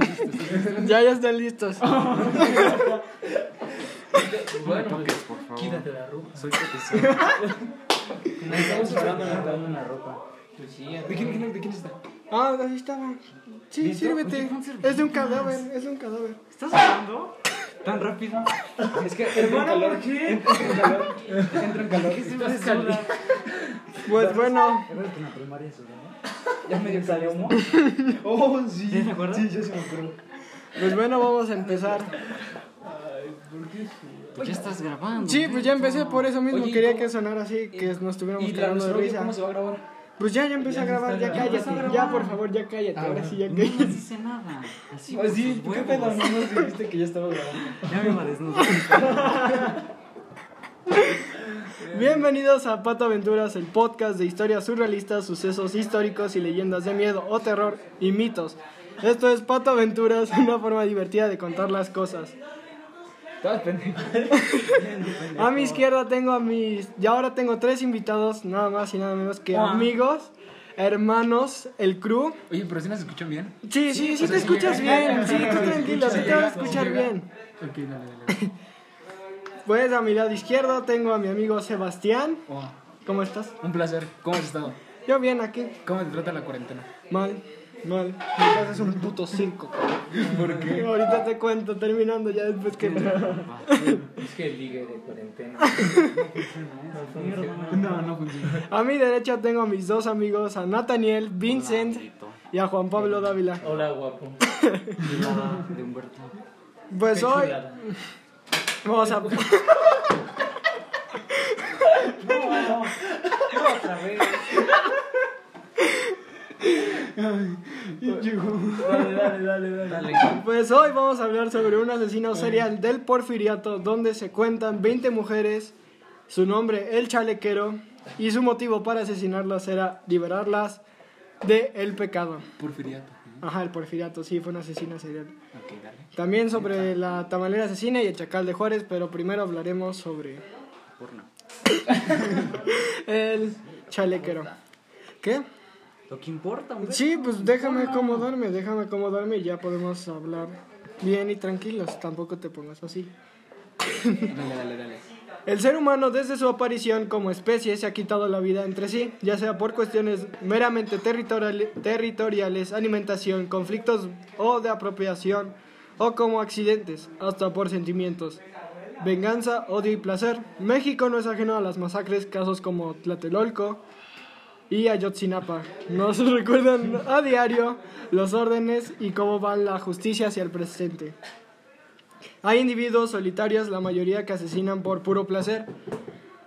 Ya, ya están listos. Bueno, toques, por favor. quítate la ropa. Soy petición. No estamos esperando levantando una ropa. Pues sí, ¿De quién, de quién, de quién está? Ah, ahí estaba. Sí, ¿Listo? sírvete. Es de un cadáver, es de un cadáver. ¿Estás hablando? ¿Tan rápido? Es que entra en calor. qué? Entra en calor. Entra en calor. ¿Qué se suda? Pues bueno, ¿Recuerdas que en la primaria sudaba? Ya medio salió humo. Oh, sí. ¿Sí te acuerdas? Sí, yo sí me acuerdo. pues bueno, vamos a empezar. Pues ya estás grabando. Sí, pues ya empecé por eso mismo. Oye, Quería ¿cómo- que sonara así, que nos estuviéramos ¿Y la cagando de risa. cómo se va a grabar? Pues ya, ya empecé a grabar, ya cállate. Ya, por favor, ya cállate. Ahora sí, ya No cállate. nos dice nada. Así Ah, sí, ¿qué pedo? No nos dijiste que ya estaba grabando. Ya me iba a desnudar. Bienvenidos a Pato Aventuras, el podcast de historias surrealistas, sucesos históricos y leyendas de miedo o terror y mitos. Esto es Pato Aventuras, una forma divertida de contar las cosas. A mi izquierda tengo a mis... Y ahora tengo tres invitados, nada más y nada menos que Ah. amigos, hermanos, el crew. Oye, pero si nos escuchan bien. Sí, sí, sí o te sí escuchas bien, sí, tú tranquilo, sí te vas a Sí escuchar llega. bien. Ok, dale, dale. Pues a mi lado izquierdo tengo a mi amigo Sebastián. Oh, ¿Cómo estás? un placer. ¿Cómo has estado? Yo bien aquí. ¿Cómo te trata la cuarentena? Mal, mal. Casa es un puto circo. ¿Por qué? Ahorita te cuento, terminando ya después que... Es que el ligue de cuarentena. No, no funciona. A mi derecha tengo a mis dos amigos, a Nathaniel, Vincent y a Juan Pablo Dávila. Hola, guapo. Chulada de Humberto. Pues Qué hoy vamos a... Otra vez. Dale, dale, dale, dale. Pues hoy vamos a hablar sobre un asesino serial del porfiriato donde se cuentan 20 mujeres, su nombre el chalequero y su motivo para asesinarlas era liberarlas de el pecado. Porfiriato. Ajá, el porfiriato, sí, fue un asesino serial. Ok, dale. También sobre la tamalera asesina y el chacal de Juárez, pero primero hablaremos sobre Porno. el chalequero. ¿Qué? Lo que importa, hombre. Sí, pues déjame acomodarme, déjame acomodarme y ya podemos hablar bien y tranquilos. Tampoco te pongas así. Dale, dale, dale. El ser humano desde su aparición como especie se ha quitado la vida entre sí, ya sea por cuestiones meramente territorial- territoriales, alimentación, conflictos o de apropiación, o como accidentes, hasta por sentimientos. Venganza, odio y placer. México no es ajeno a las masacres, casos como Tlatelolco y Ayotzinapa. Nos recuerdan a diario los órdenes y cómo va la justicia hacia el presente. Hay individuos solitarios, la mayoría que asesinan por puro placer,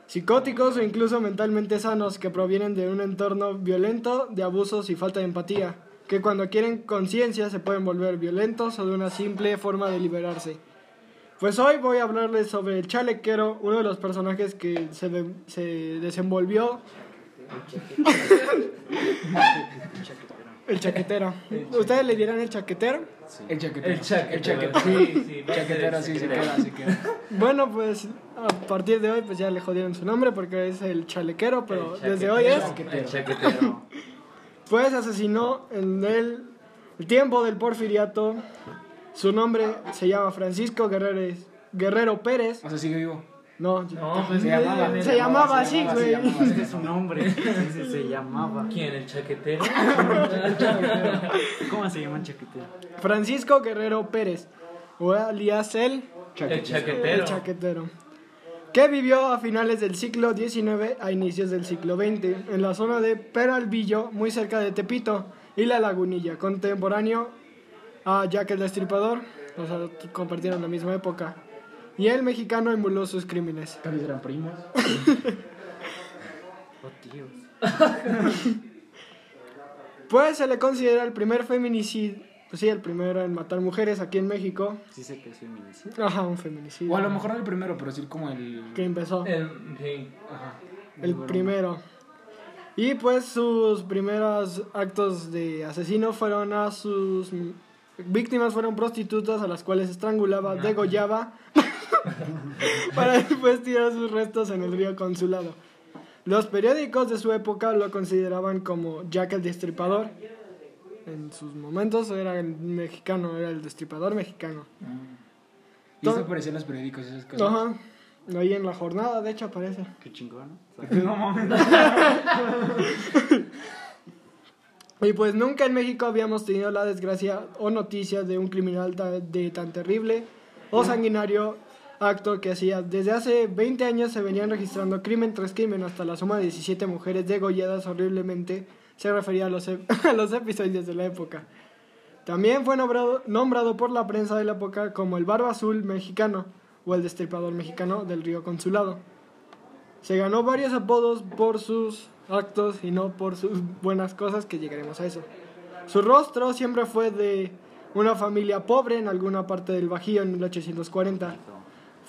psicóticos o incluso mentalmente sanos que provienen de un entorno violento, de abusos y falta de empatía, que cuando quieren conciencia se pueden volver violentos o de una simple forma de liberarse. Pues hoy voy a hablarles sobre el chalequero, uno de los personajes que se, se desenvolvió. El chaquetero. ¿Ustedes le dirán el chaquetero? El chaquetero. El chaquetero. El chaquetero. Sí, sí, Chaquetero, sí, se queda, se queda. Bueno, pues a partir de hoy pues ya le jodieron su nombre porque es el chalequero, pero El desde hoy es... chaquetero. El chaquetero. Pues asesinó en el, el tiempo del porfiriato. Su nombre se llama Francisco Guerrero, Guerrero Pérez. O sea, sigue vivo. No, No, pues Se llamaba. se llamaba así, se güey. Este es su nombre. Ese se llamaba. ¿Quién? ¿El chaquetero? ¿Cómo se llama el chaquetero? Francisco Guerrero Pérez, o alias el, El chaquetero. el chaquetero, que vivió a finales del siglo XIX a inicios del siglo XX en la zona de Peralvillo, muy cerca de Tepito y La Lagunilla, contemporáneo a Jack el Destripador, o sea, compartieron la misma época. Y el mexicano emuló sus crímenes. Tal vez eran primos. Oh, tíos. Pues se le considera el primer feminicidio, pues sí, el primero en matar mujeres aquí en México. Sí sé que es feminicidio. Ajá, un feminicidio. O a lo mejor no el primero, pero sí como el. Que empezó. El, sí. Ajá. El primero. Y pues sus primeros actos de asesino fueron a sus víctimas fueron prostitutas a las cuales estrangulaba, degollaba para después tirar sus restos en el río Consulado. Los periódicos de su época lo consideraban como Jack el Destripador. en sus momentos era el mexicano, era el destripador mexicano. Y esto apareció en los periódicos, esas cosas. Ajá. Ahí en la jornada, de hecho, aparece. Qué chingón. No mames. Y pues nunca en México habíamos tenido la desgracia o noticia de un criminal de tan terrible o sanguinario acto que hacía. Desde hace 20 años se venían registrando crimen tras crimen hasta la suma de 17 mujeres degolladas horriblemente. Se refería a los, a los episodios de la época. También fue nombrado, nombrado por la prensa de la época como el Barba Azul mexicano o el Destripador mexicano del Río Consulado. Se ganó varios apodos por sus actos y no por sus buenas cosas, que llegaremos a eso. Su rostro siempre fue de una familia pobre en alguna parte del Bajío en 1840.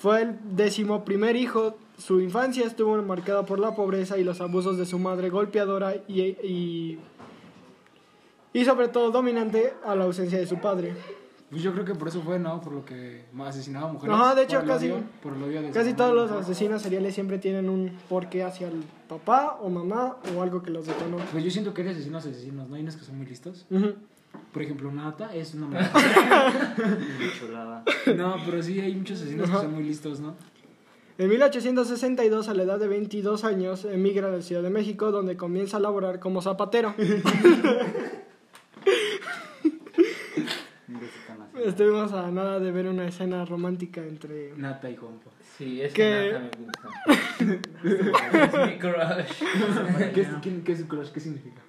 Fue el décimo primer hijo. Su infancia estuvo marcada por la pobreza y los abusos de su madre golpeadora y, y, y sobre todo dominante a la ausencia de su padre. Pues yo creo que por eso fue, ¿no? Por lo que más asesinaba mujeres. Ajá, de hecho, Por casi- odio- por de Casi todos los asesinos seriales siempre tienen un porqué hacia el papá o mamá o algo que los detonó. Pues yo siento que hay asesinos asesinos, ¿no? Hay unos que son muy listos. Ujú. Por ejemplo, Nata es una mujer. chulada. no, pero sí hay muchos asesinos que son muy listos, ¿no? En 1862, a la edad de 22 años, emigra a la Ciudad de México, donde comienza a laborar como zapatero. Estuvimos a nada de ver una escena romántica entre... Nata y Juanpa. Sí, es Que- que nada me gusta. es mi crush. ¿Qué, es- quién- qué es su crush? ¿Qué significa?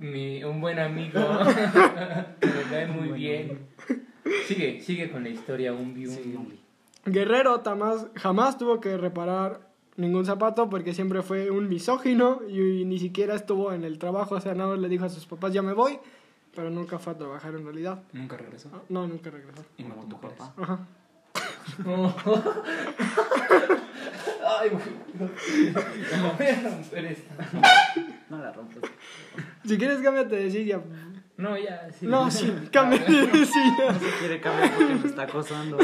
Mi, un buen amigo. que me cae muy bien. Sigue, sigue con la historia, un un- Sí. Guerrero jamás, jamás tuvo que reparar ningún zapato porque siempre fue un misógino y, ni siquiera estuvo en el trabajo. O sea, nada más le dijo a sus papás, ya me voy, pero nunca fue a trabajar en realidad. Nunca regresó. No, nunca regresó. Y mató tu papá. Ajá. Ay, güey. No voy a romper esta. No la rompes. Si quieres, cámbiate de silla. No, ya, sí. No, sí, cámbiate de silla. No se quiere cambiar porque me está acosando.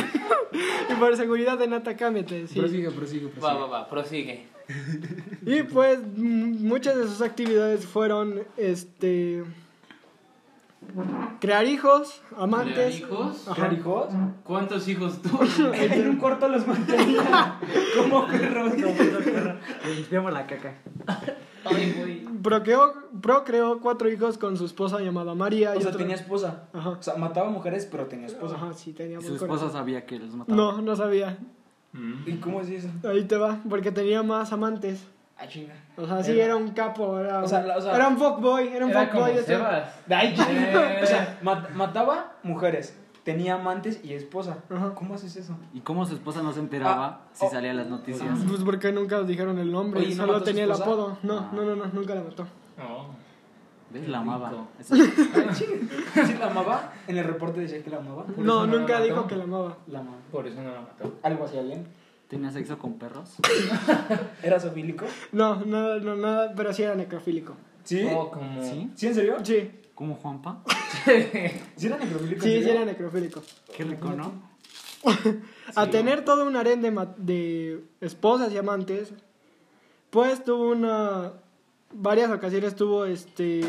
Y por seguridad de nata, cámbiate de silla. Prosigue, prosigue, prosigue. Va, va, va, prosigue. Y pues muchas de sus actividades fueron este crear hijos, amantes. ¿Crear hijos? ¿Crear hijos? ¿Cuántos hijos tuvo? En un cuarto los mantenía como perros. Limpiamos la caca. Procreó, procreó cuatro hijos con su esposa llamada María. y O sea, otro- tenía esposa. Ajá. O sea, mataba mujeres, pero tenía esposa. Ajá, sí, tenía Y su corazón. esposa sabía que los mataba. No, no sabía. ¿Y cómo es eso? Ahí te va, porque tenía más amantes. Ah, chinga. O sea, sí, Era- era un capo. Era, O sea, la- o sea- era un fuckboy. Era un fuckboy. O sea, mat- mataba mujeres, tenía amantes y esposa. Ajá. ¿Cómo haces eso? ¿Y cómo su esposa no se enteraba Ah, si oh. salía las noticias? Pues porque nunca dijeron el nombre. Oye, ¿no solo tenía el apodo. No, no, no, no, nunca la mató. No. ¿Ves? La amaba. Rico. Eso- Ay, chinga. ¿Sí la amaba? En el reporte decía que la amaba. No, nunca dijo que la amaba. La amaba. Por eso no la mató. Algo hacía bien. ¿Tenía sexo con perros? ¿Era sofílico? No, nada, no, nada, pero sí era necrofílico. ¿Sí? Oh, como... ¿Sí? ¿Sí, en serio? Sí, ¿Como Juanpa? ¿Sí era necrofílico? sí, sí era necrofílico. Qué rico, ¿no? A tener todo un harén de, de esposas y amantes, pues tuvo una. Varias ocasiones tuvo este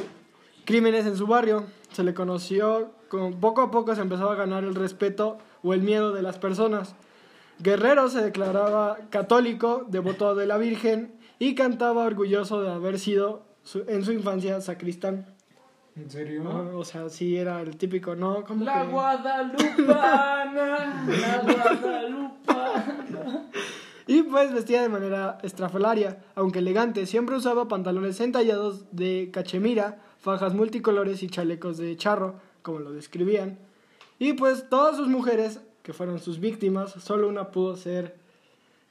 crímenes en su barrio. Se le conoció, con, poco a poco se empezó a ganar el respeto o el miedo de las personas. Guerrero se declaraba católico, devoto de la Virgen y cantaba orgulloso de haber sido su- en su infancia sacristán. ¿En serio? O sea, sí era el típico, ¿no? ¿Cómo La que- Guadalupana, la Guadalupana. Y pues vestía de manera estrafalaria, aunque elegante. Siempre usaba pantalones entallados de cachemira, fajas multicolores y chalecos de charro, como lo describían. Y pues todas sus mujeres, que fueron sus víctimas, solo una pudo ser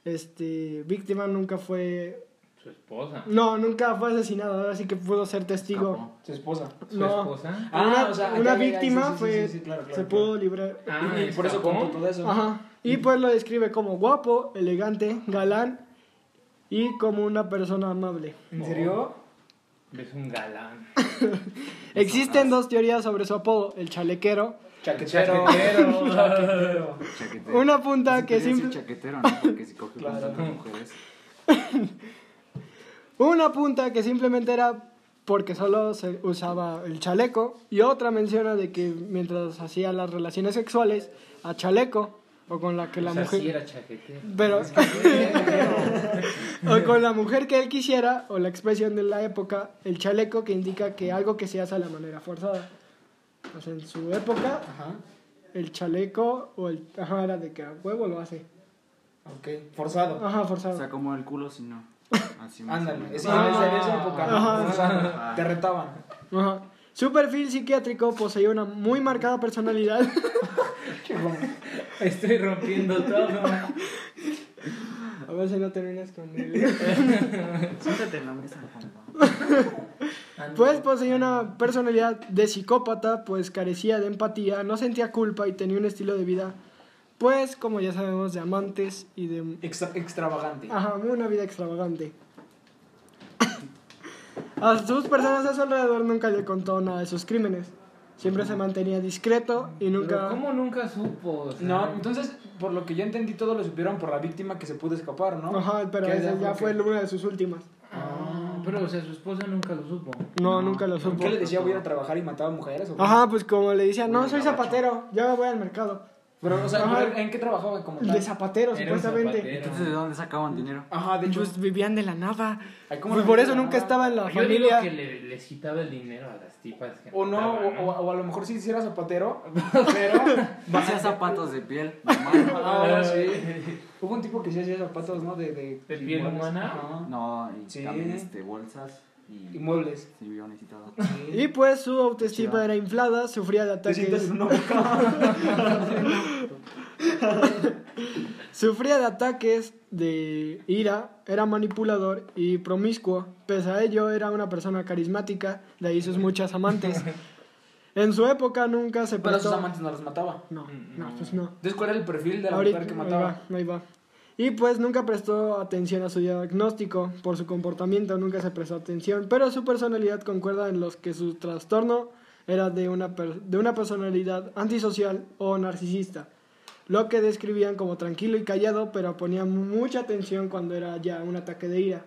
este víctima, nunca fue Su esposa. no, nunca fue asesinada, así que pudo ser testigo. Su esposa. Su No. esposa. Ah, una o sea, una víctima sí, fue sí, sí, claro, claro, se claro. pudo librar. Ah, y por eso contó todo eso. Ajá. Y pues lo describe como guapo, elegante, galán y como una persona amable. ¿En serio? Es un galán. Existen dos teorías sobre su apodo, el chalequero. Chaquetero. Chaquetero. Chaquetero. Chaquetero. Una punta que simple- chaquetero, ¿no? Porque si coge Claro. con mujeres. Una punta que simplemente era porque solo se usaba el chaleco. Y otra menciona de que mientras hacía las relaciones sexuales, a chaleco, o con la que la o sea, mujer... sí era chaquetero. Pero, o con la mujer que él quisiera, o la expresión de la época, el chaleco que indica que algo que se hace a la manera forzada. O sea, en su época, Ajá. el chaleco, o el, ajá, era de que a huevo lo hace. Ok. Forzado. Ajá, O forzado. sea, como el culo, si no. Así más o Ándale. Sí, Ah. desde esa época. Ajá. Forzado. Te retaban. Ajá. Su perfil psiquiátrico poseía una muy marcada personalidad. Estoy rompiendo todo. A ver si no terminas con él. Siéntate en la mesa. Pues poseía una personalidad de psicópata, pues carecía de empatía, no sentía culpa y tenía un estilo de vida, pues como ya sabemos, de amantes y de... Extra- extravagante. Ajá, una vida extravagante. A sus personas a su alrededor nunca le contó nada de sus crímenes. Siempre se mantenía discreto y Pero nunca... ¿Cómo nunca supo? O sea, No, entonces, por lo que yo entendí, todo lo supieron por la víctima que se pudo escapar, ¿no? Ajá, pero Que esa ya fue que- una de sus últimas. Pero o sea, su esposa nunca lo supo. No, nunca lo supo. ¿Qué le decía? Voy a trabajar y mataba mujeres. ¿o qué? Ajá, pues como le decía, no, soy zapatero, ya voy al mercado. Pero, o sea, Ajá. ¿en- ¿en qué trabajaba como De zapatero, Era un supuestamente. zapatero. Entonces, ¿de dónde sacaban dinero? Ajá, de hecho. Pues vivían de la nada. Ay, ¿cómo Pues no por eso nunca estaba en la Yo familia. digo que le, les quitaba el dinero a las tipas que O no, o, o- o a lo mejor sí hiciera zapatero, pero... Hacía zapatos de piel, normal. Ah, sí. Hubo un tipo que sí hacía zapatos, ¿no? De, de, ¿De piel humana? No, y Sí. también este, bolsas y, Y muebles. y todo. Y pues su autoestima era inflada, sufría de ataques. Sufría de ataques de ira, era manipulador y promiscuo. Pese a ello, era una persona carismática, de ahí sus muchas amantes. En su época nunca se Pero a sus prestó. amantes no los mataba. No, Mm, no, no. pues no. Entonces, ¿cuál era el perfil de la Ahorita, mujer que ahí mataba? va, ahí va. Y pues nunca prestó atención a su diagnóstico, por su comportamiento nunca se prestó atención, pero su personalidad concuerda en los que su trastorno era de una, per- de una personalidad antisocial o narcisista, lo que describían como tranquilo y callado, pero ponía mucha atención cuando era ya un ataque de ira.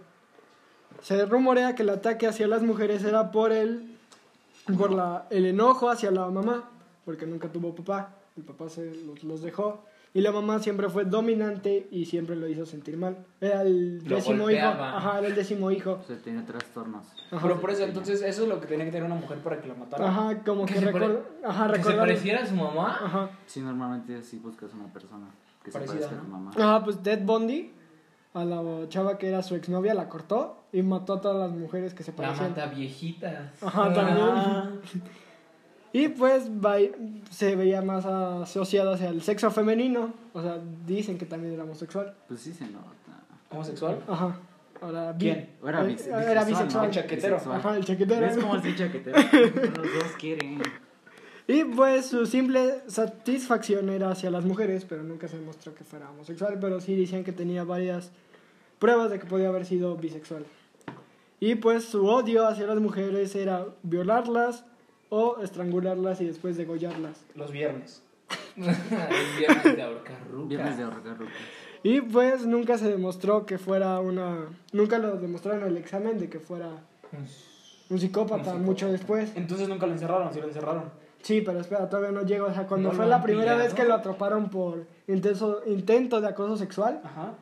Se rumorea que el ataque hacia las mujeres era por el, por la, el enojo hacia la mamá, porque nunca tuvo papá, el papá se los, los dejó, y la mamá siempre fue dominante y siempre lo hizo sentir mal. Era el Lo décimo hijo, ajá, era el décimo hijo. O sea, tenía trastornos. Ajá. Pero por eso, entonces, eso es lo que tenía que tener una mujer para que la matara. Ajá, como Que que, ajá, ¿Que se pareciera a su mamá? Ajá. Sí, normalmente así buscas una persona que Parecida, se parezca ¿no? a tu mamá. Ajá, pues Ted Bundy, a la chava que era su exnovia, la cortó y mató a todas las mujeres que se La parecían. mata viejitas. Ajá, también. Y pues se veía más asociado hacia el sexo femenino. O sea, dicen que también era homosexual. Pues sí se nota. ¿Homosexual? Ajá. Ahora, bi- ¿Quién? O era eh, bis- Era bisexual. ¿no? Chaquetero. Bisexual. Ajá, el chaquetero. ¿Ves cómo es chaquetero? Los dos quieren. Y pues su simple satisfacción era hacia las mujeres, pero nunca se demostró que fuera homosexual, pero sí decían que tenía varias pruebas de que podía haber sido bisexual. Y pues su odio hacia las mujeres era violarlas o estrangularlas y después degollarlas. Los viernes. Viernes de ahorcar ruca. Viernes de ahorcar rucas. Y pues nunca se demostró que fuera una... Nunca lo demostraron en el examen de que fuera un psicópata, Un psicópata. mucho después. Entonces nunca lo encerraron, sí lo encerraron. Sí, pero espera, todavía no llega. O sea, cuando ¿No fue la primera pillado? vez que lo atraparon por intenso, intento de acoso sexual, Ajá.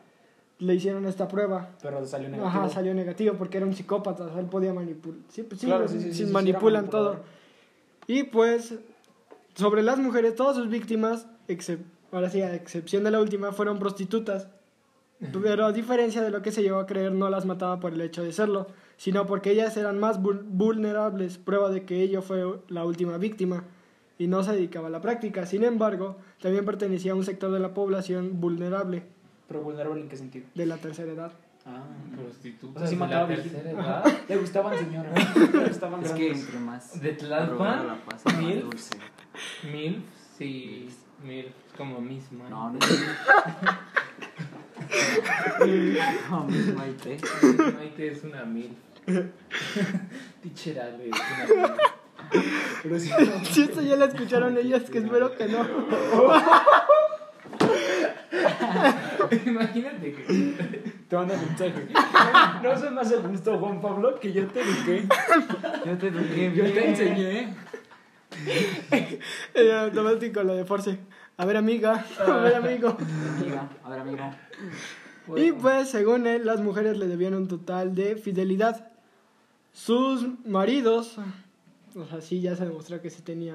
le hicieron esta prueba. Pero salió negativo. Ajá, salió negativo porque era un psicópata, o sea, él podía manipular. Sí, pues sí, Claro, sí, sí, sí, sí, sí, sí, manipulan todo. Y pues, sobre las mujeres, todas sus víctimas, excep- ahora sí, a excepción de la última, fueron prostitutas. Pero a diferencia de lo que se llevó a creer, no las mataba por el hecho de serlo, sino porque ellas eran más vul- vulnerables, prueba de que ello fue la última víctima y no se dedicaba a la práctica. Sin embargo, también pertenecía a un sector de la población vulnerable Pero vulnerable en qué sentido. de la tercera edad. Ah. Prostitutas O sea, sí de la mataba tercera edad. Le gustaban señoras. Le gustaban Es que entre más. ¿De Tlalpan? ¿Mil? dulce. Mil, sí, mil, como misma. No, no es. No, mis maite. Maite es una mil. Teacher Ale es una mil. Pero sí. Si esto ya la escucharon ellas, que espero que no. Imagínate que Te manda mensaje. No se me hace justo, Juan Pablo, que yo te eduqué. Yo te eduqué Yo te enseñé. Eh, automático, lo de Force. A ver, amiga. A ver, amigo. Amiga, a ver, amigo. Y pues, según él, las mujeres le debían un total de fidelidad. Sus maridos, o sea, sí, ya se demostró que sí tenía.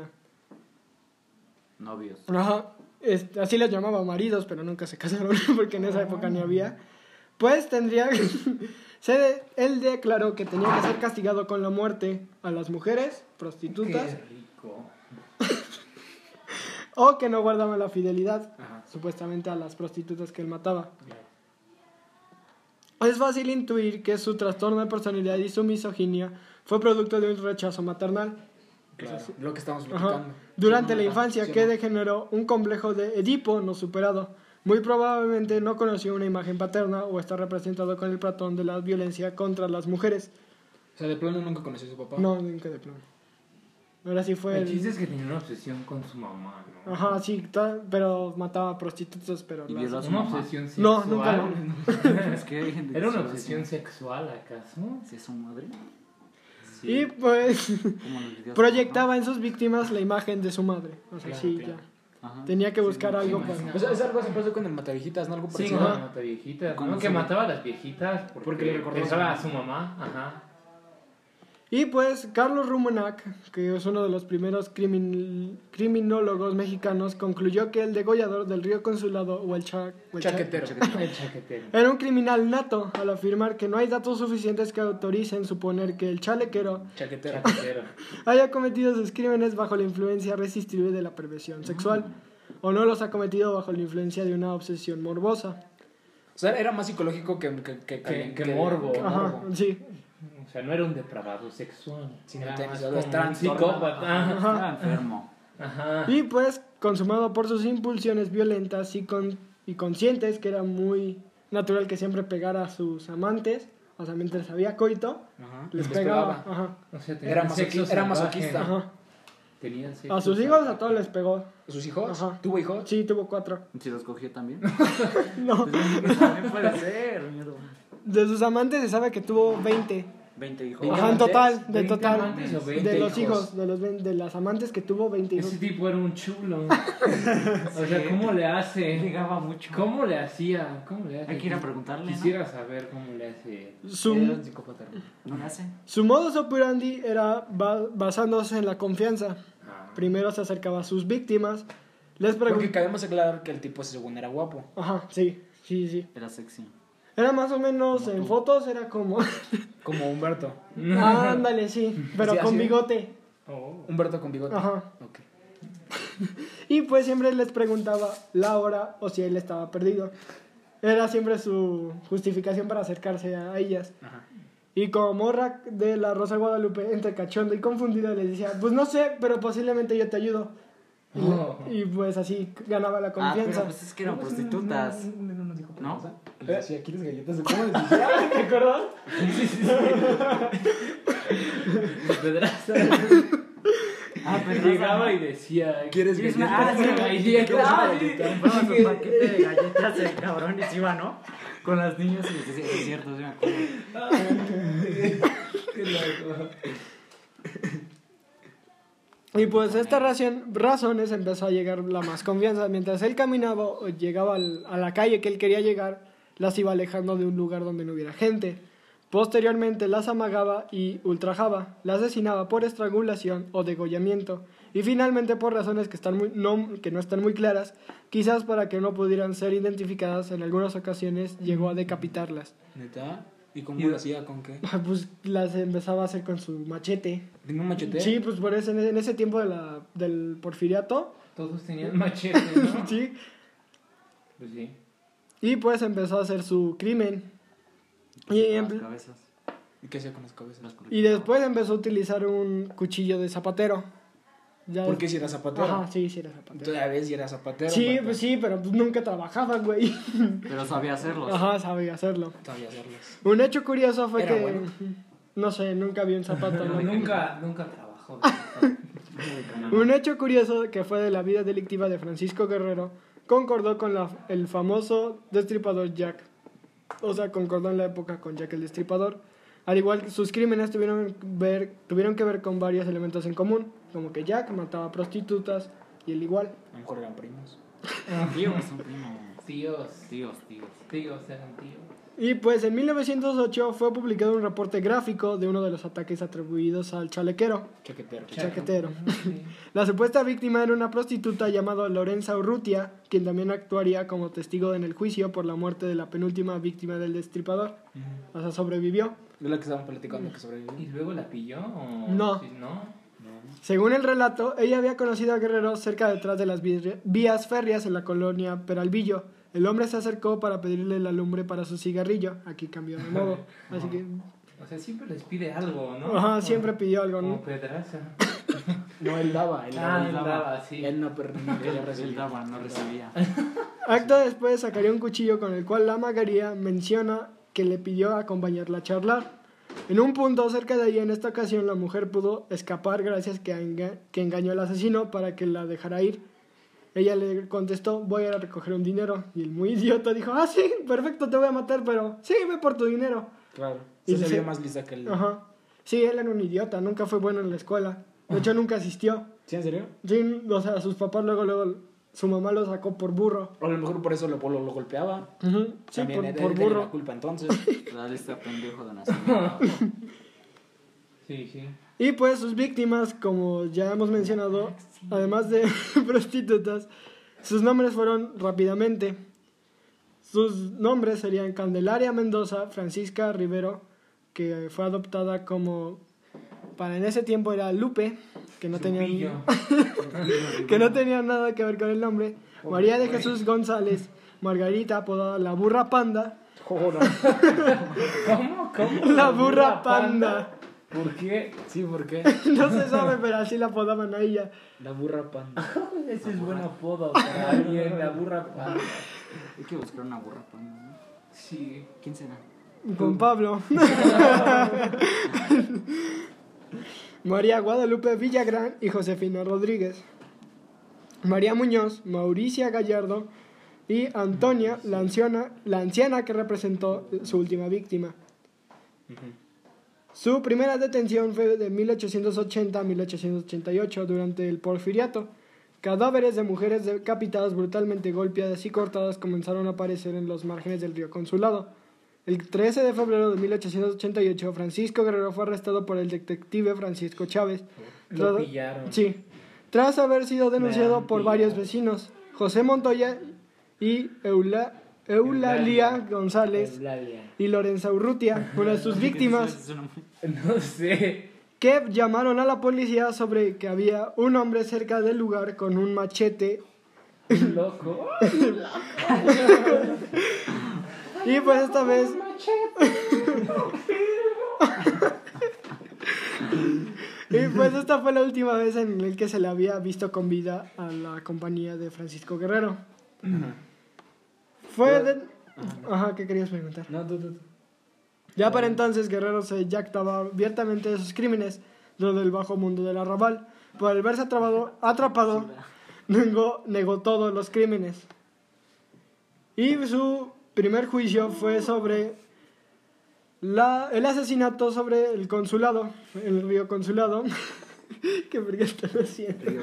Novios. Ajá, este, así les llamaba maridos, pero nunca se casaron porque en esa época ni había. Pues tendría. se, él declaró que tenía que ser castigado con la muerte a las mujeres, prostitutas, Qué rico. o que no guardaban la fidelidad, Ajá. supuestamente a las prostitutas que él mataba. Es fácil intuir que su trastorno de personalidad y su misoginia fue producto de un rechazo maternal. Claro, lo que estamos platicando. Durante Sí, la no, infancia sí, que no. degeneró un complejo de Edipo no superado. Muy probablemente no conoció una imagen paterna o está representado con el patrón de la violencia contra las mujeres. O sea, de plano nunca conocí a su papá. No, nunca de plano. Ahora sí fue El el... chiste es que tenía una obsesión con su mamá, ¿no? Ajá, sí, ta- pero mataba prostitutas, pero... Y las- violó a su Una mamá. obsesión No, sexual. nunca Es que gente ¿Era una obsesión sexual acaso? ¿Sí es su madre? Y pues proyectaba en sus víctimas la imagen de su madre. O sea, Claro, sí, claro. ya. Ajá. Tenía que buscar sí, algo sí, para... sí. Es algo que pasó con el Mataviejitas, ¿no? Algo Sí, parecido. con Ajá. las mata viejitas. Con ¿no? Que mataba a las viejitas porque, Porque le recordaba a su mamá. Ajá. Y pues Carlos Rumenac, que es uno de los primeros crimin- criminólogos mexicanos, concluyó que el degollador del río Consulado o el, cha- o el cha- Chaquetero. El chaquetero. era un criminal nato al afirmar que no hay datos suficientes que autoricen suponer que el chalequero Chaquetero. Chaquetero. haya cometido sus crímenes bajo la influencia irresistible de la perversión sexual o no los ha cometido bajo la influencia de una obsesión morbosa. O sea, era más psicológico que, que, que, Que- que morbo. que Ajá, morbo. sí. O sea, no era un depravado sexual. Sino era más un psicópata. Estaba enfermo. Ajá. Y pues, consumado por sus impulsiones violentas y, con, y conscientes, que era muy natural que siempre pegara a sus amantes, o sea, mientras había coito, Ajá. les pegaba. Ajá, O sea, tenía Era masoqui- masoquista. ajá. Tenía sexo A sus hijos a todos les pegó. ¿A ¿Sus hijos? Ajá. ¿Tuvo hijos? Sí, tuvo cuatro. ¿Si los cogió también? No, Pues también puede ser, miedo. De sus amantes se sabe que tuvo 20. 20 hijos. ¿Veinte Ajá, en total, de 20 total. amantes o 20 De los hijos? hijos, de, los, de las amantes que tuvo 20 hijos. Ese tipo era un chulo. O sea, ¿cómo le hace? Llegaba mucho. ¿Cómo le hacía? ¿Cómo le hace? Hay que ir a preguntarle, ¿no? Quisiera saber cómo le hace. Era Su, un psicópata. ¿No le hace? su modus operandi era ba- basándose en la confianza. Ah. Primero se acercaba a sus víctimas, les Porque preguntaba... cabemos aclarar que el tipo según era guapo. Ajá, sí, sí, sí. Era sexy. Era más o menos en fotos, era como. Como Humberto. Ándale, sí, pero Sí, con bigote. Oh. Humberto con bigote. Ajá. Ok. Y pues siempre les preguntaba la hora o si él estaba perdido. Era siempre su justificación para acercarse a ellas. Ajá. Y como morra de la Rosa Guadalupe, entre cachondo y confundida, les decía: Pues no sé, pero posiblemente yo te ayudo. Y, Oh. y pues así ganaba la Ah, confianza. pero pues es que eran prostitutas. No, no, no, no dijo ¿No? cosa. Le decía, ¿quieres galletas de cómo les decía? ¿Te acuerdas? Pedraza. Ah, pero Llegaba y decía: ¿Quieres ¿Quieres galletas? una- ah, sí, galletas. Ah, sí. galleta? Compraba su paquete de galletas el cabrón y se iba, ¿no? Con las niñas y les decía, es cierto, sí me acuerdo. Qué loco. Y pues esta razón, razones empezó a llegar la más confianza. Mientras él caminaba o llegaba a la calle que él quería llegar, las iba alejando de un lugar donde no hubiera gente. Posteriormente las amagaba y ultrajaba, las asesinaba por estrangulación o degollamiento. Y finalmente por razones que, están muy, no, que no están muy claras, quizás para que no pudieran ser identificadas, en algunas ocasiones llegó a decapitarlas. ¿Neta? ¿Y cómo lo hacía? ¿Con qué? Pues las empezaba a hacer con su machete. ¿Tenía un machete? Sí, pues por eso en en ese tiempo de la, del porfiriato, Todos tenían machete, ¿no? sí, Pues sí. Y pues empezó a hacer su crimen. Y, Las cabezas. ¿Y qué hacía con las cabezas? Las y después empezó a utilizar un cuchillo de zapatero. Ya ¿Por qué si era zapatero? Ajá, sí, sí era zapatero. Todavía si era zapatero. Sí, pues sí, pero pues nunca trabajaba, güey. Pero sabía hacerlos. Ajá, sabía hacerlo. Sabía hacerlos. Un hecho curioso fue Era que... bueno. No sé, nunca vi un zapato. ¿no? nunca, nunca trabajó. Un hecho curioso que fue de la vida delictiva de Francisco Guerrero concordó con la- el famoso destripador Jack. o sea, concordó en la época con Jack el Destripador. Al igual que sus crímenes tuvieron, ver, tuvieron que ver con varios elementos en común, como que Jack mataba prostitutas y él igual. A lo mejor eran primos. Tíos, son primos. Tíos. Tíos, tíos. Tíos eran tíos. Y pues en 1908 fue publicado un reporte gráfico de uno de los ataques atribuidos al chalequero, Chaquetero. chaquetero. Sí. La supuesta víctima era una prostituta llamada Lorenza Urrutia, quien también actuaría como testigo en el juicio por la muerte de la penúltima víctima del destripador. O sea, sobrevivió. ¿De la que estaban platicando que sobrevivió? ¿Y luego la pilló? o- No. sí, ¿No? Según el relato, ella había conocido a Guerrero cerca detrás de las vías férreas en la colonia Peralvillo. El hombre se acercó para pedirle la lumbre para su cigarrillo. Aquí cambió de modo. Así que, O sea, siempre les pide algo, ¿no? ajá, Como- siempre pidió algo. Como ¿no? Pedraza. No, él daba. Él Ah, daba. él daba, sí. Él no, pero no quería Él daba, no recibía. Acto después sacaría un cuchillo con el cual la Magaría menciona que le pidió acompañarla a charlar. En un punto cerca de ahí, en esta ocasión, la mujer pudo escapar gracias que, a enga- que engañó al asesino para que la dejara ir. Ella le contestó, voy a ir a recoger un dinero. Y el muy idiota dijo, ah, sí, perfecto, te voy a matar, pero sí, ve por tu dinero. Claro. Y Se se- más lista que él. Ajá. Sí, él era un idiota, nunca fue bueno en la escuela. De hecho, nunca asistió. ¿Sí, en serio? Sí, o sea, sus papás luego, luego, su mamá lo sacó por burro. O a lo mejor por eso lo, lo, lo golpeaba. Sí, También por, él- por él tenía burro. la culpa entonces. Dale este pendejo de nacimiento. Sí, sí. Y pues sus víctimas, como ya hemos mencionado, además de prostitutas, sus nombres fueron rápidamente. Sus nombres serían Candelaria Mendoza, Francisca Rivero, que fue adoptada como para en ese tiempo era Lupe, que no tenía Chupillo. que no tenía nada que ver con el nombre, María de Jesús González, Margarita apodada la burra panda, Joder. ¿Cómo? ¿Cómo? la burra panda. ¿Por qué? Sí, ¿por qué? No se sabe, pero así la apodaban a ella. La burra panda. Ese es buen apodo para alguien, la burra panda. Hay que buscar una burra panda, ¿no? Sí. ¿Quién será? Con Pablo. María Guadalupe Villagrán y Josefina Rodríguez. María Muñoz, Mauricia Gallardo y Antonia, la anciana, la anciana que representó su última víctima. Su primera detención fue de 1880 a 1888 durante el porfiriato. Cadáveres de mujeres decapitadas brutalmente golpeadas y cortadas comenzaron a aparecer en los márgenes del río Consulado. El 13 de febrero de 1888, Francisco Guerrero fue arrestado por el detective Francisco Chávez. Lo Tras- pillaron. Sí, tras haber sido denunciado por varios vecinos, José Montoya y Eula- Eulalia Eulalia. González Eulalia. y Lorenza Urrutia, una de sus víctimas, no- sé. que llamaron a la policía sobre que había un hombre cerca del lugar con un machete loco. y pues esta vez y pues esta fue la última vez en la que se le había visto con vida a la compañía de Francisco Guerrero. Fue de... Ajá, ¿qué querías preguntar? No, tú, tú. Ya para entonces Guerrero se jactaba abiertamente de sus crímenes dentro del bajo mundo del arrabal. Por el verse atrapado, atrapado negó, negó todos los crímenes. Y su primer juicio fue sobre la, el asesinato sobre el consulado, el río consulado. ¿Qué verga están haciendo? Río.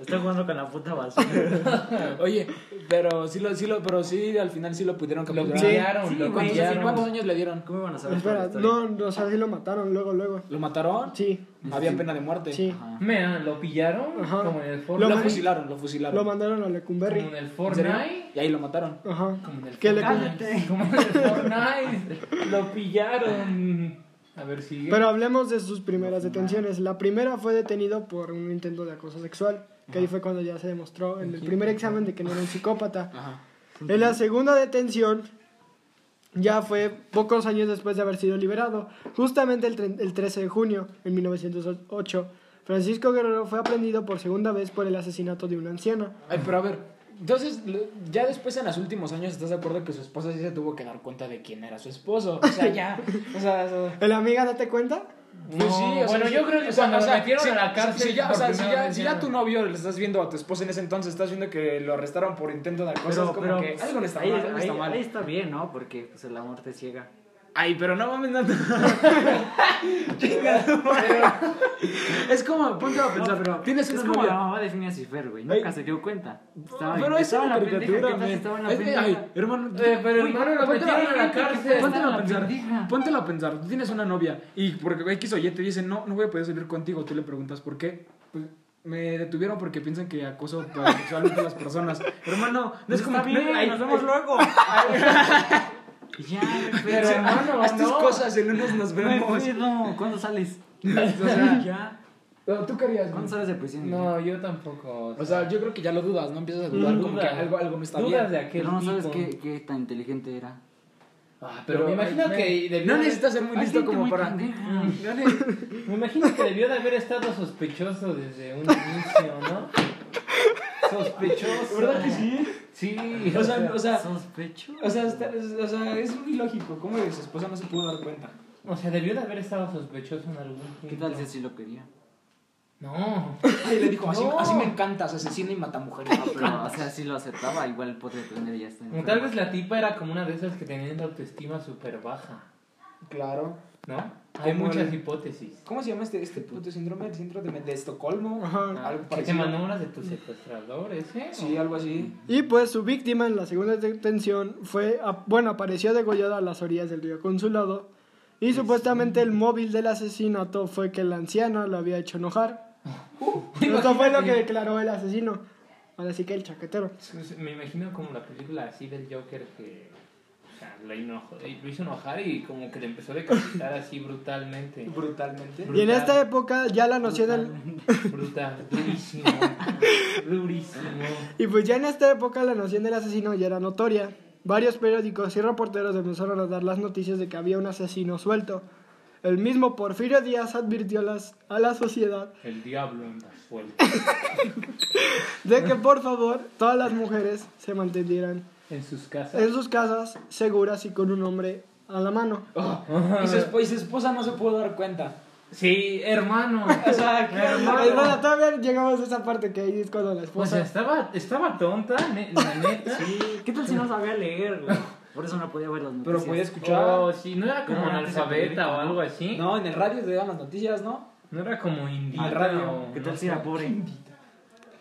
Está jugando con la puta basura. Oye, pero sí, lo, sí lo, pero sí, al final sí lo pudieron Lo capturar. pillaron, Sí, lo pillaron. ¿Cuántos años le dieron? ¿Cómo iban a saber Espera, historia? no, o sea, sí lo mataron luego, luego. ¿Lo mataron? Sí, Había pena de muerte. sí. Ajá. Mira, lo pillaron Ajá. como en el Lo, Fortnite. fusilaron, lo fusilaron. Lo mandaron a como Lecumberri. en el ¿En serio? Fortnite. Y ahí lo mataron. Ajá. Como en el Que le- Fortnite. Como en el Fortnite. Lo pillaron. A ver, sigue. Pero hablemos de sus primeras detenciones. La primera fue detenido por un intento de acoso sexual, que ahí fue cuando ya se demostró en el primer examen de que no era un psicópata. Ajá. En la segunda detención ya fue pocos años después de haber sido liberado, justamente el, el 13 de junio en 1908. Francisco Guerrero fue aprendido por segunda vez por el asesinato de una anciana. Ay, pero a ver, entonces, ya después en los últimos años, ¿estás de acuerdo que su esposa sí se tuvo que dar cuenta de quién era su esposo? O sea, ya, o sea, eso- ¿La amiga date cuenta? Pues sí, o sea, bueno, yo creo que O sea, cuando o sea, metieron si- a la cárcel. Si ya, o sea, si ya, si ya tu novio le estás viendo a tu esposa en ese entonces, estás viendo que lo arrestaron por intento de acoso, es como que algo no está ahí, mal, algo ahí- está mal. ahí está bien, ¿no? Porque pues, el amor te ciega. Ay, pero no mames, no. Chinga madre. Es como, ponte a pensar, No, pero tienes es como la mamá de Phineas y Fer, güey. Nunca se dio cuenta. Estaba, Pero es estaba una en la pendeja, caricatura, ¿qué tal si men. estaba en la Es que, pendeja? ay, hermano, Eh, pero Uy, hermano, lo metieron a la cárcel. Póntelo a pensar, pendeja. póntelo a pensar, tú tienes una novia y porque X o Y te dice, no, no voy a poder salir contigo, tú le preguntas, ¿por qué? Pues, me detuvieron porque piensan que acoso sexualmente a las personas. Hermano, no Pues es como está bien, nos vemos luego. Ya, Pero, hermano, haz tus no. cosas, el lunes nos no vemos. pedo. ¿Cuándo sales? O sea, Ya. ¿Tú querías? ¿Cuándo sales de prisión? No, yo tampoco. O sea, yo creo que ya lo dudas, ¿no? Empiezas a dudar como que algo, algo no está Dudas bien. de aquel Pero no sabes qué, qué tan inteligente era. Ah, pero, me imagino me- que debió No necesitas ser muy listo como muy para... No Me imagino que debió de haber estado sospechoso desde un inicio, ¿no? Sospechoso. ¿Verdad que sí? Sí. O sea, o sea, Sospecho. o sea, está- es, o sea, es muy lógico. ¿Cómo de su esposa no se pudo dar cuenta? o sea, debió de haber estado sospechoso en algún punto. ¿Qué tal si así lo quería? No. Y le dijo, así, No. así me encantas, asesina y mata mujeres. No, pero, o sea, si lo aceptaba, igual podría tener ya está. Tal vez la tipa era como una de esas que tenían la autoestima súper baja, Claro. ¿No? Hay Como muchas el- hipótesis. ¿Cómo se llama este, este puto síndrome? ¿El síndrome de, de Estocolmo? Ajá. Algo Que te enamoras de tus secuestradores, ¿eh? Sí, algo así. Y pues su víctima en la segunda detención fue, a- bueno, apareció degollada a las orillas del río Consulado. Y supuestamente el móvil del asesinato fue que la anciana lo había hecho enojar. Esto fue lo que declaró el asesino. Ahora sí que el chaquetero. Pues, Me imagino como la película así del Joker que lo, lo hizo enojar y como que le empezó a decapitar así brutalmente. Brutalmente. Y en esta época ya la noción del... Brutal, durísimo. Durísimo. Y pues ya en esta época la noción del asesino ya era notoria. Varios periódicos y reporteros empezaron a dar las noticias de que había un asesino suelto. El mismo Porfirio Díaz advirtió a, las- a la sociedad El diablo anda suelto. de que por favor todas las mujeres se mantuvieran En sus casas. en sus casas seguras y con un hombre a la mano. Y su, esp- y su esposa no se pudo dar cuenta. Sí, hermano. O sea, ¿qué Hermano. Bueno, todavía llegamos a esa parte que ahí es cuando la O esposa... sea, estaba, estaba tonta, ne- la neta. Sí, ¿qué tal si no sabía leer, güey? Por eso no podía ver las noticias. Pero podía escuchar. Oh, sí, no era como el analfabeta o ¿no? algo así. No, en el radio te daban las noticias, ¿no? No era como indita. Al radio. o ¿Qué no tal si era pobre?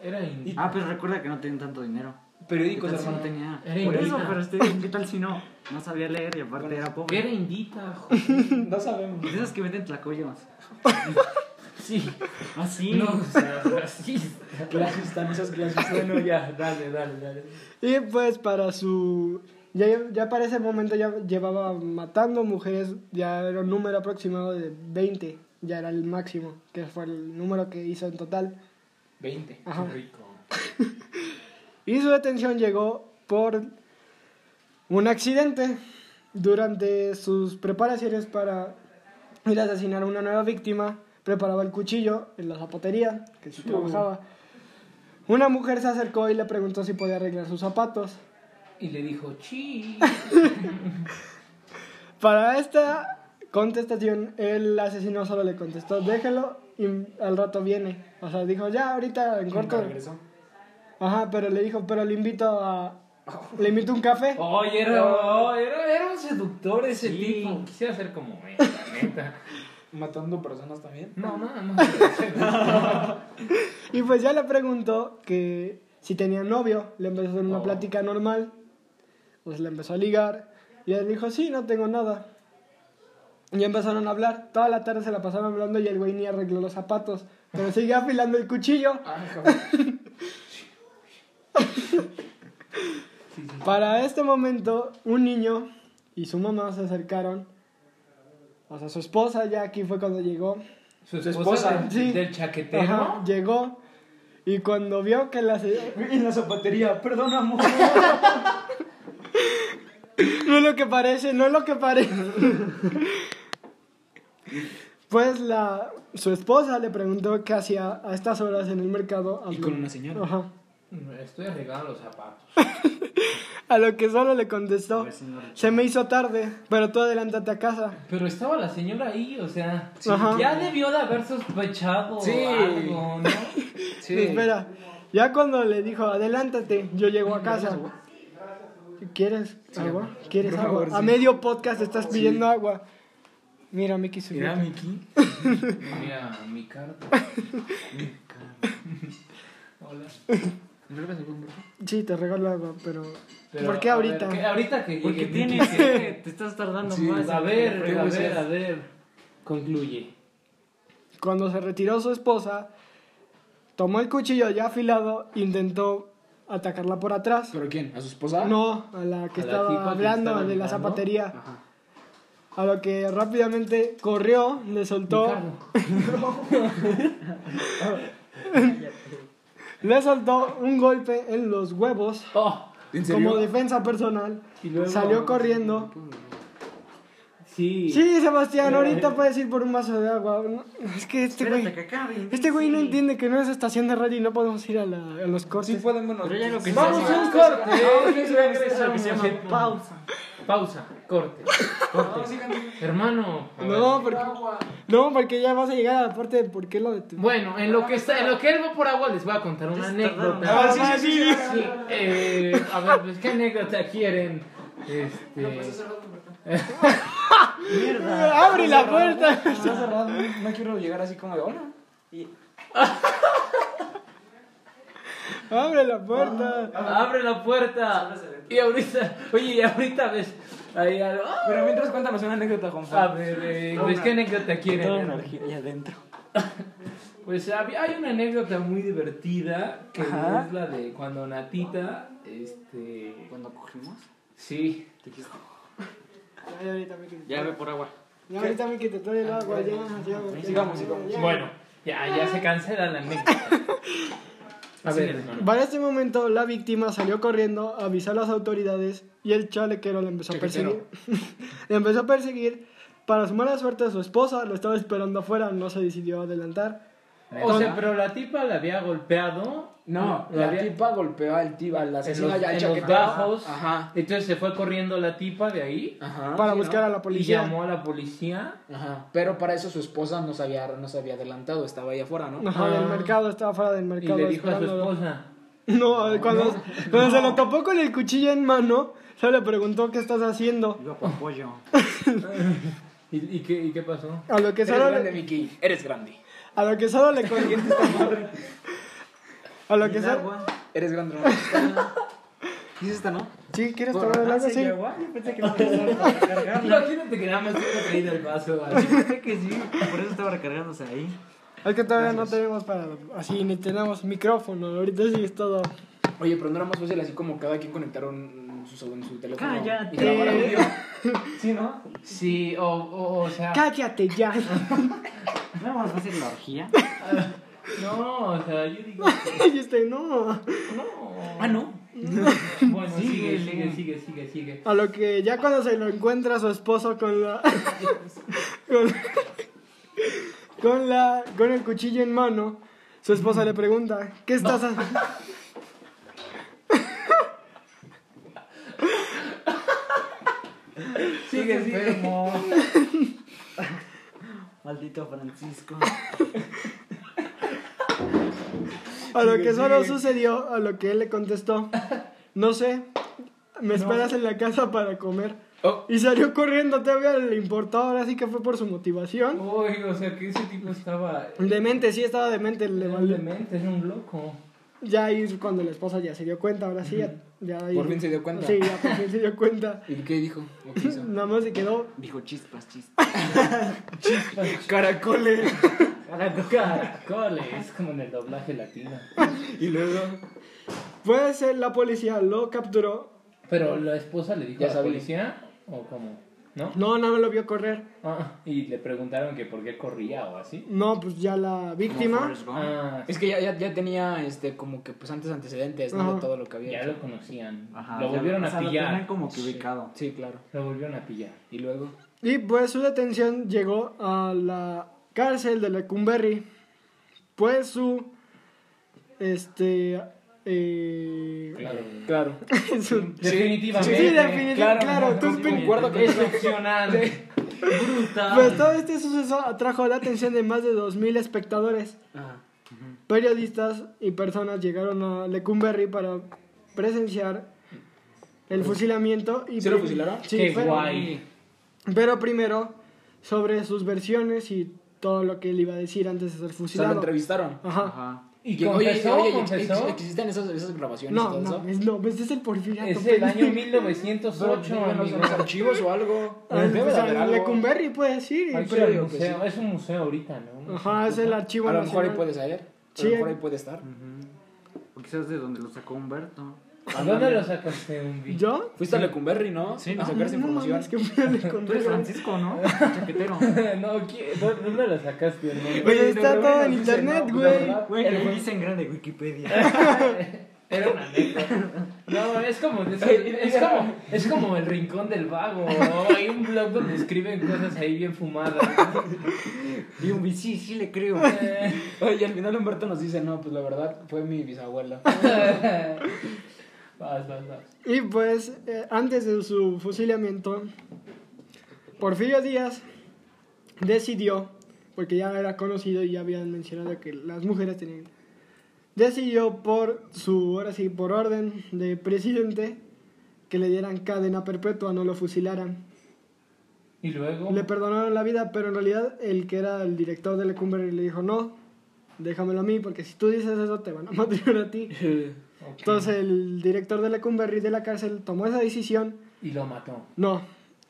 Era indita. Ah, pero recuerda que no tenían tanto dinero. ¿Qué Periódicos, tal si no hermano. tenía? Era Por eso, pero este, ¿qué tal si no? No sabía leer y aparte era Era pobre. indita, joder. No sabemos. De esas que venden tlacoyos. Sí. Así. No, o sea, racista. Clasistas, no seas clasista. Bueno, ya, dale, dale, dale. Y pues para su... Ya, ya para ese momento ya llevaba matando mujeres, ya era un número aproximado de 20, ya era el máximo, que fue el número que hizo en total. 20. Ajá. Qué rico. Y su detención llegó por un accidente durante sus preparaciones para ir a asesinar a una nueva víctima. Preparaba el cuchillo en la zapatería, que sí trabajaba. Una mujer se acercó y le preguntó si podía arreglar sus zapatos. Y le dijo, chi. Para esta contestación, el asesino solo le contestó, déjelo y al rato viene. O sea, dijo, ya, ahorita en corto. regresó. Ajo, pero le dijo, pero le invito a... Le invito un café. Oye, era, oh, era, era un seductor ese Sí. tipo. Quisiera ser como él, la neta. Matando personas también. No, nada más. Y pues ya le preguntó que si tenía novio, le empezó a hacer una Oh. plática normal, pues le empezó a ligar, y él dijo, sí, no tengo nada. Y empezaron a hablar, toda la tarde se la pasaron hablando y el güey ni arregló los zapatos, pero sigue afilando el cuchillo. Ah, cabrón. Para este momento, un niño y su mamá se acercaron, o sea, su esposa ya aquí fue cuando llegó, Su esposa, esposa. del, Sí. del chaquetero. Ajá, llegó, y cuando vio que la... En la zapatería, perdón, amor. No es lo que parece, no es lo que parece. Pues la, su esposa le preguntó qué hacía a estas horas en el mercado. Y con una señora. Ajá. Estoy arreglando los zapatos. A lo que solo le contestó, Richo. se me hizo tarde, pero tú adelántate a casa. Pero estaba la señora ahí, o sea, Ajá. ya debió de haber sospechado Sí. algo, ¿no? Sí. Espera, ya cuando le dijo, adelántate, yo llego a casa. ¿Quieres agua? ¿Quieres por agua? favor, A medio podcast estás pidiendo agua. Mira, Miki su Mira, Miki. Mira, mi carta. Hola. ¿Me regalas algo, favor? Sí, te regalo agua, pero... Pero, ¿Por qué a ver, ahorita? ¿qué- ahorita que Porque tienes que. Te estás tardando Sí, más. A ver, a ver, a ver. Concluye. Cuando se retiró su esposa, tomó el cuchillo ya afilado, intentó atacarla por atrás. ¿Pero quién? ¿A su esposa? No, a la que ¿A estaba hablando, estaba de la zapatería. Ajá. A lo que rápidamente corrió, le soltó. le soltó un golpe en los huevos Oh, ¿En serio? como defensa personal. y luego. Salió corriendo. Sí. Sí, Sebastián, ahorita puedes ir por un vaso de agua. No, es que este Espérate güey, que acabe. este güey no entiende que no es estación de radio y no podemos ir a, la- a los cortes. Sí que Vamos a un corte. Lo que se llama pausa. Pausa, corte. Corte. Hermano. No, porque, no, porque ya vas a llegar a la parte de por qué lo detuviste. Bueno, en lo que está, en lo que él va por agua les voy a contar una anécdota. Ah, sí, sí, sí, sí. Sí, eh, a ver, pues, ¿qué anécdota quieren? Este. Mierda. ¡Abre la puerta! Está cerrado. No quiero llegar así como de hola. Y- ¡Abre la puerta! Abre la puerta. Y ahorita, oye, y ahorita ves ahí algo. ¡Ah! Pero mientras cuéntanos una anécdota, Juan A ver, eh, pues, ¿qué anécdota Toda quieren? energía ahí adentro. Pues había- hay una anécdota muy divertida que Ajá. es la de cuando Natita, este, Cuando cogimos, sí, te dijiste, Ya, ahorita me quito. ya ve por agua. Ya, ahorita me quito todo el agua, ya, ya. Sigamos, sigamos. bueno, ya, ya se cancela la anécdota. A ver. Para este momento, la víctima salió corriendo, avisó a las autoridades y el chalequero le empezó a perseguir. le empezó a perseguir. Para su mala suerte, su esposa lo estaba esperando afuera, no se decidió adelantar. O sea, pero la tipa la había golpeado. No, la la había- tipa golpeó al tío, al en asesino los, ya en los bajos. Ajá. Entonces se fue corriendo la tipa de ahí Ajá. para sí, buscar ¿no? a la y policía. llamó a la policía. Ajá. Pero para eso su esposa no se había, no se había adelantado, estaba ahí afuera, ¿no? Ajá, del Ah. mercado, estaba fuera del Y mercado. le dijo a su esposa. No, cuando, cuando se lo topó con el cuchillo en mano, se le preguntó qué estás haciendo. Iba por pollo. ¿Y, y qué, y qué pasó? A lo que Eres grande, le, Miki. Eres grande. A lo que solo le con- a lo que ¿El solo agua? Eres grande. ¿no? ¿Y es esta, no? Sí, ¿quieres tomar el agua? sí, Sí. agua. Yo pensé que no. Imagínate que nada más hubiera traído el vaso. Yo pensé que sí, por eso estaba recargándose ahí. Es que todavía no tenemos para así ni tenemos micrófono, ahorita sí es todo. Oye, pero no era más fácil así como cada quien conectaron su, en su teléfono. Cállate. Y. Sí, ¿no? Sí, o, o, o sea. Cállate ya. ¿No era más fácil la orgía? No, o sea, yo digo. y este no. No. Ah, no. Bueno, sigue, sigue, sigue, sigue, sigue. A lo que ya cuando se lo encuentra su esposo con la con, con la con el cuchillo en mano, su esposa le pregunta, "¿Qué estás haciendo?" Sigue, sigue. Maldito Francisco. A lo que solo sucedió, a lo que él le contestó, "No sé, me esperas en la casa para comer." Oh. Y salió corriendo, todavía le importó, ahora sí que fue por su motivación. Uy, o sea, que ese tipo estaba. Demente, sí estaba demente, le demente, era un loco. Ya ahí cuando la esposa ya se dio cuenta, ahora sí, ya, ya ahí- Por fin se dio cuenta. Sí, ya por fin se dio cuenta. ¿Y qué dijo? ¿O qué hizo? Nada más se quedó. Dijo chispas, chispas. Caracoles. Caracoles, es como en el doblaje latino. Y luego. Pues eh, la policía lo capturó. Pero la esposa le dijo Ya a la sabía. policía, ¿o cómo? ¿No? No, no me lo vio correr. Ah, y le preguntaron que por qué corría o así. No, pues ya la víctima. Ah, Es que ya, ya, ya tenía este como que pues antes antecedentes, ¿no? Ajá. De todo lo que había. ya hecho. lo conocían. Ajá, lo ya- volvieron o a sea, Lo pillar. tenían como que ubicado. Sí, claro. Lo volvieron a pillar. Y luego. Y pues su detención llegó a la cárcel de Lecumberri. Pues su. Este. Eh, Claro. Claro. Definitivamente. Sí, definitivamente, claro, claro, tú concuerdo con Excepcional. Brutal. Pues todo este suceso atrajo la atención de más de 2.000 espectadores. Ajá. Periodistas y personas llegaron a Lecumberri para presenciar el fusilamiento. Y ¿Sí lo fusilaron? Sí, Qué pero, guay. pero primero sobre sus versiones y todo lo que él iba a decir antes de ser O sea, lo fusilado. entrevistaron. Ajá. Ajá. Y oye, confesó, oye, confesó. ex- ¿existen esas, esas grabaciones y No, todo no, eso? es, no, ese es el porfiriato. Es el año pendejo. 1908, Díganos en los archivos o algo. Ah, Debe de haber en algo. Lecumberri puedes ir. y Hay que pre- ir al museo. Es un museo ahorita, ¿no? Ajá, es el archivo A lo mejor ahí puede ser. A lo mejor ahí puede estar. O quizás de donde lo sacó Humberto. ¿A dónde lo sacaste, un bicho? ¿Yo? Fuiste a Lecumberri, ¿no? Sí, a sacar esa No información. mames, que fui a Tú eres Lecumberri. Francisco, ¿no? Chaquetero. no, ¿qué? ¿Dó- ¿dónde lo sacaste, hermano? Pues está todo en internet, no, güey. Güey, El- lo dice en grande Wikipedia. Era una anécdota. No, es como, es, es como, es como el rincón del vago. ¿no? Hay un blog donde escriben cosas ahí bien fumadas. Y un sí, sí le creo. Eh, Oye, al final Humberto nos dice, no, pues la verdad fue mi bisabuela. Vas, vas, vas. Y pues, eh, antes de su fusilamiento, Porfirio Díaz decidió, porque ya era conocido y ya habían mencionado que las mujeres tenían, decidió por su, ahora sí, por orden de presidente, que le dieran cadena perpetua, no lo fusilaran. Y luego. Le perdonaron la vida, pero en realidad el que era el director de Lecumberri le dijo, no, déjamelo a mí, porque si tú dices eso te van a matar a ti. Ok. Entonces el director de Lecumberri de la cárcel tomó esa decisión. Y lo mató. No,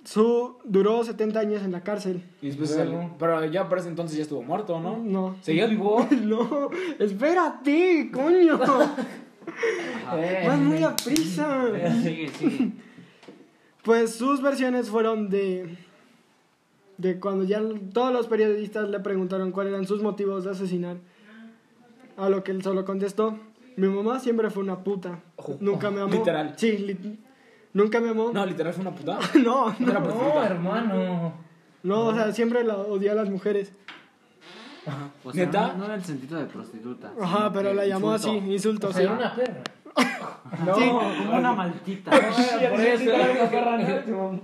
su duró 70 años en la cárcel. Y después salió. Pero ya para ese entonces ya estuvo muerto, ¿no? No. ¿Seguía vivo? No, espérate, coño. Vas muy a prisa. Sigue, sigue. Pues sus versiones fueron de de cuando ya todos los periodistas le preguntaron cuáles eran sus motivos de asesinar. A lo que él solo contestó, mi mamá siempre fue una puta. Ojo, Nunca me amó. literal. Sí, li- nunca me amó. No, literal fue una puta. no, no. No, prostituta. hermano. No, o sea, siempre la odié a las mujeres. O sea, ¿Neta? no, no en el sentido de prostituta. Ajá, pero la llamó insultó. así, insulto, O sí. sea, era una perra. No, Sí. como una maldita. Por eso.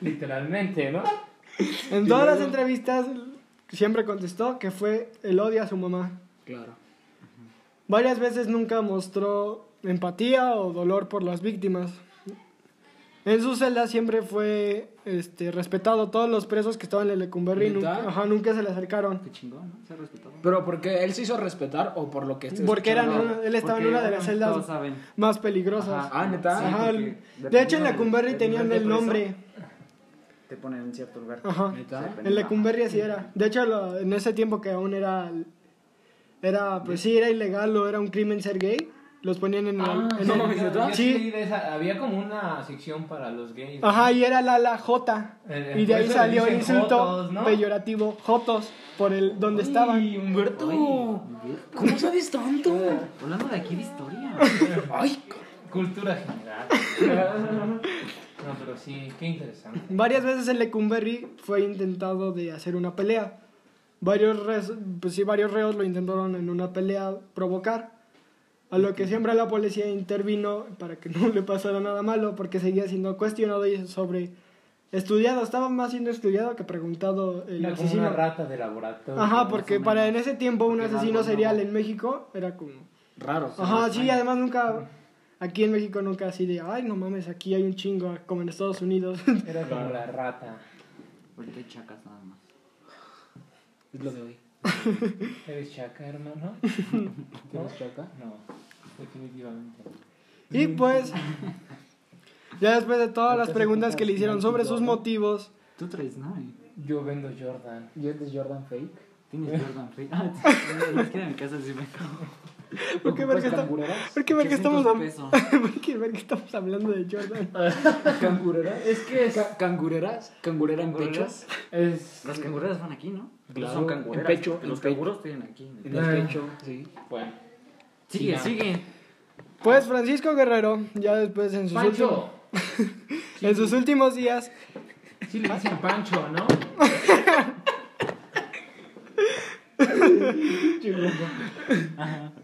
Literalmente, ¿no? En todas las entrevistas siempre contestó que fue el odio a su mamá. Claro. Varias veces nunca mostró empatía o dolor por las víctimas. En su celda siempre fue este, respetado. Todos los presos que estaban en el Lecumberri nunca, ajá, nunca se le acercaron. Qué chingón, ¿no? Se ha respetado. Pero porque él se hizo respetar o por lo que estoy Porque eran una- él estaba en una de las celdas saben. más peligrosas. Ah, ¿neta? Sí, Ajá, de hecho, en Lecumberri tenían el nombre. Te ponen en cierto lugar. Ajá. ¿Neta? En Lecumberri así era. De hecho, lo- en ese tiempo que aún era. Era, pues sí, era ilegal o era un crimen ser gay. Los ponían en el. Ah, en no el- sí Había como una sección para los gays. Ajá, y era la la J. Eh, Y de ahí salió el insulto jotos, ¿no? peyorativo, Jotos, por el donde estaban. Humberto. Humberto. ¿Cómo sabes tanto? Hablando de aquí de historia. Ay, Cultura general. no, pero sí, qué interesante. Varias veces en Lecumberri fue intentado de hacer una pelea. Varios, res- pues sí, varios reos lo intentaron en una pelea provocar. A lo que siempre la policía intervino para que no le pasara nada malo porque seguía siendo cuestionado y sobre estudiado. Estaba más siendo estudiado que preguntado el Era como asesino. una rata de laboratorio. Ajá, porque para en ese tiempo un asesino algo serial no. en México era como... raro. Ajá, sí, además nunca... Aquí en México nunca así de, ay, no mames, aquí hay un chingo, como en Estados Unidos. Era como la rata. Ahorita chacas nada más. Es lo de hoy. ¿Eres chaca, hermano? ¿Tienes chaca? No, definitivamente. Y pues, ya después de todas las preguntas que le hicieron sobre sus motivos, Tú traes Nike. Yo vendo Jordan. ¿Y es de Jordan Fake? Tienes Jordan Fake. Ah, es que en mi casa sí me ¿por qué por qué ver que estamos, 800 hab- pesos. por qué ver que estamos hablando de Jordan? ¿Cangureras? Es que es. Ca- ¿Cangureras? ¿Cangurera en pecho? ¿Cangureras? es Las cangureras van aquí, ¿no? Claro, Son cangureras. en pecho, en Los canguros tienen aquí. En el pecho, sí. bueno. Sigue, sigue. Pues Francisco Guerrero, ya después en sus, últimos, Pancho. en sus últimos días, Sí le dicen Pancho, ¿no?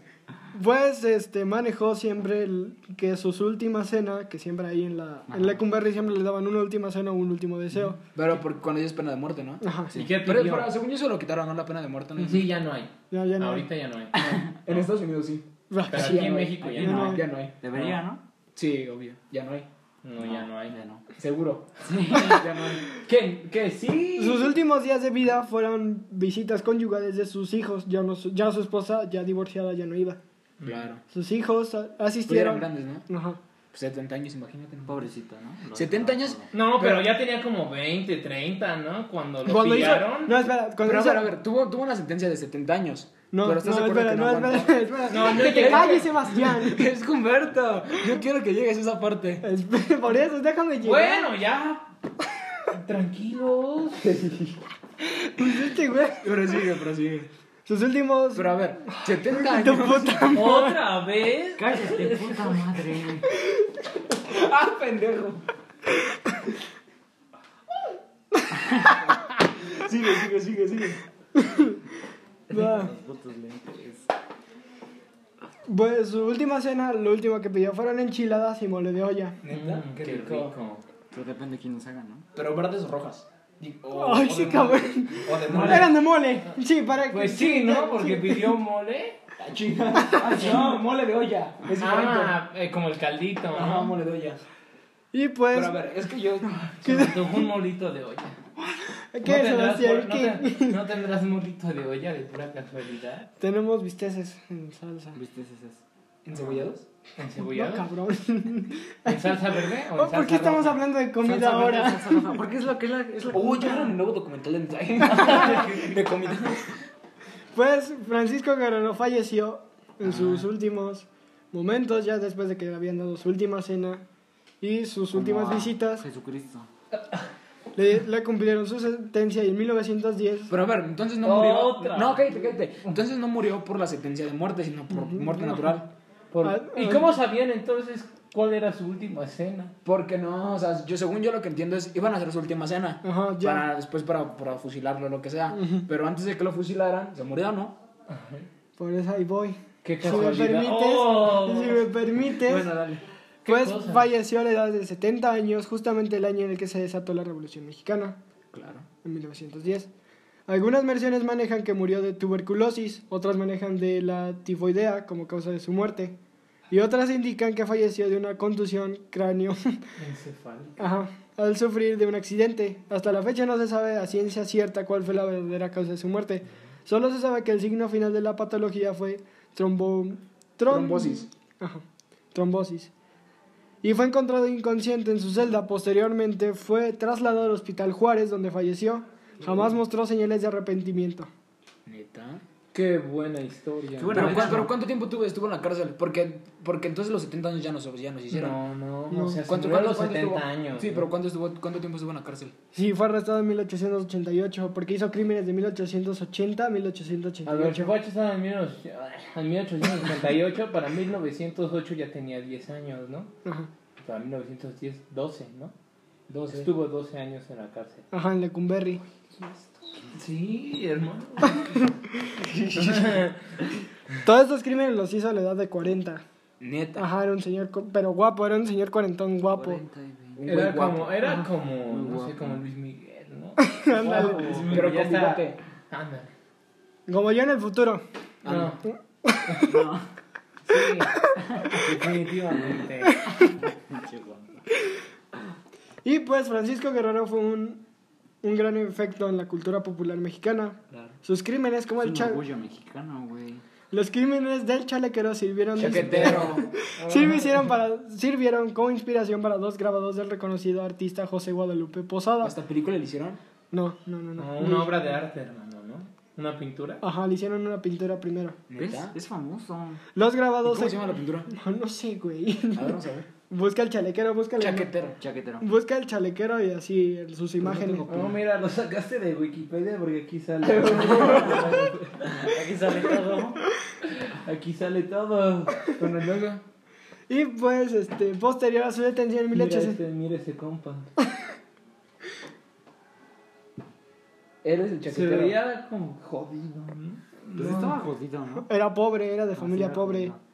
Pues este manejó siempre el- que su última cena, que siempre ahí en la en Lecumberri siempre le daban una última cena o un último deseo. Pero porque cuando es pena de muerte, ¿no? Ajá. ¿Y qué Pero, según yo se lo quitaron, ¿no? La pena de muerte. ¿no? Sí, ya no hay. Ya, ya no. Ahorita ya no hay. En Estados Unidos sí. Ah, Pero sí, aquí en. México ya no no hay. hay. Ya no hay. Debería, ¿no? Sí, obvio. Ya no hay. No, ya no hay. Ya no. Seguro. Sí. Ya no hay. ¿Qué? ¿Qué? Sí. Sus últimos días de vida fueron visitas conyugales de sus hijos. Ya, no, su- ya su esposa, ya divorciada, ya no iba. Claro. Sus hijos a- Pues eran asistieron. grandes, ¿no? Ajá. 70 años, imagínate. ¿no? Pobrecito, ¿no? Lo 70 dejaba años. No, pero ya tenía como 20, 30, ¿no? Cuando lo Cuando hizo, pillaron. no, espera, cuando Pero a hizo- ver, a ver, tuvo, tuvo una sentencia de 70 años. No, pero no, espera, que no, aguantó. espera, espera. No, no, que te calles, Sebastián. Es Humberto. Yo quiero que llegues a esa parte. Por eso, déjame llegar. Bueno, ya. Tranquilos. Pues este güey. Pero sigue, pero sigue. Sus últimos. Pero a ver, 70 Tu años. puta madre. ¿Otra vez? Cállate, puta madre. ¡Ah, pendejo! sigue, sigue, sigue, sigue. Pues su última cena, lo último que pidió fueron enchiladas y mole de olla. ¿Neta? Mm, qué rico. Pero depende de quién nos haga, ¿no? Pero verdes o rojas. O- Ay, o sí, de cabrón. mole. O de mole. Eran de mole. Sí, para Pues sí, ¿no? Porque pidió mole. Ah, no, mole de olla. Es. Ah, eh, como el caldito, Ajá, ¿no? mole de olla. Y pues. Pero a ver, es que yo. Se me un molito de olla. ¿Qué, ¿No tendrás, Sebastián? por- no, ¿No tendrás molito de olla de pura casualidad? Tenemos bisteces en salsa. ¿Viste esas? ¿Encebollados? ¿En No, cabrón. ¿En salsa verde o en Oh, salsa ¿Por qué estamos roja? hablando de comida Salsa verde, ahora? salsa roja. Porque es lo que es la. Es Uy, ya era un nuevo documental de, de comida. Pues Francisco Guerrero falleció en sus últimos momentos, ya después de que le habían dado su última cena y sus últimas visitas. Jesucristo. Le, le cumplieron su sentencia y en 1910. Pero a ver, entonces no murió. Otra. No, cállate, cállate. Entonces no murió por la sentencia de muerte, sino por muerte natural. Por- Ah, ¿Y ah. cómo sabían entonces cuál era su última cena? Porque no, o sea, yo según yo lo que entiendo es, iban a hacer su última cena. Ajá, ya. Para después para, para fusilarlo o lo que sea. Pero antes de que lo fusilaran, se murió, ¿no? Por eso ahí voy. Qué Si me casualidad. permites, Oh. si me permites, Bueno, dale. ¿Qué pues cosa? falleció a la edad de 70 años, justamente el año en el que se desató la Revolución Mexicana, Claro. en 1910. Algunas versiones manejan que murió de tuberculosis, otras manejan de la tifoidea como causa de su muerte, y otras indican que falleció de una contusión cráneo. Ajá, al sufrir de un accidente. Hasta la fecha no se sabe a ciencia cierta cuál fue la verdadera causa de su muerte. Solo se sabe que el signo final de la patología fue trombo... trom- Trombosis. Ajá, trombosis. Y fue encontrado inconsciente en su celda. Posteriormente fue trasladado al Hospital Juárez, donde falleció. Jamás mostró señales de arrepentimiento. Neta. Qué buena historia. Qué buena Pero, ¿cu- pero. ¿cuánto tiempo tuvo, estuvo en la cárcel? Porque, porque entonces los 70 años ya no, se- ya no se hicieron. No, no, No. o sea, ¿Cuánto, ¿Cuánto, los cuánto 70 estuvo? años. Sí, pero ¿cuánto, estuvo, ¿cuánto tiempo estuvo en la cárcel? Sí, fue arrestado en 1888 porque hizo crímenes de 1880 a A ver, 1888. Chefacho estaba en, 19- en 1888, para 1908 ya tenía 10 años, ¿no? Ajá, Para 1910, 12, ¿no? 12. Estuvo 12 años en la cárcel. ajá, en Lecumberri. Sí, hermano. Todos estos crímenes los hizo a la edad de 40. Neta. Ajá, era un señor, pero guapo, era un señor cuarentón guapo. 40 y 20. Un Era guapo. como, era como, Muy no sé, guapo. como Luis Miguel, ¿no? Ándale. Guapo, Pero ya con está- bigote. Ándale. Como yo en el futuro. No, No. sí, definitivamente. Y pues Francisco Guerrero fue un, un gran efecto en la cultura popular mexicana. Claro. Sus crímenes, como Es el un cha- orgullo mexicano, güey. los crímenes del chalequero sirvieron, de- Chaquetero. sirvieron, para, sirvieron como inspiración para dos grabados del reconocido artista José Guadalupe Posada. ¿Esta película le hicieron? No, no, no, no. No, una obra de arte, hermano, ¿no? Una pintura. Ajá, le hicieron una pintura primero. ¿Ves? Es famoso. Los ¿Y grabados... ¿Cómo se- se llama la pintura? No, no sé, güey. A ver, vamos a ver. Busca el chalequero, busca el... Chaquetero. Chaquetero. Busca el chalequero y así sus imágenes. No, mira, lo sacaste de Wikipedia porque aquí sale. Aquí sale todo. aquí sale todo. Con el logo. Y pues, este, posterior a su detención en Mira, 1800... este, mira ese compa. Eres el Se chaquetero. veía como jodido, ¿no? Pues estaba jodido, ¿no? Era pobre, era de familia Así era pobre. jodido.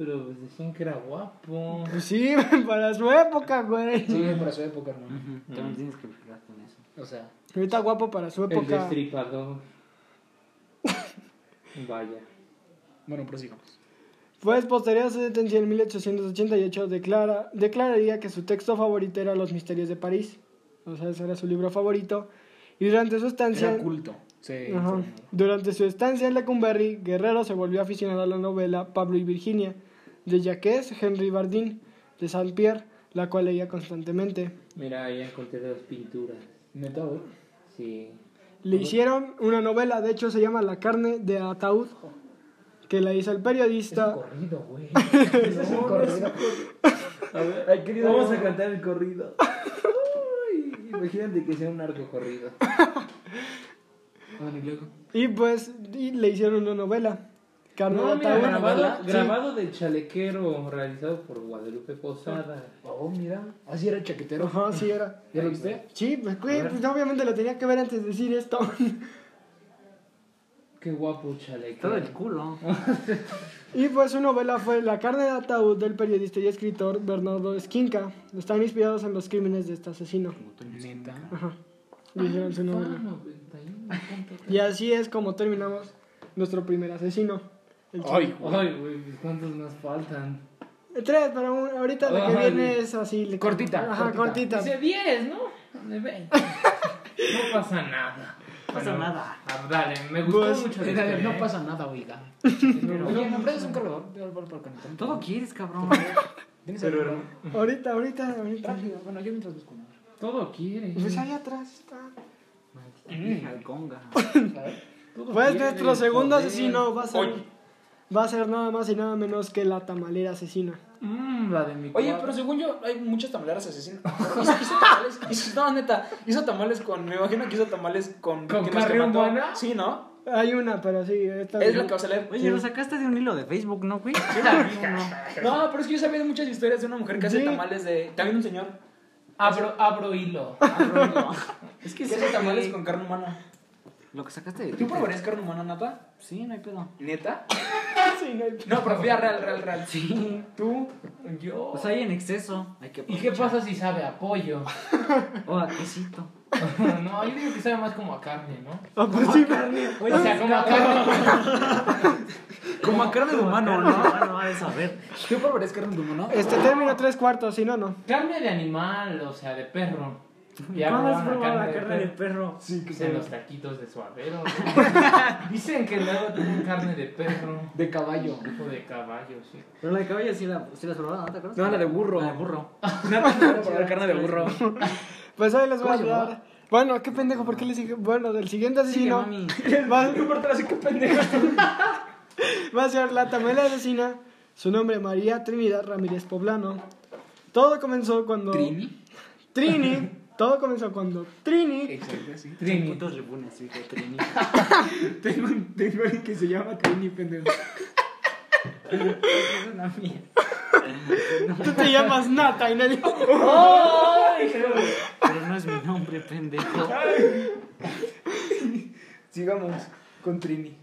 Pero pues decían que era guapo. Pues sí, para su época, güey. Sí, para su época, hermano. Ujú, También tienes que fijarte en eso. O sea, Ahorita guapo para su El época. destripador. Vaya. bueno, prosigamos. Pues posterior a su detención en 1888 declara, declararía que su texto favorito era Los Misterios de París. O sea, ese era su libro favorito. Y durante su estancia... Era culto. Sí. Durante su estancia en Lecumberri, Guerrero se volvió aficionado a la novela Pablo y Virginia, de Jacques Henry Bardin, de Saint-Pierre, la cual leía constantemente. Mira, ahí encontré las pinturas. Neta. Sí. Le hicieron una novela, de hecho se llama La carne de ataúd, que la hizo el periodista... Corrido, güey. Es un corrido. A ver, ay, querido. Vamos a cantar el corrido. Imagínate que sea un narco corrido. Luego. Y pues y le hicieron una novela, Carne No, de mira, grabado, Sí. grabado del chalequero realizado por Guadalupe Posada. Oh, mira. Así era el chaquetero. Ajá, sí era. ¿Ya lo viste? Sí, pues, güey, pues obviamente lo tenía que ver antes de decir esto. Qué guapo chalequero. Todo el culo. Y pues su novela fue La carne de ataúd del periodista y escritor Bernardo Esquinca. Están inspirados en los crímenes de este asesino. Neta. Ajá. Y hicieron su Ah, novela. 91, Y así es como terminamos nuestro primer asesino. El Ay. Ay, güey, pues, ¿cuántos nos faltan? Tres, pero un- ahorita la que Ay. viene es así. Cortita, Ajá, cortita. cortita. Dice 10, ¿no? De 20. No pasa nada. No pasa nada. ah, dale, me gustó Pues, mucho. Mira, historia, no ¿eh? pasa nada, oiga. Oye, ¿me prestas un cargador? Todo quieres, cabrón. ¿Tienes Pero? Ahorita, ahorita, ahorita. Bueno, yo mientras busco. Todo quiere. Pues ahí atrás está. Alconga. A ver. Todo Pues nuestro segundo asesino va a ser. Va a ser nada más y nada menos que la tamalera asesina. Mmm, la de mi Oye, cuadro. pero según yo, hay muchas tamaleras asesinas. Hizo, hizo tamales. Hizo, no, neta. Hizo tamales con. Me imagino que hizo tamales con. ¿Con mató. humana? Sí, ¿no? Hay una, pero sí. Esta Es lo que vas a leer. Oye, lo sacaste de un hilo de Facebook, ¿no, güey? Yo la vi uno. No, pero es que yo sabía de muchas historias de una mujer que hace Sí. tamales de. También un señor. Abro, abro hilo. Es que hace tamales con carne humana. Lo que sacaste de ¿Tú probarías carne humana, Nata? Sí, no hay pedo. ¿Neta? Sí, no No, pero fía real, real, real. Sí. ¿Tú? Yo. Pues hay en exceso. Hay que ¿Y qué pasa si sabe a pollo? O a quesito. no, yo digo que sabe más como a carne, ¿no? Ah, pues sí. o sea, como a carne. Como a carne de humano, ¿no? No va a saber. ¿Tú probarías carne de humano? Este término tres cuartos, si no, no. Carne de animal, o sea, de perro. Ya ¿Cuándo has probado la carne de perro? Sí, que En los taquitos de suadero. Dicen que luego tienen carne de perro. De caballo. O de caballo, sí. Pero la de caballo sí la, sí la has probado, ¿no te acuerdas? No, la de burro. La de burro. No a probar carne de burro. Pues hoy les voy a ¿Cómo se hablar. Bueno, qué pendejo, ¿por qué les dije? Bueno, del siguiente Sigue, asesino mami. va, así que pendejo. va a ser la tamalera asesina. Su nombre María Trinidad Ramírez Poblano. Todo comenzó cuando. ¿Trini? Trini. Todo comenzó cuando Trini. Exacto, sí. Trini. Putos rebunes, hijo, Trini. Tengo, tengo alguien que se llama Trini, pendejo. Es una mierda. Tú te llamas Nata y nadie. Pero no es mi nombre, pendejo. Sigamos con Trini.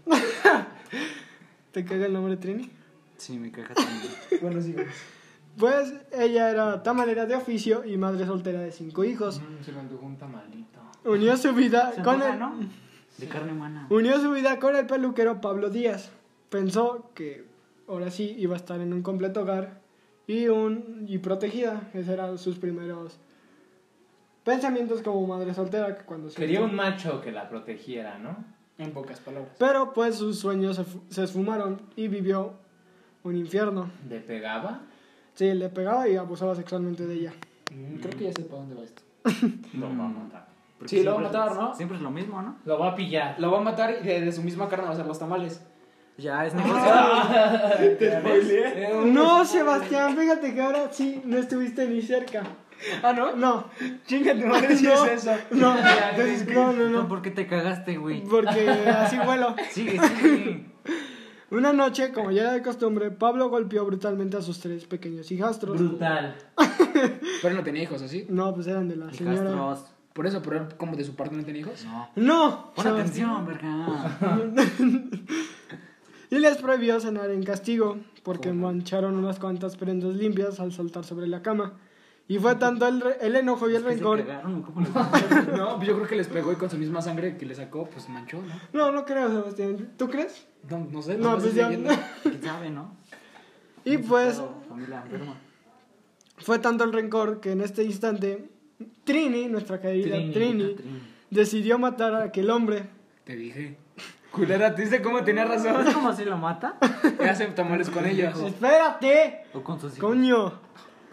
¿Te caga el nombre Trini? Sí, me caga Trini. Bueno, sigamos. Pues ella era tamalera de oficio y madre soltera de cinco hijos. Mm, Se me antojó un tamalito. Unió su vida Se con el, ¿no? De carne humana. unió su vida con el peluquero Pablo Díaz. Pensó que ahora sí iba a estar en un completo hogar y un y protegida. Esos eran sus primeros pensamientos como madre soltera que cuando se- Quería un macho que la protegiera, ¿no? En pocas palabras. Pero pues sus sueños se, se esfumaron y vivió un infierno. ¿Le pegaba? Sí, le pegaba y abusaba sexualmente de ella. Mm, Creo que ya sé para dónde va esto. Lo va a matar. Porque Sí, lo va a matar, ¿no? Siempre es lo mismo, ¿no? Lo va a pillar. Lo va a matar y de, de su misma carne va a hacer los tamales. Ya, es Eh, No, Sebastián, fíjate que ahora sí no estuviste ni cerca. Ah, ¿no? No, Chinga tu madre si No. es eso. no, no, no, no, ¿Por qué te cagaste, güey? porque así vuelo. Sigue, sigue. Una noche, como ya era de costumbre, Pablo golpeó brutalmente a sus tres pequeños hijastros. Brutal. Pero no tenía hijos, ¿así? No, pues eran de la señora. Hijastros. Por eso, pero él, como de su parte no tenía hijos. No. No, Pon atención, verga. y les prohibió cenar en castigo porque mancharon unas cuantas prendas limpias al saltar sobre la cama. Y fue tanto el, re- el enojo y el ¿Que se rencor. cagaron? ¿Cómo les- No, pues yo creo que les pegó y con su misma sangre que le sacó, pues manchó, ¿no? No, no creo, Sebastián. ¿Tú crees? No, no sé. No, no pues ya. ¿Quién sabe, no? Y pues Familia fue tanto el rencor que en este instante Trini, nuestra querida Trini. Trini, decidió matar a aquel hombre. Te dije. Culera, ¿te diste cómo tenía razón? ¿Sabes cómo se lo mata? Y hace tamales con ellos. ¡Espérate! ¿O con sus hijos? ¡Coño!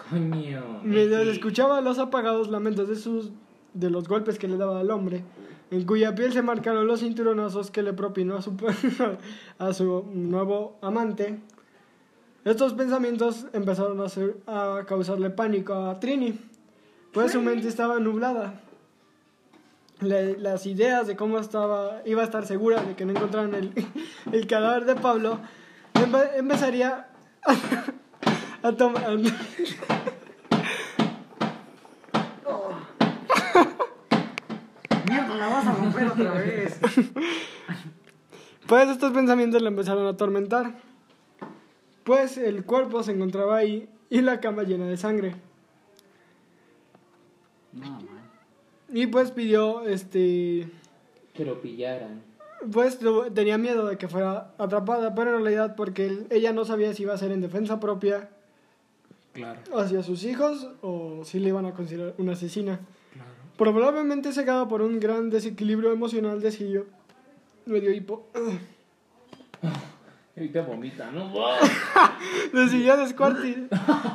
Coño. Mientras escuchaba los apagados lamentos de sus de los golpes que le daba al hombre, en cuya piel se marcaron los cinturonazos que le propinó a su, a su nuevo amante. Estos pensamientos empezaron a, hacer- a causarle pánico a Trini, pues su mente estaba nublada. Le- las ideas de cómo estaba, iba a estar segura de que no encontraran el, el cadáver de Pablo, empe- empezaría a tomar... ¡Mierda, la vas a romper otra vez! Pues estos pensamientos le empezaron a atormentar. Pues el cuerpo se encontraba ahí y la cama llena de sangre. No. Y pues pidió, este, Que lo pillaran. pues tenía miedo de que fuera atrapada, pero en realidad porque él- ella no sabía si iba a ser en defensa propia Claro, hacia sus hijos o si le iban a considerar una asesina. claro. Probablemente cegada por un gran desequilibrio emocional decidió, medio hipo, Ahorita vomita, ¿no? decidió, descuarti-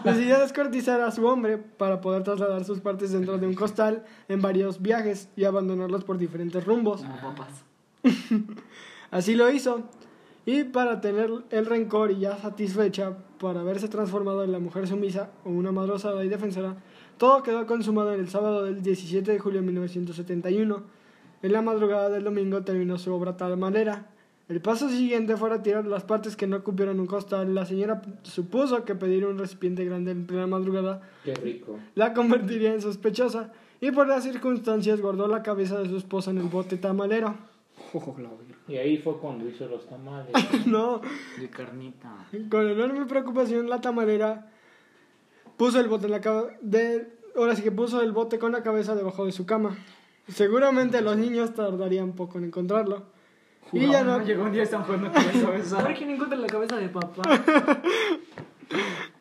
decidió descuartizar a su hombre para poder trasladar sus partes dentro de un costal en varios viajes y abandonarlos por diferentes rumbos. Así lo hizo. Y para tener el rencor y ya satisfecha por haberse transformado en la mujer sumisa o una madre osada y defensora, todo quedó consumado en el sábado del 17 de julio de 1971. En la madrugada del domingo terminó su obra tal manera. El paso siguiente fue retirar las partes que no cupieron un costal. La señora supuso que pedir un recipiente grande en plena madrugada Qué rico. la convertiría en sospechosa y por las circunstancias guardó la cabeza de su esposa en el bote tamalero. Verga. Y ahí fue cuando hizo los tamales. No, De carnita. Con enorme preocupación, la tamalera puso el bote en la cabeza. Ahora sí que puso el bote con la cabeza debajo de su cama. Seguramente los niños tardarían poco en encontrarlo. Y ya no. Llegó un día y están jugando con la cabeza. ¿Por qué no encuentra la cabeza de papá?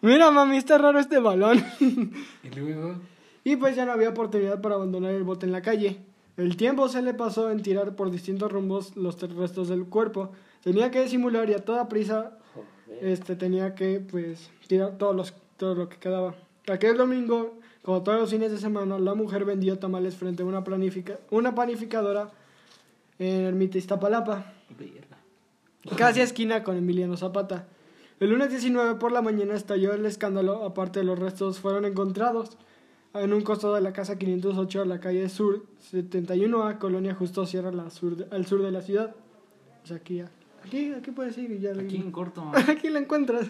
Mira, mami, está raro este balón. Y luego. y pues ya no había oportunidad para abandonar el bote en la calle. El tiempo se le pasó en tirar por distintos rumbos los restos del cuerpo. Tenía que disimular y a toda prisa este tenía que pues tirar todos los, todo lo que quedaba. Aquel domingo, como todos los fines de semana, la mujer vendió tamales frente a una, planifica, una panificadora en Ermita Iztapalapa, casi a esquina con Emiliano Zapata. El lunes 19 por la mañana estalló el escándalo, aparte los restos fueron encontrados en un costado de la casa 508 a la calle Sur 71A, Colonia Justo Sierra, la sur de- al sur de la ciudad. O sea, aquí, aquí, aquí puedes ir y ya Aquí en corto. Aquí la encuentras.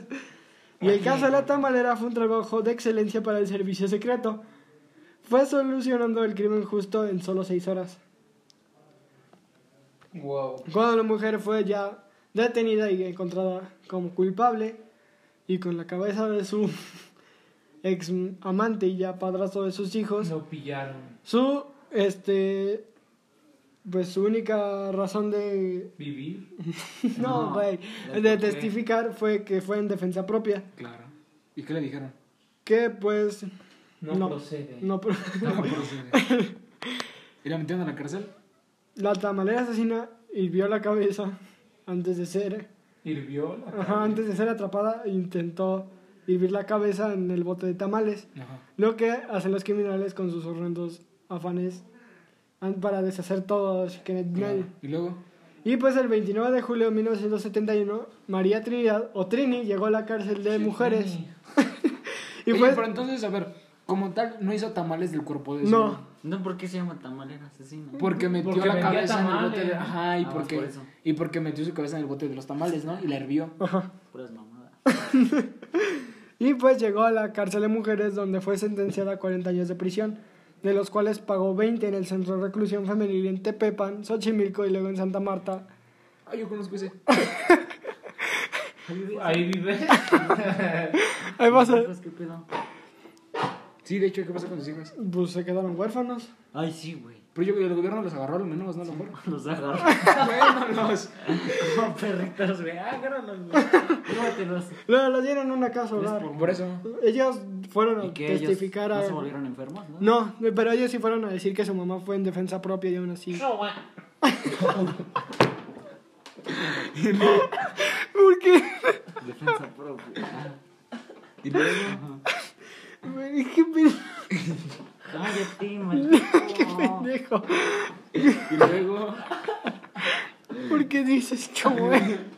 Y el caso de la tamalera fue un trabajo de excelencia para el servicio secreto. Fue solucionando el crimen justo en solo seis horas. Wow. Cuando la mujer fue ya detenida y encontrada como culpable y con la cabeza de su ex amante y ya padrastro de sus hijos, Lo pillaron. su este pues su única razón de ¿Vivir? no, güey, ¿de de por qué? testificar fue que fue en defensa propia. Claro. ¿Y qué le dijeron? que pues No, No. procede. no pro- No procede. ¿Y la metieron a la cárcel? la tamalera asesina hirvió la cabeza antes de ser Hirvió la ajá, antes de ser atrapada intentó hirvir la cabeza en el bote de tamales Ajá. lo que hacen los criminales con sus horrendos afanes an- para deshacer todo así que nadie- ¿Y luego? y pues el 29 de julio de 1971 María Trinidad o Trini llegó a la cárcel de mujeres y Oye, pues pero entonces, a ver, como tal, no hizo tamales del cuerpo de su no No, ¿por qué se llama tamalera asesina? Porque metió Porque la cabeza en el bote de... Ajá, y Ah, porque, por y porque metió su cabeza en el bote de los tamales, ¿no? Y la hervió. ajá Puras mamadas. Y pues llegó a la cárcel de mujeres donde fue sentenciada a 40 años de prisión, de los cuales pagó 20 en el centro de reclusión femenil en Tepepan, Xochimilco y luego en Santa Marta. Ah, yo conozco ese. Ahí vive. Ahí pasa. ¿qué pedo? Sí, de hecho, ¿qué pasa con tus hijos? Pues se quedaron huérfanos. Ay, sí, güey. Pero yo, el gobierno los agarró a los menos, ¿no? A lo mejor. Los agarró. bueno, los... Como perritos, güey. Agárralos, güey. Luego los dieron a una casa hogar. Por eso. Ellos fueron ¿Y a que ellos testificar no a... se volvieron enfermos, no? No, pero ellos sí fueron a decir que su mamá fue en defensa propia y aún así. ¿Por qué? Defensa propia. Y luego... ¿Qué Cállate, maldito. pendejo? Y luego... ¿Por qué dices choe?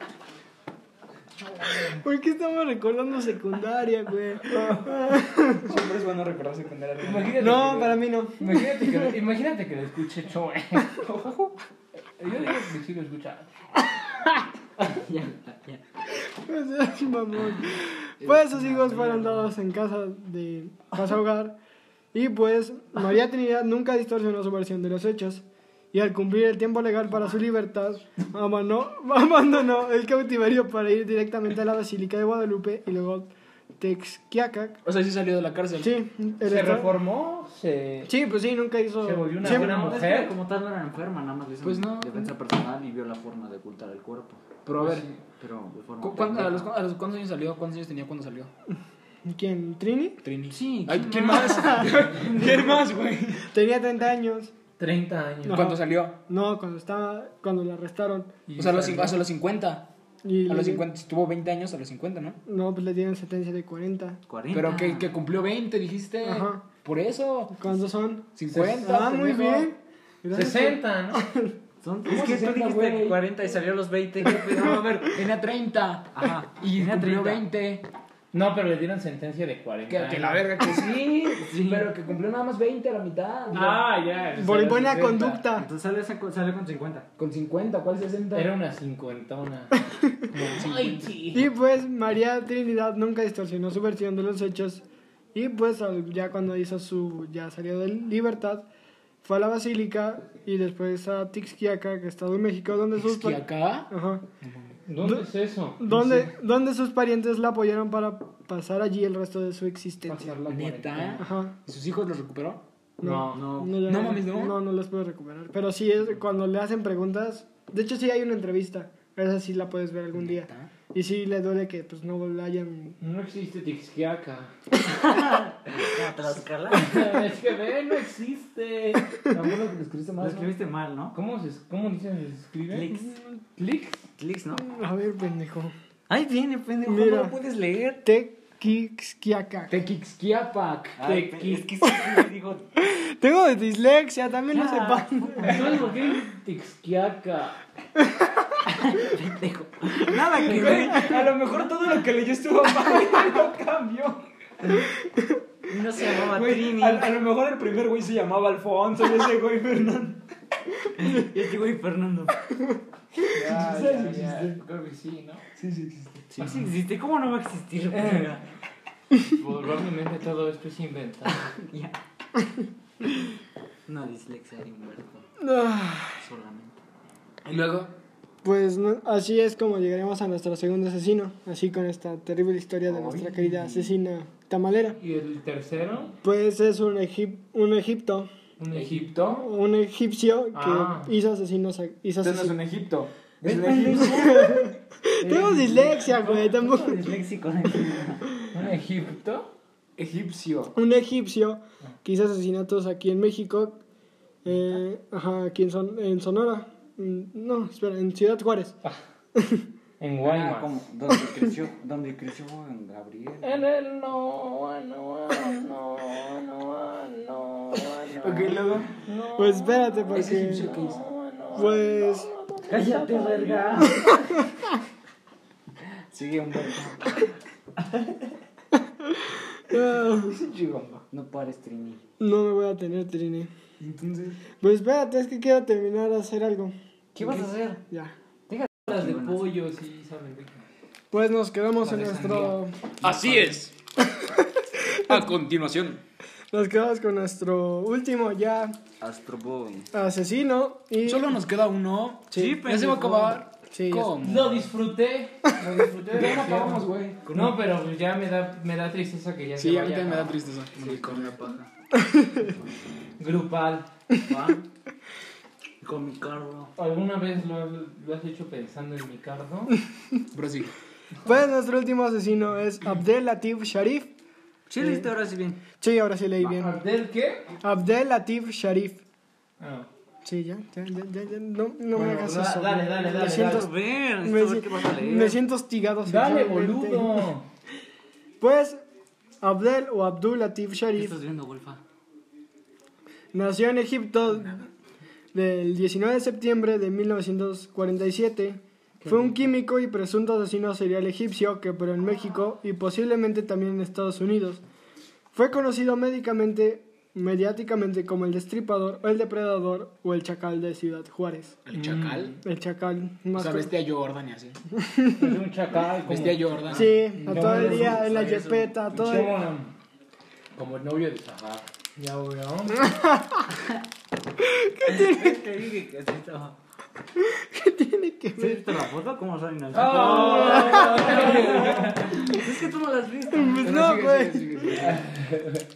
¿Por qué estamos recordando secundaria, güey? Siempre es bueno recordar secundaria. Imagínate No, que- para mí no. Imagínate que, imagínate que lo escuche Choe. Yo digo que sí lo escucha. Ya, ya. Pues, mamón. Pues sus hijos fueron dados en casa de casa hogar y pues María Trinidad nunca distorsionó su versión de los hechos y al cumplir el tiempo legal para su libertad abandonó, abandonó el cautiverio para ir directamente a la Basílica de Guadalupe y luego Texquiacac. O sea, sí salió de la cárcel. Sí, Se estado- reformó, se... Sí, pues sí, nunca hizo. Se volvió una siempre- buena mujer. que como tal no era enferma, nada más le hizo Pues no. defensa personal y vio la forma de ocultar el cuerpo. Pero a ver, Pero de forma ¿cu- a, los, a los cuántos años salió? ¿Cuántos años tenía cuando salió? ¿Quién? ¿Trini? Trini. Sí, Ay, ¿quién más? ¿Quién más, güey? Tenía 30 años. 30 años. No. ¿Cuándo salió? No, cuando estaba. Cuando la arrestaron. Y O sea, a los, a los 50. Y A los 50. Si tuvo 20 años, a los 50, ¿no? No, pues le dieron sentencia de 40. 40. Pero que, que cumplió 20, dijiste. Ajá. Por eso. ¿Cuántos son? 50. Ah, muy bien. Gracias. 60, ¿no? Son, ¿Cómo es que tú 60, dijiste güey? 40 y salió a los 20. ¿qué pedo? No, a ver, tenía 30. Ajá. Y tenía cumplió 30. 20. No, pero le dieron sentencia de 40 Que, años. que la verga, que sí, Sí. Pero que cumplió nada más 20 a la mitad. Ah, ya. Por era buena 60. conducta. Entonces sale, esa- sale con 50. Con 50, ¿cuál 60? Era una cincuentona. Ay, sí. Y pues María Trinidad nunca distorsionó su versión de los hechos. Y pues ya cuando hizo su. ya salió de libertad, fue a la Basílica y después a Tixquiaca, que Estado de México, donde sus. que pa- acá. Ajá. ¿Dónde es eso? Donde, donde sus parientes la apoyaron para pasar allí el resto de su existencia. Pasar la Neta. Ajá. ¿Y sus hijos los recuperó? No. No. No, ya No mames, ¿no? No, no los puedo recuperar. Pero sí, es cuando le hacen preguntas. De hecho, sí hay una entrevista. Esa sí la puedes ver algún día. Neta. Y sí le duele que pues no la hayan. No existe Tixquiaca. Tlaxcala. es que ve, no existe. Tampoco lo que lo escribiste Lo más. ¿no? escribiste mal, ¿no? ¿Cómo, se, cómo dicen se escribe? Clics. ¿Clics? Clics, ¿no? A ver, pendejo. Ahí viene, pendejo. Mira. No lo puedes leer. Tequixquiaca. Tequixquiapac. Es que sí, dijo. Tengo dislexia, también Ya. sepan. Entonces, ¿por qué Tixquiaca? Pendejo. Nada que ver. A lo mejor todo lo que leyó estuvo mal y lo cambió. No se llamaba Güey, Trini. a, a lo mejor el primer güey se llamaba Alfonso y ese güey Fernando. Y este güey Fernando. Ya, ya. Creo que sí, ¿no? Sí, sí existe. Sí, sí existe. ¿Cómo no va a existir? verga? Probablemente todo esto es inventado. Ya. Una dislexia de Humberto. Ah, Solamente. Y luego, Pues no- así es como llegaremos a nuestro segundo asesino. Así con esta terrible historia de nuestra querida asesina tamalera. ¿Y el tercero? Pues es un, egip- un Egipto, ¿Un Egipto? un egipcio que Ah. hizo asesinos. Hizo este no es un Egipto. ¿Ves, Es un pendejo? Egipto. Tengo dislexia, güey, tampoco. Disléxico. ¿Un Egipto? Egipcio. Un egipcio que hizo asesinatos aquí en México. eh, ajá, aquí en, Son- en Sonora. Mm, No, espera, en Ciudad Juárez. En Ah, Guaymas. como donde creció, donde creció en Gabriel. En el no, no, no, no, no, no. Ok, luego. no, Pues espérate, Ese porque. egipcio que hizo. Pues. Cállate, verga. Sigue ah, Ese chihuahua. No pares, Trini. no me voy a tener, Trini. Entonces. Pues espérate, es que quiero terminar de hacer algo. ¿Qué vas a hacer? Ya. Las de pollo, sí, saben rico. Pues nos quedamos en nuestro. Así es. A continuación. Nos quedamos con nuestro último ya Astro Boy. asesino. Y. Solo nos queda uno. Sí, ya se va a acabar. Sí, ¿Cómo? Lo disfruté. Lo disfruté. Ya no acabamos, güey. No, pero pues ya me da, me da tristeza que ya Sí, se a mí vaya también me da tristeza. Sí, con la paja. Grupal. Va. Con mi carro. ¿Alguna vez lo, lo has hecho pensando en mi carro? Pero sí. Pues nuestro último asesino es Abdel Latif Sharif. Sí, leíste ahora sí bien. Sí, ahora sí leí bien. ¿Abdel qué? Abdel Latif Sharif. Ah. Sí, ya, ya, ya, ya, ya, no, no me hagas da- eso. dale, dale, me dale, siento, me, esto si- ver qué vas a leer. me siento hostigado Dale, sexualmente. boludo. Pues Abdel o Abdul Latif ¿Qué Sharif estás viendo, Wolfa? nació en Egipto del 19 de septiembre de 1947. Fue un químico y presunto asesino serial egipcio que operó en México y posiblemente también en Estados Unidos. Fue conocido médicamente, mediáticamente como el destripador o el depredador o el chacal de Ciudad Juárez. El chacal. El chacal. O Más sea, co- vestía Jordan y así. Es un chacal. Como, Vestía Jordan. Sí, a No, todo el no, día en la yepeta, todo el- como, como el novio de Sahar. Ya, weón. Te dije que sí estaba. tiene que ¿Sí ver. viste la foto? ¿Cómo salen así? Ah. Es que tú no las viste. Pues no, güey. sigue, sigue, sigue.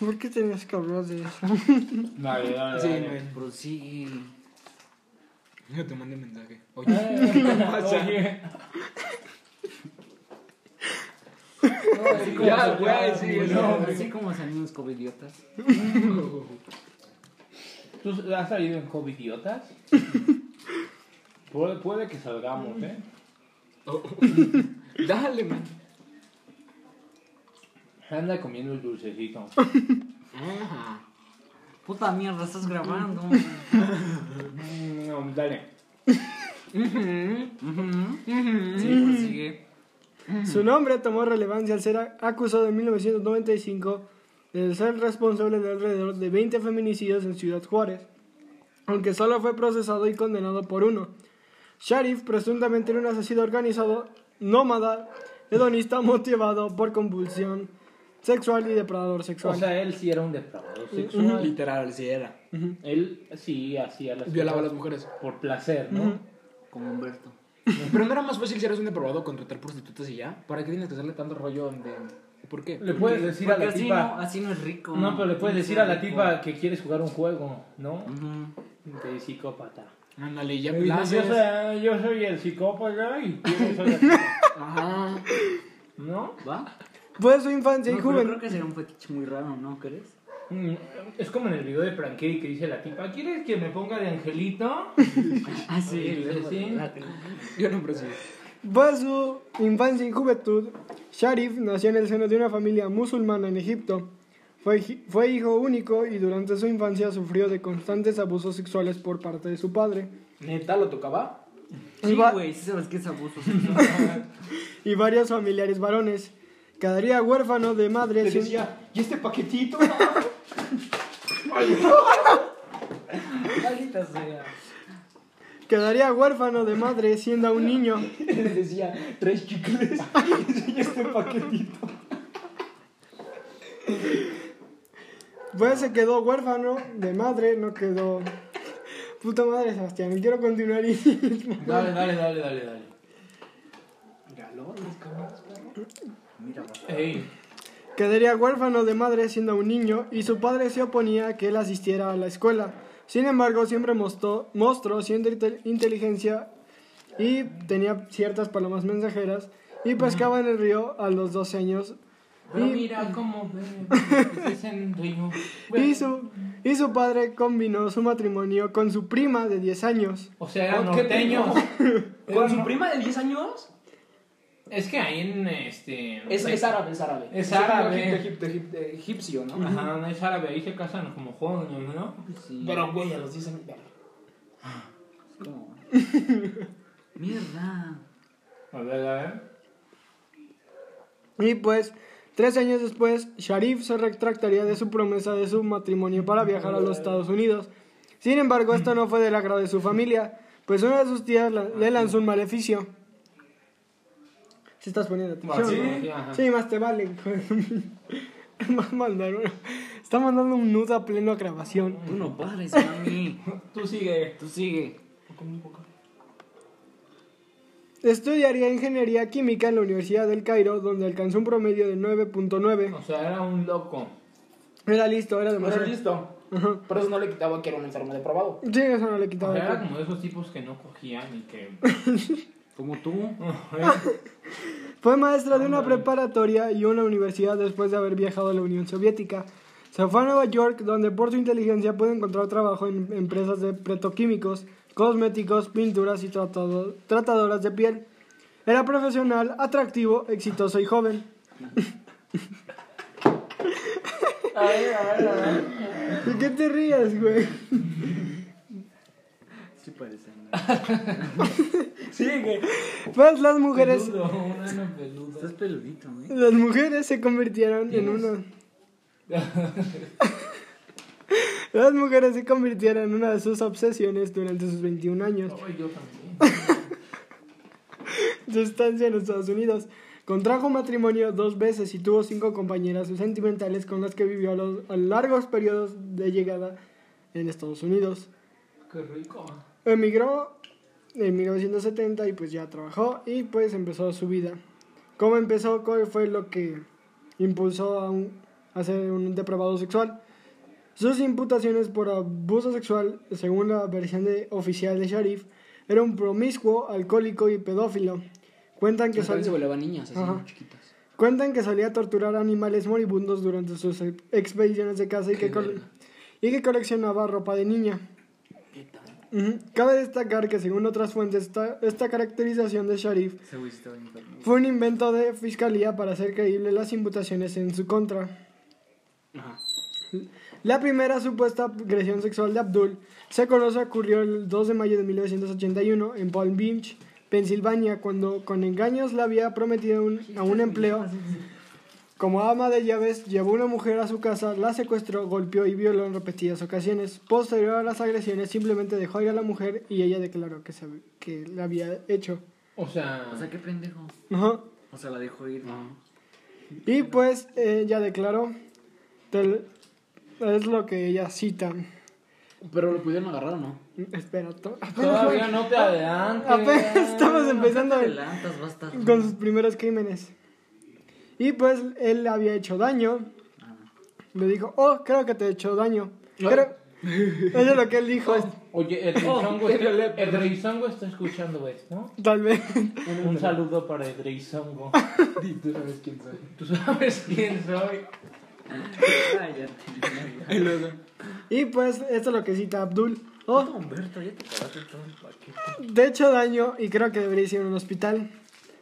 ¿Por qué tenías que hablar de eso? Dale, dale, Sí, dale. güey. Prosigue. Yo te mandé un mensaje. Oye, ¿qué pasa? Oye. Ya, güey, sí, No, Así como salen los covidiotas. ¿Tú has salido en COVID idiotas? puede, puede que salgamos, ¿eh? Dale, man. Anda comiendo el dulcecito. Puta mierda, estás grabando. No, dale. Sí, prosigue. Su nombre tomó relevancia al ser acusado en 1995 de ser responsable de alrededor de 20 feminicidios en Ciudad Juárez, aunque solo fue procesado y condenado por uno. Sharif presuntamente era un asesino organizado, nómada, hedonista motivado por compulsión sexual y depredador O sexual. sea, él sí era un depredador sexual. Literal, sí era. Él sí hacía las Violaba a las mujeres. por placer, ¿no? Como Humberto. Pero no era más fácil si eres un depravado contratar prostitutas y ya. ¿Para qué tienes que hacerle tanto rollo de.? ¿Por qué? Le puedes decir a Porque la así tipa. no, así no es rico. No, pero le puedes decir a la tipa que quieres jugar un juego, ¿no? De psicópata. Ándale, ya me yo, soy, yo soy el psicópata y tú soy la tipa", Ajá. ¿No? ¿Va? Fue su infancia y No, juventud. creo que sería un fetiche muy raro, ¿no crees? Mm, Es como en el video de Prankey que dice la tipa, ¿quieres que me ponga de angelito? Ah, sí, sí. Yo no prosigo. Fue su infancia y juventud. Sharif nació en el seno de una familia musulmana en Egipto. Fue, fue hijo único y durante su infancia sufrió de constantes abusos sexuales por parte de su padre ¿Neta lo tocaba? Y Sí, güey, sí sabes que es abuso sexual. y varios familiares varones. Quedaría huérfano de madre. Le sin- decía, ¿y este paquetito? Maldita sea. Quedaría huérfano de madre siendo aún niño. Le decía, tres chicles. ¿Y este paquetito? Pues se quedó huérfano de madre, no quedó. Puta madre, Sebastián, quiero continuar y. Dale, dale, dale, dale, dale. Mira, va. Ey, Quedaría huérfano de madre siendo un niño y su padre se oponía a que él asistiera a la escuela. Sin embargo, siempre mostró, mostró cierta inte- inteligencia y tenía ciertas palomas mensajeras y pescaba en el río a los 12 años. pero Y, mira cómo es en río. y su, y su padre combinó su matrimonio con su prima de 10 años. O sea, eran ¿Por qué norteños. ¿Con su prima de 10 años? Es que ahí en este. Es, es árabe, es árabe. Es árabe. Egipto, egipto, egipto, egipcio, ¿no? Ajá, no es árabe, ahí se casan como jóvenes, ¿no? Sí. Pero, güey, a los 10 años. Es como- Mierda. A ver, a ver. Y pues, tres años después, Sharif se retractaría de su promesa de su matrimonio para viajar a los Estados Unidos. Sin embargo, esto no fue del agrado de su familia, pues una de sus tías la- le lanzó un maleficio. Si estás poniendo atención, Sí, ¿no? sí, más te vale. mandar Está mandando un nudo a pleno grabación. Tú no pares, mami. Tú sigue. Tú sigue. Estudiaría ingeniería química en la Universidad del Cairo, donde alcanzó un promedio de 9.9. O sea, era un loco. Era listo, era demasiado. listo. Ajá. Pero eso no le quitaba que era un enfermo depravado. Sí, eso no le O quitaba. sea, era como de esos tipos que no cogían y que. Como tú. Fue maestra de una preparatoria y una universidad después de haber viajado a la Unión Soviética. Se fue a Nueva York, donde por su inteligencia pudo encontrar trabajo en empresas de petroquímicos, cosméticos, pinturas y tratado- tratadoras de piel. Era profesional, atractivo, exitoso y joven. A ver, a ver, a ver. ¿De qué te rías, güey? Sí parece. Sigue. Pues las mujeres, Peludo, un peludo. Estás peludito, ¿eh? las mujeres se convirtieron en una... Las mujeres se convirtieron en una de sus obsesiones durante sus 21 años. Ay, yo también. su estancia en Estados Unidos. Contrajo matrimonio dos veces y tuvo cinco compañeras sentimentales con las que vivió a, los, a largos periodos de llegada en Estados Unidos. Qué rico. Emigró en 1970 y pues ya trabajó y pues empezó su vida. ¿Cómo empezó? ¿Cuál fue lo que impulsó a, un- a ser un depravado sexual? Sus imputaciones por abuso sexual, según la versión de, oficial de Sharif, era un promiscuo, alcohólico y pedófilo. Cuentan que Que también se niñas, así, chiquitas. Cuentan que solía torturar animales moribundos durante sus ex- expediciones de caza y que, cole- y que coleccionaba ropa de niña. Cabe destacar que según otras fuentes esta, esta caracterización de Sharif fue un invento de fiscalía para hacer creíbles las imputaciones en su contra. Ajá. La primera supuesta agresión sexual de Abdul se conoce ocurrió el 2 de mayo de 1981 en Palm Beach, Pensilvania, cuando con engaños le había prometido un- a un empleo como ama de llaves, llevó una mujer a su casa, la secuestró, golpeó y violó en repetidas ocasiones. Posterior a las agresiones, simplemente dejó ir a la mujer y ella declaró que, se, que la había hecho. O sea. O sea, qué pendejo. Ajá. O sea, la dejó ir. Y pues ella declaró, tel- es lo que ella cita. Pero lo pudieron agarrar o no. Espera, to- Todavía no te adelantes. apenas estamos empezando Te adelantas, con sus primeros crímenes. Y pues él le había hecho daño. Le dijo, oh, creo que te he hecho daño. Creo... Eso es lo que él dijo. Oye, el Dreisongo está, el está escuchando esto. Tal vez. Un saludo para el Dreisongo. Di, tú sabes quién soy. Tú sabes quién soy. Y luego. Y pues esto es lo que cita Abdul. Oh, Humberto, ya te cagaste todo el paquete. de hecho daño y creo que debería ir a un hospital,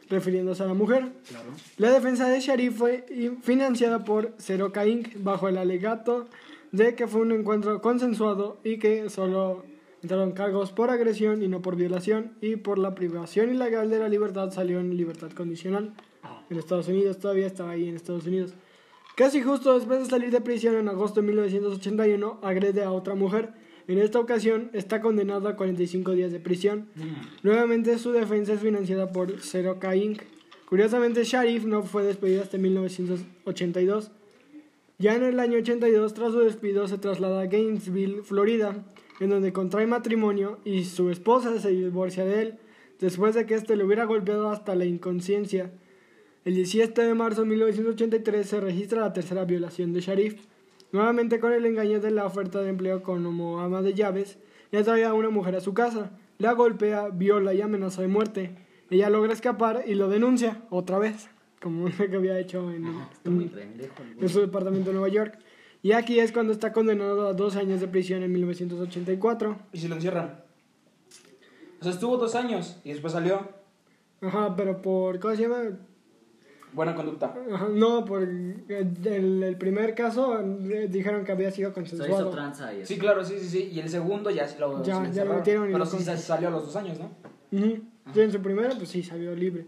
refiriéndose a la mujer. Claro. La defensa de Sharif fue financiada por Seroca Inc. bajo el alegato de que fue un encuentro consensuado y que solo entraron cargos por agresión y no por violación y por la privación ilegal de la libertad salió en libertad condicional en Estados Unidos, todavía estaba ahí en Estados Unidos. Casi justo después de salir de prisión en agosto de 1981, agrede a otra mujer. En esta ocasión está condenado a 45 días de prisión. Nuevamente su defensa es financiada por Seroca Inc. Curiosamente, Sharif no fue despedido hasta 1982. Ya en el año 82, tras su despido, se traslada a Gainesville, Florida, en donde contrae matrimonio y su esposa se divorcia de él, después de que éste le hubiera golpeado hasta la inconsciencia. El 17 de marzo de 1983 se registra la tercera violación de Sharif, nuevamente con el engaño de la oferta de empleo como ama de llaves, y atrae a una mujer a su casa, la golpea, viola y amenaza de muerte. Ella logra escapar y lo denuncia otra vez, como lo que había hecho en, pendejo güey. su departamento de Nueva York. Y aquí es cuando está condenado a dos años de prisión en 1984. Y si lo encierran. O sea, estuvo dos años y después salió. Ajá, pero por, ¿cómo se llama? Buena conducta. Ajá, no, por el, el primer caso eh, dijeron que había sido O sea, hizo consensuado. tranza y eso. Sí, claro, sí, sí, sí. Y el segundo ya sí lo, Ya, ya lo metieron y Pero sí con- salió a los dos años, ¿no? Ujú. Sí, en su primero, pues sí, salió libre.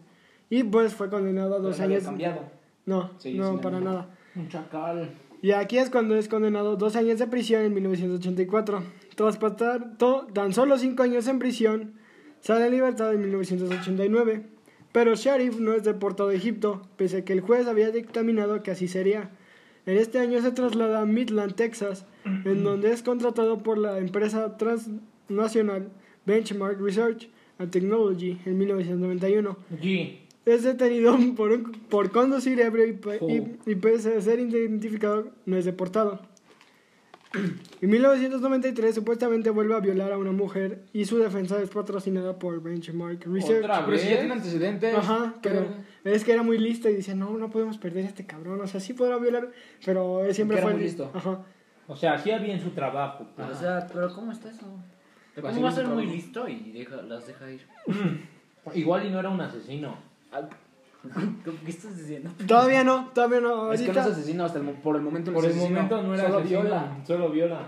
Y pues fue condenado a dos Pero no había años. cambiado. No, Sí, no, para no. nada. Un chacal. Y aquí es cuando es condenado dos años de prisión en 1984. Tras pasar to- tan solo cinco años en prisión, sale en libertad en 1989. Pero Sharif no es deportado a Egipto, pese a que el juez había dictaminado que así sería. En este año se traslada a Midland, Texas, en donde es contratado por la empresa transnacional Benchmark Research and Technology en 1991. G. Es detenido por, por conducir ebrio y, pe- y- y pese a ser identificado, no es deportado. En 1993 supuestamente vuelve a violar a una mujer y su defensa es patrocinada por Benchmark Research. Otra Pero si ya vez. tiene antecedentes. Ajá, ¿qué pero es que era muy listo y dice, no, no podemos perder a este cabrón. O sea, sí podrá violar, pero él siempre Que era fue muy listo. Ajá. O sea, hacía bien su trabajo. O sea, pero ¿cómo está eso? ¿Cómo va a ser muy listo y deja, las deja ir? Igual y no era un asesino. ¿Qué estás diciendo? Todavía no, todavía no. Es que Ahorita, no es asesino hasta el, mo- por el momento. no Por es el asesino, momento no era solo asesino, viola. Solo viola.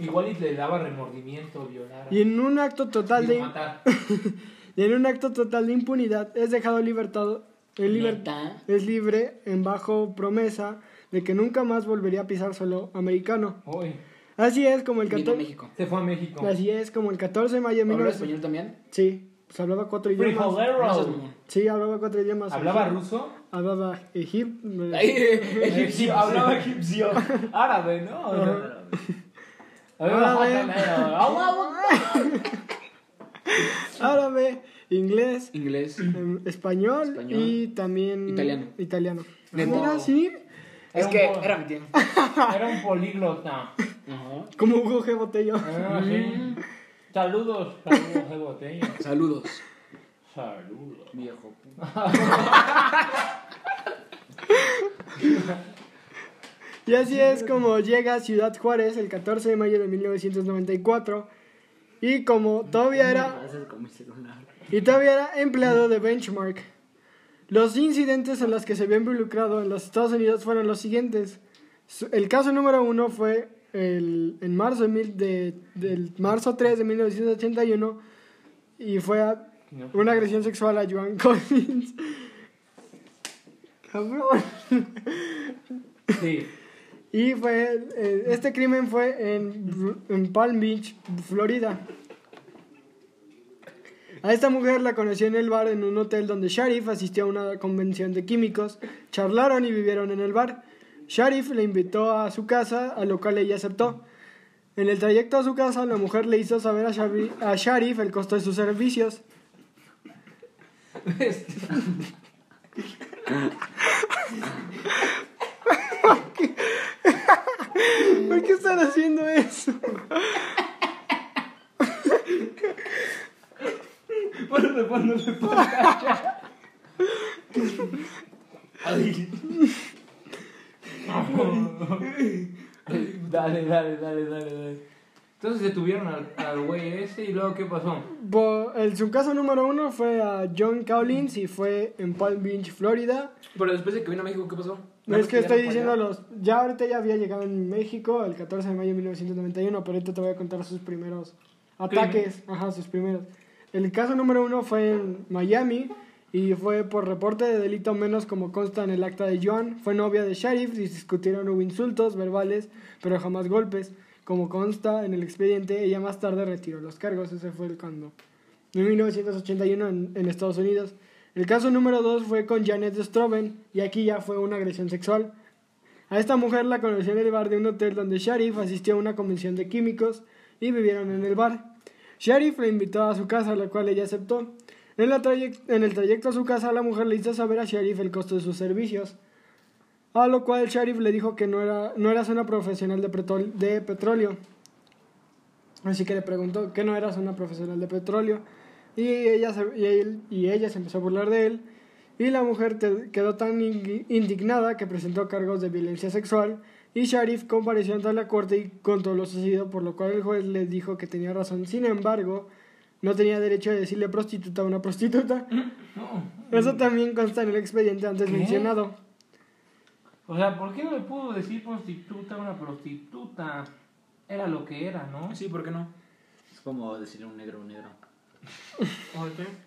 Igual y le daba remordimiento violar. y en un acto total de matar. y en un acto total de impunidad es dejado libertado en liber- ¿Neta? es libre en bajo promesa de que nunca más volvería a pisar suelo americano. Uy, Así es como el Vino a 14 México. se fue a México. Así es como el 14 de mayo de ¿Habla 1900 español también? Sí, pues hablaba cuatro idiomas. No. Sí, hablaba cuatro idiomas. ¿Hablaba Egip- ruso? Hablaba egipcio. Egipcio. Hablaba egipcio. Árabe, ¿no? Árabe. árabe, inglés, Inglés. em, español, Español. y también Italiano. italiano. Mira, sí, Es Era que era mi tío. Era un políglota. Como Hugo G. Botello. Ah, sí. Saludos, saludos de botella. Saludos. Saludos. Viejo. Y así es como llega a Ciudad Juárez el 14 de mayo de 1994. Y como todavía era y todavía era empleado de Benchmark. Los incidentes en los que se vio involucrado en los Estados Unidos fueron los siguientes. El caso número uno fue el, en marzo de, mil- de- del marzo 3 de 1981 y fue a- una agresión sexual a Joan Collins. Cabrón. Sí. Y fue, eh, este crimen fue en, en Palm Beach, Florida. A esta mujer la conoció en el bar en un hotel donde Sharif asistió a una convención de químicos. Charlaron y vivieron en el bar. Sharif le invitó a su casa, a lo cual ella aceptó. En el trayecto a su casa, la mujer le hizo saber a, Shabi- a Sharif el costo de sus servicios. ¿Por qué están haciendo eso? Ponle, ponle pantalla. Ay. Dale, dale, dale, dale, dale. Entonces detuvieron al, al güey ese y luego ¿qué pasó? Bo- el, su caso número uno fue a John Collins y fue en Palm Beach, Florida. Pero después de que vino a México, ¿qué pasó? No es que estoy ¿Ya no diciendo los... Ya ahorita ya había llegado en México el 14 de mayo de 1991, pero ahorita te voy a contar sus primeros ataques. Ajá, sus primeros. El caso número uno fue en Miami y fue por reporte de delito menos como consta en el acta de Joan. Fue novia de Sheriff y discutieron, hubo insultos verbales, pero jamás golpes. Como consta en el expediente, ella más tarde retiró los cargos. Ese fue el cuando. En 1981 en, Estados Unidos. El caso número 2 fue con Janet Stroben y aquí ya fue una agresión sexual. A esta mujer la conoció en el bar de un hotel donde Sharif asistió a una convención de químicos y vivieron en el bar. Sharif le invitó a su casa, la cual ella aceptó. En, el trayecto a su casa, la mujer le hizo saber a Sharif el costo de sus servicios. A lo cual Sharif le dijo que no, era, no eras una profesional de, petróleo. Así que le preguntó que no eras una profesional de petróleo. Y ella, se, y, él- y ella empezó a burlar de él. Y la mujer quedó tan in- indignada que presentó cargos de violencia sexual. Y Sharif compareció ante la corte y contó lo sucedido, por lo cual el juez le dijo que tenía razón. Sin embargo, no tenía derecho de decirle prostituta a una prostituta. No. Eso también consta en el expediente antes ¿Qué? mencionado. O sea, ¿por qué no le pudo decir prostituta a una prostituta? Era lo que era, ¿no? Sí, ¿por qué no? Es como decirle a un negro, un negro.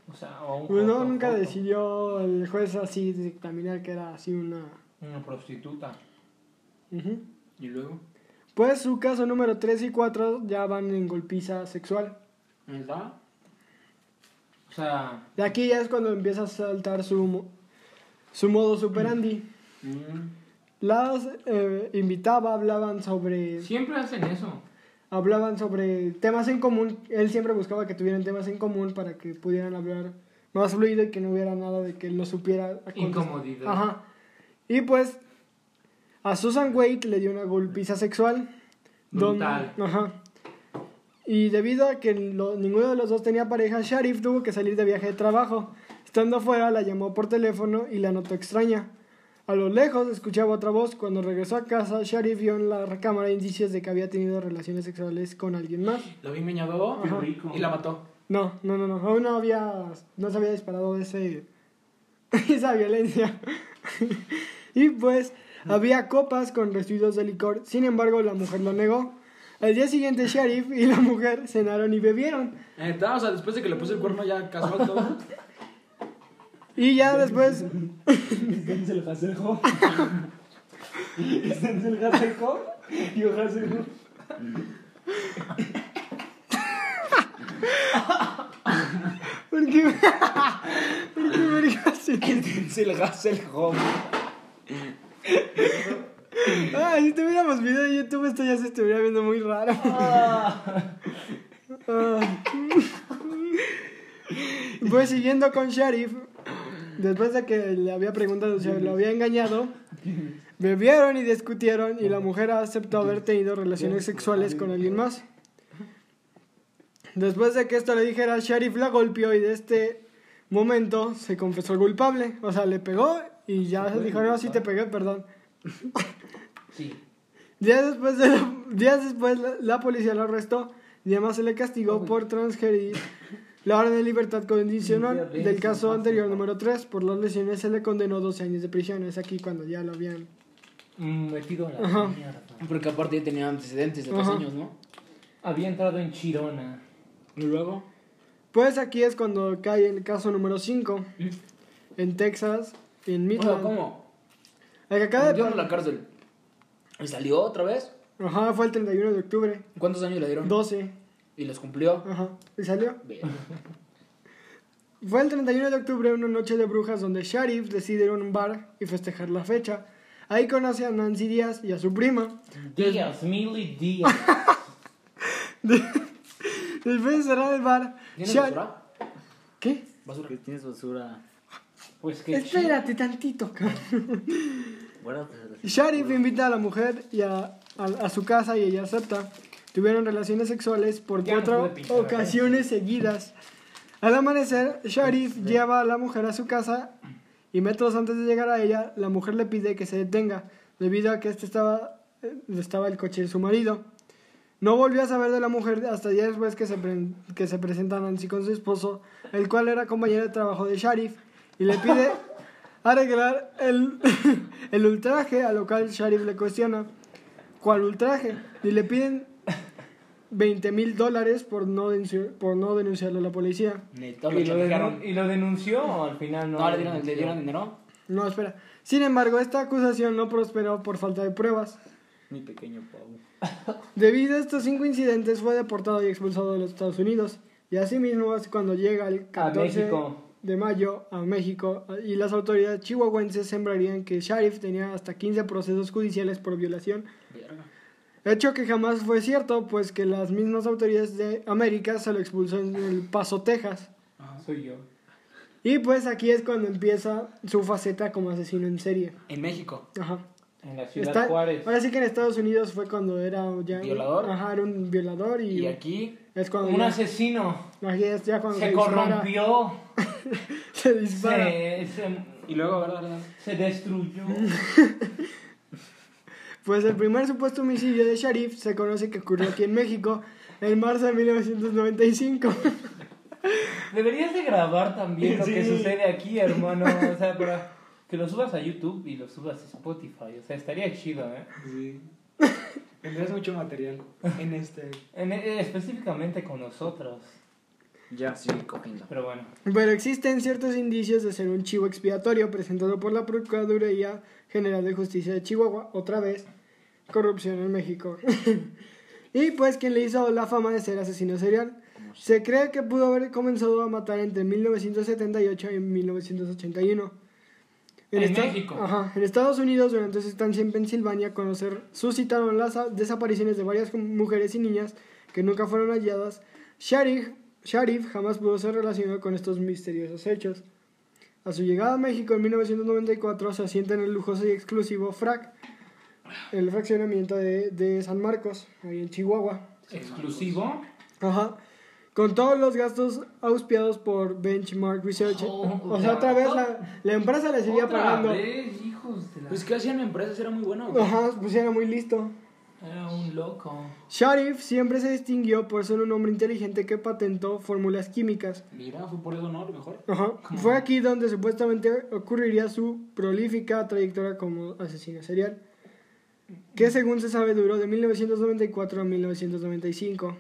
O sea, o un Pues no, nunca decidió el juez así dictaminar que era así una... Una prostituta. ¿Y luego? Pues su caso número 3 y 4 ya van en golpiza sexual. ¿Está? O sea, De aquí ya es cuando empieza a saltar su, su modo superandi. Mm. Las eh, invitaba, hablaban sobre... siempre hacen eso. hablaban sobre temas en común. Él siempre buscaba que tuvieran temas en común para que pudieran hablar más fluido y que no hubiera nada de que él no supiera. Incomodidad. Ajá. Y pues a Susan Wade le dio una golpiza sexual. don-. Ajá. Y debido a que lo- ninguno de los dos tenía pareja, Sharif tuvo que salir de viaje de trabajo. Estando afuera, la llamó por teléfono y la notó extraña. A lo lejos escuchaba otra voz. Cuando regresó a casa, Sharif vio en la cámara indicios de que había tenido relaciones sexuales con alguien más. Lo vi meñado y la mató. No, no, no, no. Aún no había. No se había disparado ese. esa violencia. y pues había copas con residuos de licor. Sin embargo, la mujer lo negó. Al día siguiente, Sharif y la mujer cenaron y bebieron. Neta, o sea, después de que le puse el cuerno ya casual todo. Y ya después. Denzel Hasselhoff. ¿Es Denzel Hasselhoff? Tío Hasselhoff. ¿Por qué? ¿Por qué me dijo así? Denzel Hasselhoff. Ah, si tuviéramos video de YouTube, esto ya se estuviera viendo muy raro. Ah. Pues siguiendo con Sharif, después de que le había preguntado si lo había engañado, bebieron y discutieron y la mujer aceptó haber tenido relaciones sexuales con alguien más. Después de que esto le dijera, Sharif la golpeó y de este momento se confesó culpable. O sea, le pegó y ya dijo, no, sí te pegué, perdón. Sí. Días después, de la, días después la, la policía lo arrestó y además se le castigó por transgredir la orden de libertad condicional del caso anterior número 3. Por las lesiones se le condenó 12 años de prisión. Es aquí cuando ya lo habían... Mm, metido en la Ajá. mierda. Porque aparte ya tenía antecedentes de Ajá. años, ¿no? Había entrado en Chirona. Y luego. Pues aquí es cuando cae el caso número 5 en Texas, en O Midland. sea, ¿cómo? El que acaba de la cárcel. ¿Y salió otra vez? Ajá, fue el 31 de octubre. ¿Cuántos años le dieron? 12. ¿Y los cumplió? Ajá. ¿Y salió? Bien. Fue el 31 de octubre, una noche de brujas, donde Sharif decide ir a un bar y festejar la fecha. Ahí conoce a Nancy Díaz y a su prima. Díaz, Mili Díaz. Después de cerrar el bar, ¿Tienes Shar- basura? ¿Qué? Basura. Que tienes basura. Pues que Espérate tantito, cabrón. Bueno, Sharif invita a la mujer y a, a- a su casa y ella acepta. Tuvieron relaciones sexuales por cuatro ocasiones seguidas. Al amanecer, Sharif lleva a la mujer a su casa y metros antes de llegar a ella, la mujer le pide que se detenga debido a que este estaba, eh, estaba el coche de su marido. No volvió a saber de la mujer hasta días después que se, que se presenta Nancy con su esposo, el cual era compañero de trabajo de Sharif, y le pide arreglar el, el ultraje, a lo cual Sharif le cuestiona cuál ultraje, y le piden 20 mil dólares por, no denunci- por no denunciarlo a la policía. ¿Y lo denun- ¿Y lo denunció o al final no? No, le dieron, le dieron dinero. No, espera. Sin embargo, esta acusación no prosperó por falta de pruebas. mi pequeño Pau. Debido a estos cinco incidentes fue deportado y expulsado de los Estados Unidos. Y asimismo es cuando llega el 14 México. De mayo a México y las autoridades chihuahuenses sembrarían que Sharif tenía hasta 15 procesos judiciales por violación. Verga. Hecho que jamás fue cierto, pues que las mismas autoridades de América se lo expulsó en El Paso, Texas. Soy yo. Y pues aquí es cuando empieza su faceta como asesino en serie. En México. Ajá. En la ciudad Está- Juárez. ahora sí que en Estados Unidos fue cuando era ya ¿Violador? Ajá, era un violador y, Y aquí. Es cuando Un ya, asesino. aquí es ya cuando Se corrompió. se dispara. Se, se, Y luego, ¿verdad? verdad? se destruyó. Pues el primer supuesto homicidio de Sharif se conoce que ocurrió aquí en México en marzo de 1995. Deberías de grabar también lo que sucede aquí, hermano. O sea, para que lo subas a YouTube y lo subas a Spotify. O sea, estaría chido, ¿eh? Sí. Tendrás mucho material en este. En- eh, específicamente con nosotros. Ya, sí, cogiendo. Pero bueno. Pero existen ciertos indicios de ser un chivo expiatorio presentado por la Procuraduría General de Justicia de Chihuahua, otra vez, corrupción en México. y pues quien le hizo la fama de ser asesino serial. Se cree que pudo haber comenzado a matar entre 1978 y 1981. En esta- México. Ajá, en Estados Unidos, durante su estancia en Pensilvania, conocer, suscitaron las desapariciones de varias mujeres y niñas que nunca fueron halladas. Sharif, Sharif jamás pudo ser relacionado con estos misteriosos hechos. A su llegada a México en 1994 se asienta en el lujoso y exclusivo FRAC, el fraccionamiento de, de San Marcos, ahí en Chihuahua. Exclusivo. Ajá. Con todos los gastos auspiados por Benchmark Research. Oh, o sea, otra vez la, la empresa le seguía Otra pagando. vez, hijos de la... Pues, ¿qué hacían empresas? Era muy bueno. güey. Ajá, pues era muy listo. Era un loco. Sharif siempre se distinguió por ser un hombre inteligente que patentó fórmulas químicas. Mira, fue por eso, ¿no? A lo mejor. Ajá. Fue aquí donde supuestamente ocurriría su prolífica trayectoria como asesino serial, que según se sabe duró de 1994 a 1995.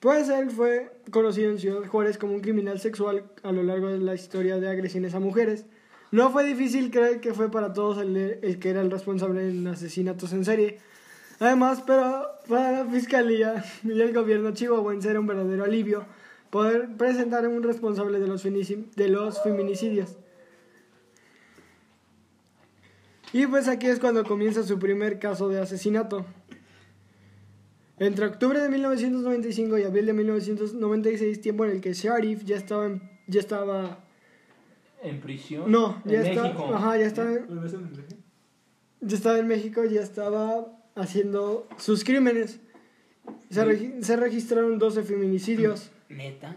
Pues él fue conocido en Ciudad Juárez como un criminal sexual a lo largo de la historia de agresiones a mujeres. No fue difícil creer que fue para todos el, el que era el responsable en asesinatos en serie. Además, pero para la fiscalía y el gobierno chihuahuense era un verdadero alivio poder presentar a un responsable de los, de los feminicidios. Y pues aquí es cuando comienza su primer caso de asesinato. Entre octubre de 1995 y abril de 1996, tiempo en el que Sharif ya estaba, en- ya estaba, En prisión. no, ya en estaba, México. ajá, ya estaba, ya estaba en México, ya estaba haciendo sus crímenes. Se, regi- se registraron 12 feminicidios. Neta.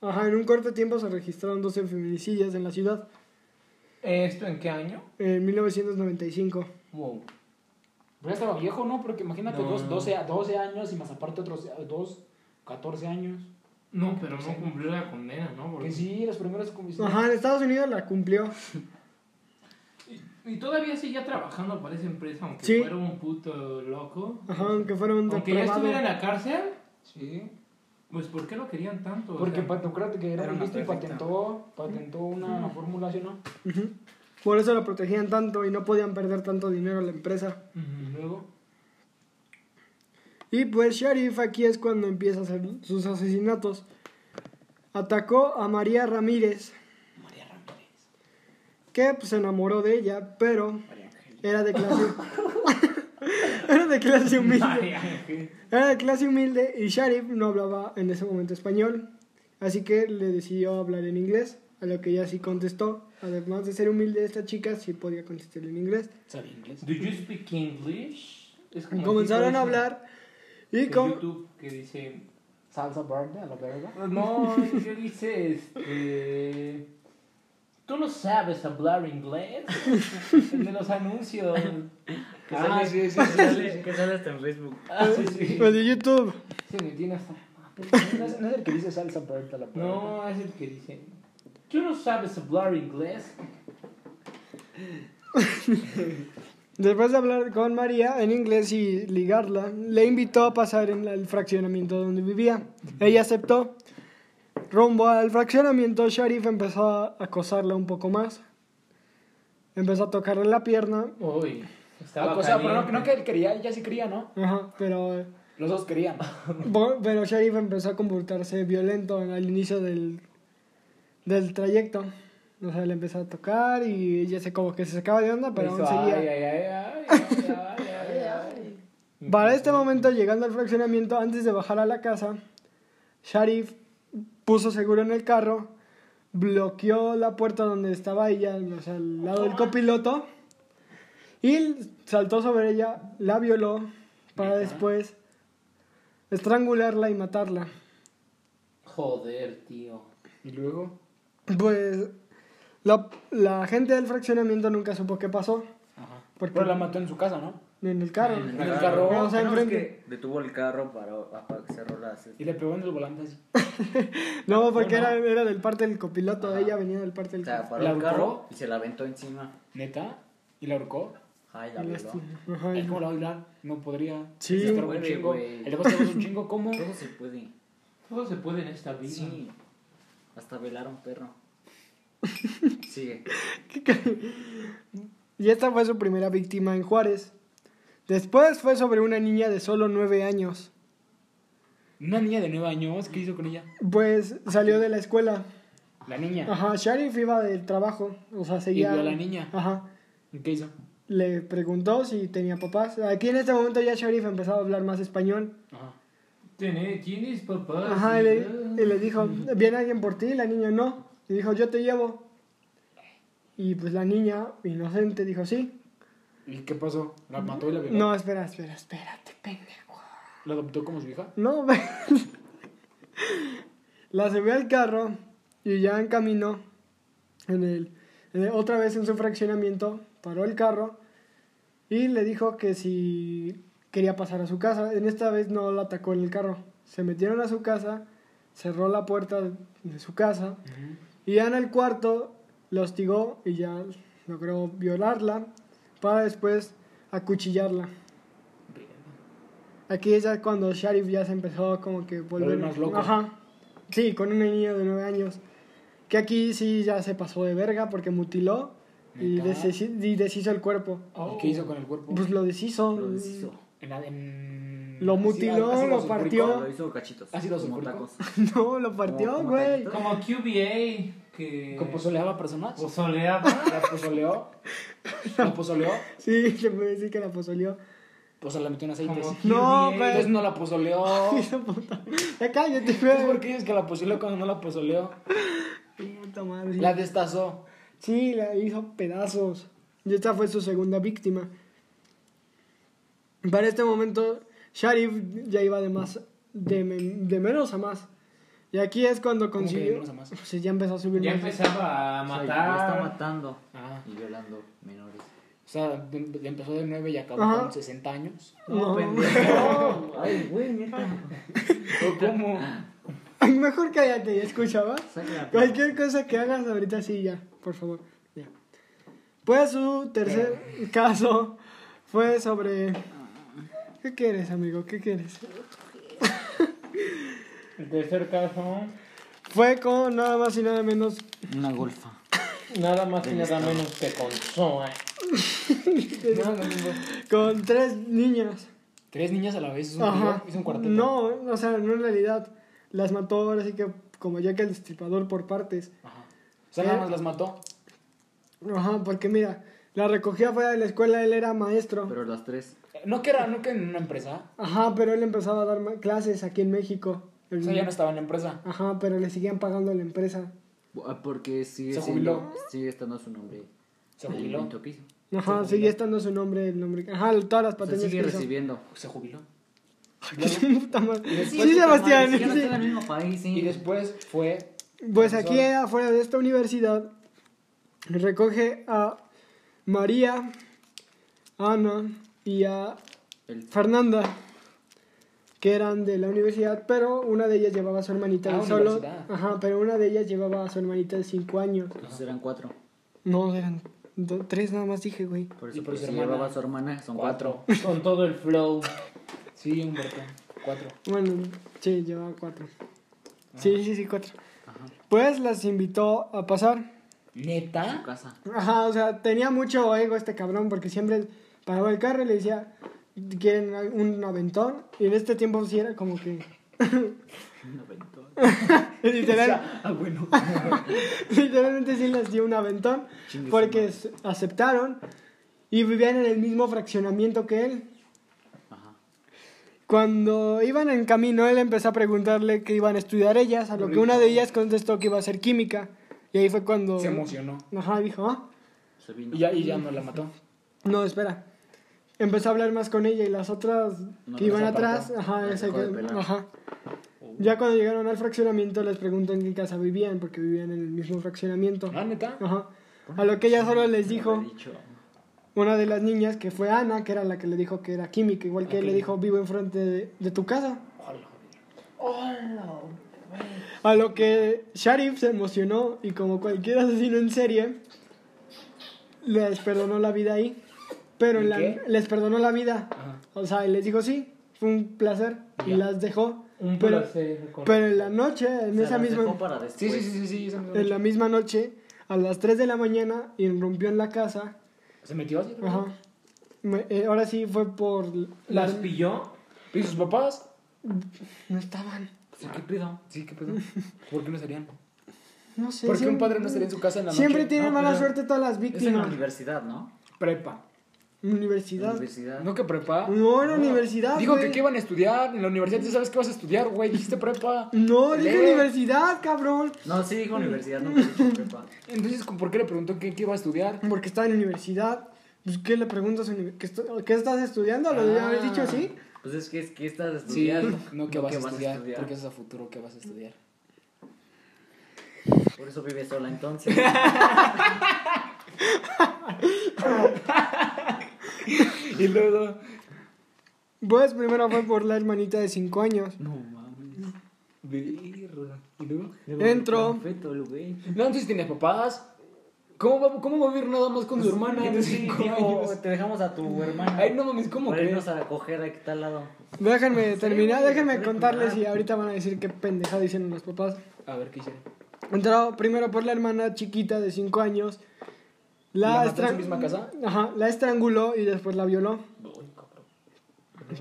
Ajá, en un corto tiempo se registraron 12 feminicidios en la ciudad. ¿Esto en qué año? En 1995. Wow. Pero ya estaba viejo, ¿no? Porque imagínate, No. dos, 12, a- 12 años y más aparte otros dos, 14 años. No, pero no cumplió la condena, ¿no? Porque Que sí, los primeros comisiones. Ajá, en Estados Unidos la cumplió. Y todavía seguía trabajando para esa empresa, aunque Sí. fuera un puto loco. Ajá, aunque fuera un Aunque ya estuviera en la cárcel, Sí. pues ¿por qué lo querían tanto? O Porque sea, pat- acuérdate que era, una listo y patentó, patentó una formulación, ¿no? Ujú. Por eso lo protegían tanto y no podían perder tanto dinero la empresa. Y luego. Y pues Sharif aquí es cuando empieza a hacer sus asesinatos. Atacó a María Ramírez, María Ramírez. que pues, se enamoró de ella, pero era de clase... era de clase humilde. Era de clase humilde y Sharif no hablaba en ese momento español, así que le decidió hablar en inglés, a lo que ella sí contestó. Además de ser humilde, esta chica sí podía contestar en inglés. ¿Sabe inglés? Do you speak English? Es como Comenzaron a hablar y con... YouTube que dice... Salsa verde a la verga. No, ¿qué dice este... ¿Tú no sabes hablar inglés? El de los anuncios. Que Ah, sale- sí, sí, Que sí. sale, que sale hasta en Facebook. Ah, sí, sí. El de YouTube. Se me tiene hasta... ¿No es, no es el que dice salsa verde a la verga? No, es el que dice... ¿Tú no sabes hablar inglés? Después de hablar con María en inglés y ligarla, le invitó a pasar en el fraccionamiento donde vivía. Ella aceptó. Rumbo al fraccionamiento, Sharif empezó a acosarla un poco más. Empezó a tocarle la pierna. Uy, estaba o sea, pero no, no que él quería, ella sí quería, ¿no? Ajá, pero, Los dos querían. pero Sharif empezó a comportarse violento al inicio del, del trayecto. O sea, le empezó a tocar y ella se como que se sacaba de onda, pero aún seguía. ay, ay, ay. Para este momento, llegando al fraccionamiento, antes de bajar a la casa, Sharif puso seguro en el carro, bloqueó la puerta donde estaba ella, o sea, al lado del copiloto, y saltó sobre ella, la violó, para después estrangularla y matarla. Joder, tío. Y luego. Pues la, la gente del fraccionamiento nunca supo qué pasó, Ajá. porque Pero la mató en su casa, ¿no? en el carro, En el carro. o sea, No, es enfrente. que detuvo el carro para para que cerró las... Y le pegó en el volante así. No, porque ¿O no? era, era del parte del copiloto, ella venía del parte O del sea, paró ¿La el carro y se la aventó encima. ¿Neta? ¿Y la ahorcó? Ay, la copiloto. violó. Ajá, Ay, ¿Cómo la va a violar? No podría. Sí. Se estorba un Puede, chingo. El negocio es un chingo, ¿cómo? Todo se puede. Todo se puede en esta vida. Sí. Hasta velar a un perro. Sigue. Y esta fue su primera víctima en Juárez. Después fue sobre una niña de solo nueve años. Una niña de 9 años, ¿qué hizo con ella? Pues salió de la escuela La niña. Ajá, Sharif iba del trabajo, o sea, seguía... vio a la niña. Ajá. ¿Y ¿Qué hizo? Le preguntó si tenía papás. Aquí en este momento ya Sharif empezaba a hablar más español. Ajá. ¿Tiene- ¿Tienes papá? Ajá, y le, y le dijo, ¿viene alguien por ti? La niña no. Y dijo, yo te llevo. Y pues la niña, inocente, dijo, sí. ¿Y qué pasó? ¿La mató y la violó? No, espera, espera, espérate, pendejo. ¿La adoptó como su hija? No, ve. La subió al carro y ya en camino, en el, en el- otra vez en su fraccionamiento, paró el carro y le dijo que si quería pasar a su casa. En esta vez no la atacó en el carro. Se metieron a su casa, cerró la puerta de su casa y ya en el cuarto la hostigó y ya logró violarla para después acuchillarla. Aquí es ya cuando Sharif ya se empezó como que volver más loco. Ajá. Sí, con una niña de nueve años. Que aquí sí ya se pasó de verga porque mutiló y, deshici- y deshizo el cuerpo. ¿Y qué hizo con el cuerpo? Pues lo deshizo. Lo deshizo. En la- en- Lo así- mutiló, así lo partió. Lo hizo cachitos. ¿Ha sido como tacos. No, lo partió, Como- como güey. taquito. Como QBA, que... ¿Con pozoleaba personas? Pozoleaba. ¿La pozoleó? ¿La pozoleó? Sí, se puede decir que la pozoleó. Pues se la metió en aceite. Como sí. No, güey. Entonces no la pozoleó. Ya cállate, güey. ¿por qué dices que la pozoleó cuando no la pozoleó? Puta madre. La destazó. Sí, la hizo pedazos. Y esta fue su segunda víctima. Para este momento, Sharif ya iba de más de, de menos a más. Y aquí es cuando ¿Cómo que de consiguió. menos a más? Pues ya empezó a subir Ya más. empezaba a O sea, ya matar. está matando Ah, y violando menores. o sea, de- de- empezó de 9 y acabó Ajá. con 60 años. No. pendejo. Ay, güey. ¿O cómo? Mejor cállate y escucha, ¿va? Saca la Cualquier cosa que hagas ahorita sí, ya, por favor. Ya. Pues su tercer caso fue sobre. ¿Qué quieres, amigo? ¿Qué quieres? El tercer caso, Fue con nada más y nada menos. Una golfa. nada más y nada menos que con Zoe. Con tres niñas. Tres niñas a la vez, es un, Ajá. trío, es un cuarteto. No, o sea, no en realidad. Las mató ahora sí que como ya que el destripador por partes. Ajá. O sea, nada más las mató. Ajá, porque mira, la recogía fuera de la escuela, él era maestro. Pero las tres. No que era, no que en una empresa. Ajá, pero él empezaba a dar clases aquí en México. O sea, ya no estaba en la empresa. Ajá, pero le seguían pagando a la empresa. Ah, Porque sigue Se jubiló. sigue estando su nombre. Se el jubiló. Ajá, Se sigue estando su nombre, el nombre. Ajá, todas las O sea, patentes sigue que recibiendo. Se jubiló. Qué puta madre. después Sí, Sebastián. no sí. está en el mismo país, sí. Y después fue. Pues aquí afuera de esta universidad recoge a María, Ana y a El- Fernanda, que eran de la universidad, pero una de ellas llevaba a su hermanita Ah, de solo. Ajá, pero una de ellas llevaba a su hermanita de 5 años. Entonces eran cuatro. No, eran do- tres nada más dije, güey. Por Y eso, por su si hermana. llevaba a su hermana, son cuatro. Cuatro. Con todo el flow. Sí, Humberto. Cuatro. Bueno, sí, llevaba cuatro. Sí, sí, sí, cuatro. Ajá. Pues las invitó a pasar. Su ¿Neta? casa. Ajá, o sea, tenía mucho ego este cabrón porque siempre paraba el carro y le decía, ¿quieren un aventón? Y en este tiempo sí era como que... Un aventón. literal, Ah, bueno. literalmente sí les dio un aventón Chingue su porque aceptaron y vivían en el mismo fraccionamiento que él. Ajá. Cuando iban en camino, él empezó a preguntarle que iban a estudiar ellas, a lo que una de ellas contestó que iba a ser química. Y ahí fue cuando... Se emocionó. Ajá, dijo, ah, Se vino. Y ya, y ya no la mató. No, espera. Empezó a hablar más con ella y las otras No, que iban atrás, ajá, ese que- ajá. Ya cuando llegaron al fraccionamiento les preguntó en qué casa vivían, porque vivían en el mismo fraccionamiento. Ah, ¿neta? Ajá. A lo que ella solo les dijo, una de las niñas, que fue Ana, que era la que le dijo que era química, igual que él le dijo, vivo enfrente de, de tu casa. A lo que Sharif se emocionó y como cualquier asesino en serie, les perdonó la vida ahí. Pero les perdonó la vida. Ajá. O sea, y les dijo sí, fue un placer y las dejó. Un pero, placer. con- pero en la noche, en "Se esa las misma, dejó para Sí, después". sí, sí, sí, sí, esa misma en la misma noche, a las 3 de la mañana, irrumpió en la casa. ¿Se metió así? Ajá. Me- eh, ahora sí fue por ¿Las las pilló? ¿Y sus papás? no estaban. Sí, ¿Qué pedo? Sí, ¿qué pedo? ¿Por qué no serían? No sé. ¿Por qué un padre no estaría en su casa en la noche? Siempre tienen No, mala pero suerte todas las Es en la víctimas. universidad, ¿no? Prepa. Universidad. Universidad. ¿No que prepa? No, en la universidad. Dijo que qué iban a estudiar. En la universidad ya sabes qué vas a estudiar, güey. Dijiste prepa. No, dije Lee. universidad, cabrón. No, sí dijo universidad, no prepa. Entonces, ¿por qué le preguntó qué, qué iba a estudiar? Porque está en universidad. Pues, ¿qué le preguntas? ¿Qué, qué estás estudiando? ¿Lo debía haber dicho así? Pues es que, es que estás Sí, estudiando. no que vas, a, estudiar, Porque eso es a futuro que vas a estudiar. Por eso vive sola entonces. y luego. Pues primero fue por la hermanita de 5 años. No mames. Birra. ¿Y luego? Güey. No, entonces tenías papás. ¿Cómo va, ¿Cómo va a vivir nada más con su hermana de Sí, 5 tío, años? te dejamos a tu hermana. Ay, no mames, ¿cómo crees? irnos a coger aquí tal lado. Déjenme terminar, déjenme contarles y ahorita van a decir qué pendeja dicen los papás. A ver, ¿qué hicieron? Entró primero por la hermana chiquita de 5 años. ¿La mató en su misma casa? Ajá, la estranguló y después la violó.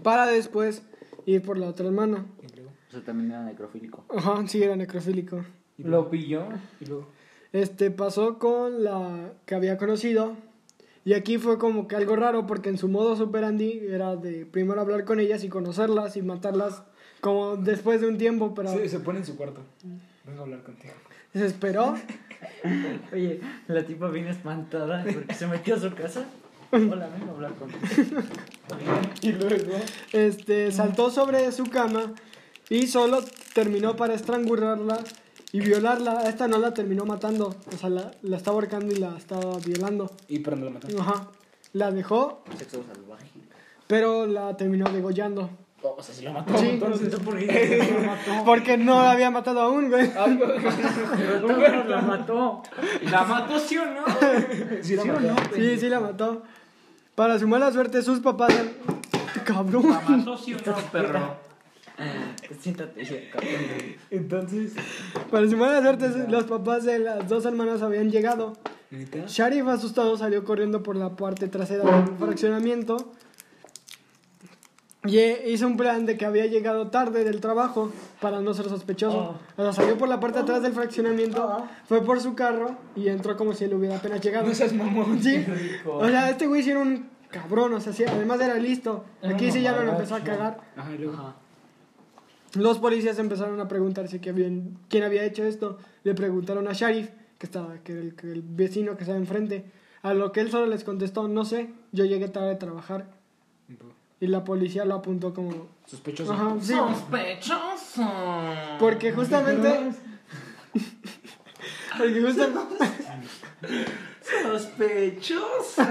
Para después ir por la otra hermana. Y. O sea, también era necrofílico. Ajá, sí, era necrofílico. Lo pilló. Y luego. Este pasó con la que había conocido. Y aquí fue como que algo raro porque en su modo superandi era de primero hablar con ellas y conocerlas y matarlas como después de un tiempo, pero Se, se pone en su cuarto. Vengo a hablar contigo. se esperó. Oye, la tipa viene espantada porque se metió a su casa. Hola, vengo a hablar contigo. Y luego. Este saltó sobre su cama y solo terminó para estrangularla y violarla. A esta no la terminó matando, o sea, la, la estaba ahorcando y la estaba violando. Y pero no la mató. Ajá. La dejó, Sexo salvaje. pero la terminó degollando. O sea, si la mató. Sí. entonces. ¿por qué la mató? Porque no la había matado aún, güey. Pero todos la mató. ¿La mató sí o no? Sí, la mató. Sí, sí la mató. Para su mala suerte, sus papás. Cabrón. ¿La mató sí o no, perro? Siéntate, ya, cabrón. Entonces. Para su mala suerte, los papás de las dos hermanas habían llegado. ¿Neta? Sharif, asustado, salió corriendo por la parte trasera del fraccionamiento. Y eh, hizo un plan de que había llegado tarde del trabajo para no ser sospechoso. O sea, salió por la parte de atrás del fraccionamiento, fue por su carro y entró como si él hubiera apenas llegado. No seas mamón. Sí. O sea, este güey sí era un cabrón, o sea, sí, además era listo. Aquí sí ya lo empezó a cagar. Ajá. Los policías empezaron a preguntarse habían- quién había hecho esto. Le preguntaron a Sharif, que estaba, que era el, que el vecino que estaba enfrente. A lo que él solo les contestó, no sé, yo llegué tarde a trabajar. Y la policía lo apuntó como... Sospechoso. Ajá, sí. Sospechoso. Porque justamente... porque justamente... Sospechoso.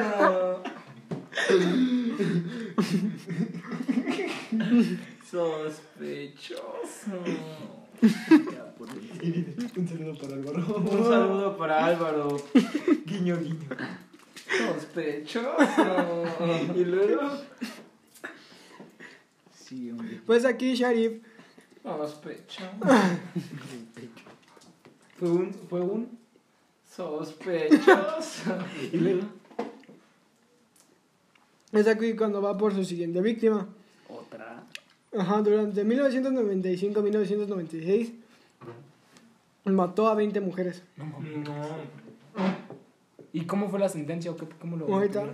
Sospechoso. Un saludo para Álvaro. Un saludo para Álvaro. Guiño, guiño. Sospechoso. Y luego. Sí, hombre. Pues aquí Sharif Sospechoso. Fue un. Fue un. Sospechoso. Y luego. es aquí cuando va por su siguiente víctima. Otra. Ajá, durante 1995-1996 mató a 20 mujeres. No. ¿Y cómo fue la sentencia? ¿O qué, ¿Cómo lo.? Ahorita.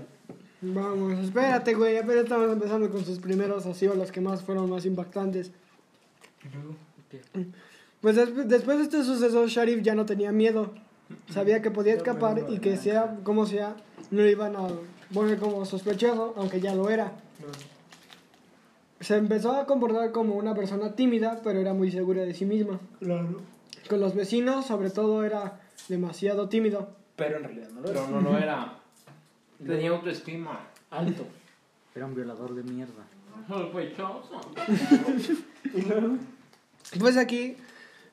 Vamos, espérate, güey. Apenas estamos empezando con sus primeros así o los que más fueron más impactantes. Y luego. Pues des- después de este suceso, Sharif ya no tenía miedo. Sabía que podía escapar y que sea como sea, no iban a poner como sospechoso, aunque ya lo era. Se empezó a comportar como una persona tímida, pero era muy segura de sí misma. Claro. Con los vecinos, sobre todo, era demasiado tímido. Pero en realidad no lo Pero era. no lo era. Tenía autoestima. Alto. Era un violador de mierda. Sospechoso. Pues aquí,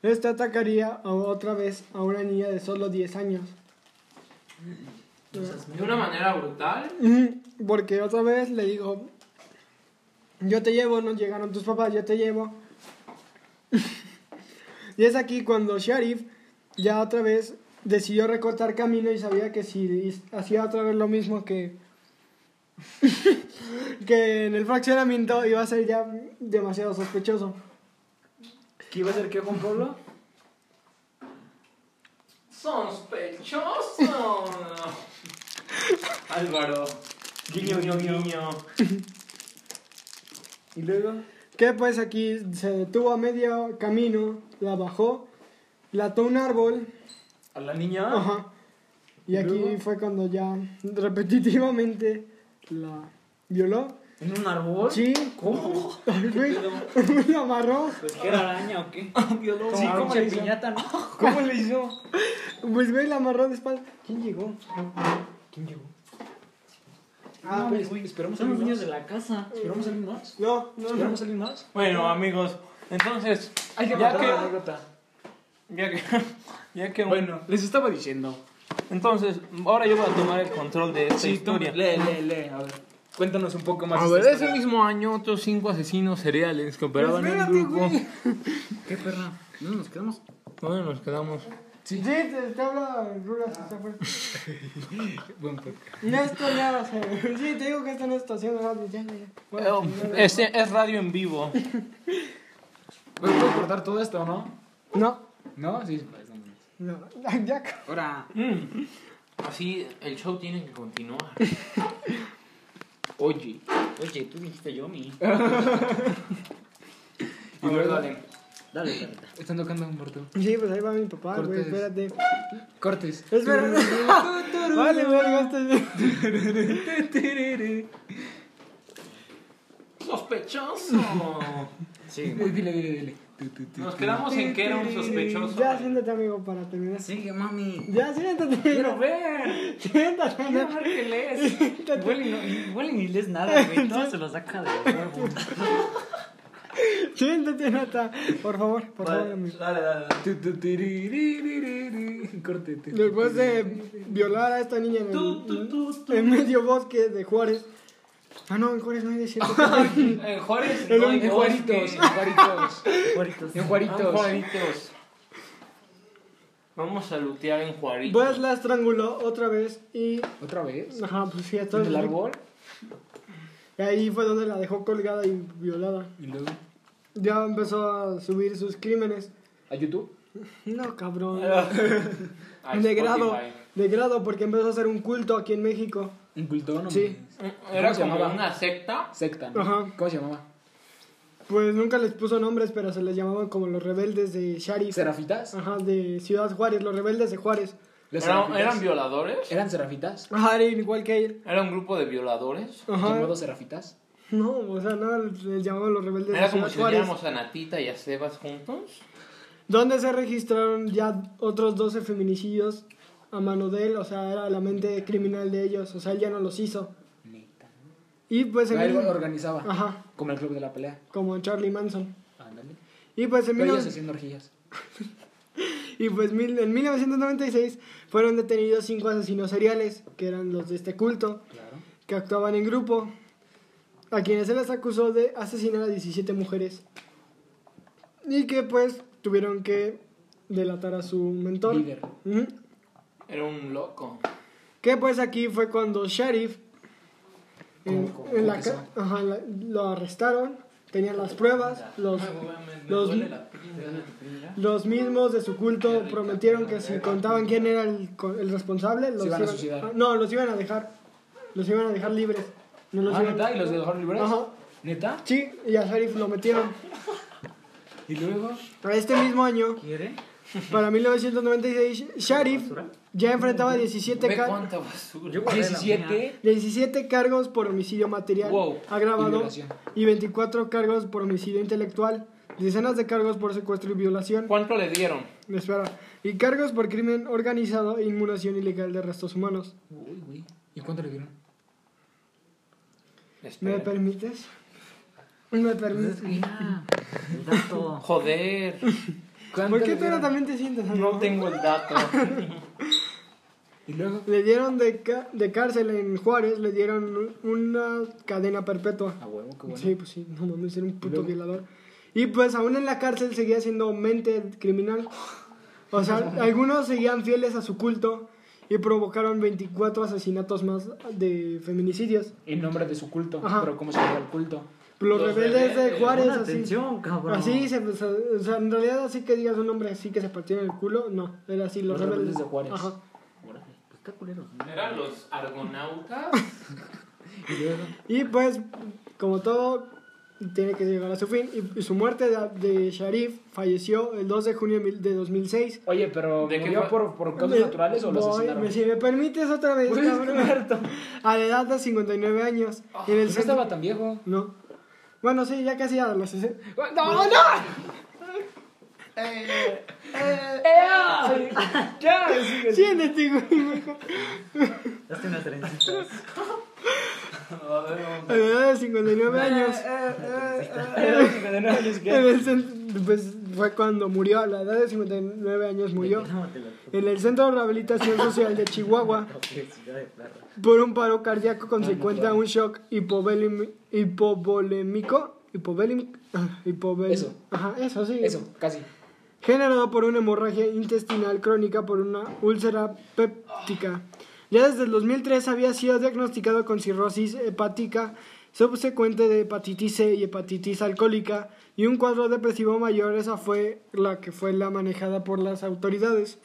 este atacaría otra vez a una niña de solo 10 años. De una manera brutal. Porque otra vez le digo, yo te llevo, no llegaron tus papás, yo te llevo. y es aquí cuando Sharif ya otra vez decidió recortar camino y sabía que si hacía otra vez lo mismo que, que en el fraccionamiento iba a ser ya demasiado sospechoso. ¿Qué iba a ser qué, Juan Pablo? Sospechoso. Álvaro. Guiño, guiño, guiño. Y luego, que pues aquí se detuvo a medio camino, la bajó, la ató a un árbol, ¿A la niña? ajá. Y aquí luego? fue cuando ya repetitivamente la violó. ¿En un árbol? Sí, ¿Cómo? Güey, la amarró. Pues que era araña o qué? Como Sí, ¿cómo le hizo? piñata, ¿no? ¿Cómo le hizo? Pues güey, la amarró de espalda. ¿Quién llegó? ¿Quién llegó? Ah, No, pues, güey, esperamos a alguien niños de la casa. ¿Esperamos a alguien más? no, no. ¿Esperamos a alguien más? Bueno, amigos, entonces, Hay que ya contar la que, anécdota. ya que, ya que, Bueno, les estaba diciendo. entonces, ahora yo voy a tomar el control de esta Sí, historia. lee, lee, lee. A ver, cuéntanos un poco más. A ver, esta ese mismo año, otros cinco asesinos seriales que operaban en Espérate, grupo. güey. ¿Qué perra? ¿Dónde nos quedamos? Bueno, nos quedamos. Sí, te, te habla Rulas, está fuerte. Buen podcast. No, esto ya va a ser. Sí, te digo que esto no es estación de radio. Ya, ya, ya. Bueno, Eh, Este es radio en vivo. ¿Puedo puedo cortar todo esto o no? No, ¿No? Sí, pues, no. Ya, Ahora, Mm. Así el show tiene que continuar. Oye. oye, tú dijiste yo, mi. Y luego, dale. Dale. Están tocando un muerto. Sí, pues ahí va mi papá, güey, Cortes. espérate. Cortes. Espera. vale, verga, esto ¡Sospechoso! Sí, Dile, dile, dile. Nos quedamos en que era un sospechoso. Ya, siéntate, amigo, para terminar. Sigue, mami. Ya, siéntate. Quiero ver. Siéntate. Quiero ver qué lees. Y ni lees nada, güey. Todo se lo saca de huevo. Siéntate, Nata. Por favor, por favor, amigo. Dale, dale, Después de violar a esta niña en, el, en medio bosque de Juárez. Ah, no, en Juárez no hay desierto. En Juárez. No hay En Juaritos, en Juaritos. Juaritos. En Ah, Juaritos. Juaritos. Vamos a lutear en Juaritos. Pues la estranguló otra vez y. ¿Otra vez? Ajá, pues sí, esto ¿En el árbol? Y ahí fue donde la dejó colgada y violada. Y luego. Ya empezó a subir sus crímenes. ¿A YouTube? No, cabrón. De grado, de grado, porque empezó a hacer un culto aquí en México. ¿Un culto? No Sí. mames. Era ¿Cómo se como llamaba? una secta. Secta, ¿no? Ajá. ¿Cómo se llamaba? Pues nunca les puso nombres, pero se les llamaban como los rebeldes de Sharif. ¿Serafitas? Ajá, de Ciudad Juárez, los rebeldes de Juárez. ¿Los ¿Eran, violadores? ¿Eran serafitas? Ajá, eran igual que él. ¿Era un grupo de violadores? Ajá. ¿Llamados serafitas? No, o sea, no, les llamaban los rebeldes ¿Era de como Ciudad si Juárez. tuviéramos a Natita y a Sebas juntos? Donde se registraron ya otros 12 feminicidios a mano de él, o sea, era la mente criminal de ellos, o sea, él ya no los hizo. Neta. Y pues en él mil- organizaba. Ajá, Como el club de la pelea. como Charlie Manson. Ándale. Y pues en, Pero mil- ellos haciendo orgías. y pues mil- en 1996 fueron detenidos cinco asesinos seriales, que eran los de este culto, Claro. que actuaban en grupo, a quienes se les acusó de asesinar a 17 mujeres. Y que pues tuvieron que delatar a su mentor. Líder. Era un loco. Que pues aquí fue cuando Sheriff en, ¿Cómo- cómo- en la cómo que ca- ajá, la- lo arrestaron, tenían las pruebas, los, los, los mismos de su culto prometieron que si contaban quién era el, co- el responsable, los iban a suicidar. ah, no, los iban a dejar, los iban a dejar libres. No los Ah, iban- ¿neta? ¿Y los dejaron libres? Ajá, ¿Neta? sí, y a Sheriff lo metieron. ¿Y luego? Para este mismo año, ¿Quiere? para 1996, Sheriff ya enfrentaba 17 Ve ca- cuánta basura. Yo guardé la mía. 17. 17 cargos por homicidio material Wow. Y agravado violación. y 24 cargos por homicidio intelectual, decenas de cargos por secuestro y violación, ¿Cuánto le dieron? espera, y cargos por crimen organizado e inmunización ilegal de restos humanos. Uy, güey. ¿Y cuánto le dieron? ¿Me permites? ¿Me Pues es permites? Joder, ¿Cuánto ¿Por qué tú ahora también te sientes? no tengo el dato. ¿Y luego? Le dieron de, ca- de cárcel en Juárez, le dieron una cadena perpetua. A huevo, qué bueno. Sí, pues sí, no mames, era un puto luego? violador. Y pues aún en la cárcel seguía siendo mente criminal. O sea, algunos seguían fieles a su culto y provocaron 24 asesinatos más de feminicidios. En nombre de su culto. Ajá. Pero ¿cómo se llama el culto? los, Los rebeldes de rebeldes. Juárez, así. atención, cabrón. Así, se, o sea, en realidad así que digas un nombre así que se partió en el culo, no, era así, los, Los rebeldes de Juárez. Ajá. Pues está culero. Eran los argonautas. Y pues, como todo, tiene que llegar a su fin. Y, su muerte de, Sharif falleció el 2 de junio de 2006. Oye, pero ¿De qué ¿murió fue? por, por causas Me- naturales o lo voy- asesinaron? me- si me permites otra vez, Pues, cabrón. muerto. A la edad de 59 años. Y en el No centro- estaba tan viejo. No. Bueno, sí, ya casi a los 60. ¡No, no! Ya, sigue. Siéntate, güey. hazte unas trencitas. A la edad de 59 años. Pues fue cuando murió, a la edad de 59 años murió. En el Centro de Rehabilitación Social de Chihuahua. Por un paro cardíaco consecuente a un shock hipovolémico. Hipovolémico. ah, hipovel- Eso. Ajá, eso sí. Eso, casi. Generado por una hemorragia intestinal crónica por una úlcera péptica. Ya desde el 2003 había sido diagnosticado con cirrosis hepática subsecuente de hepatitis C y hepatitis alcohólica y un cuadro depresivo mayor. Esa fue la que fue la manejada por las autoridades.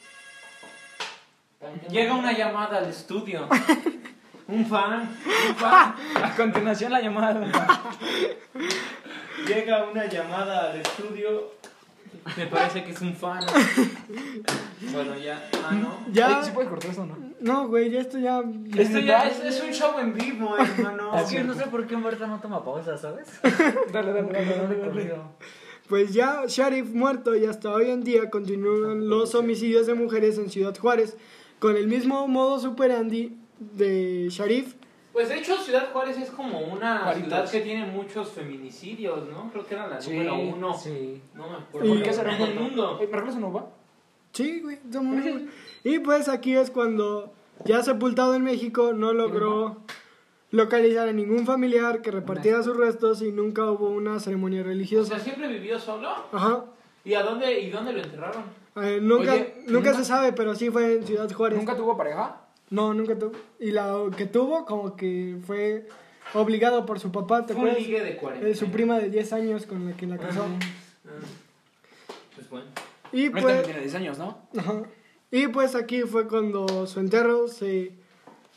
Llega una llamada al estudio. Un fan, un fan. A continuación la llamada. Llega una llamada al estudio. Me parece que es un fan. Bueno, ya. Ah, no. Ya. Oye, ¿sí puedes cortar esto, no? No, güey, ya esto ya. Esto ya es, es un show en vivo, hermano. Es que no sé por qué Marta no toma pausa, ¿sabes? Dale, dale, dale, dale. corrido. Pues ya Sharif muerto y hasta hoy en día continúan los homicidios de mujeres en Ciudad Juárez con el mismo modo superandi de Sharif. Pues de hecho, Ciudad Juárez es como una Juaritos. ciudad que tiene muchos feminicidios, ¿no? Creo que era la número uno. Sí. No me acuerdo. ¿Y ¿Por qué será en el mundo. Eh, ¿Me un uva? Sí, güey. somos muy- Y pues aquí es cuando ya sepultado en México no logró localizar a ningún familiar que repartiera sus restos y nunca hubo una ceremonia O religiosa. sea, siempre vivió solo. Ajá. ¿Y a dónde, y dónde lo enterraron? Eh, nunca, Oye, nunca, ¿nunca- se sabe, pero sí fue en Ciudad Juárez. ¿Nunca tuvo pareja? No, nunca tuvo. Y la que tuvo, como que fue obligado por su papá, ¿te Fue un acuerdas? ligue de 40. Eh, su prima de 10 años con la que la casó. Pues bueno. Y pues, tiene 10 años, ¿no? ajá. y pues aquí fue cuando su entierro se,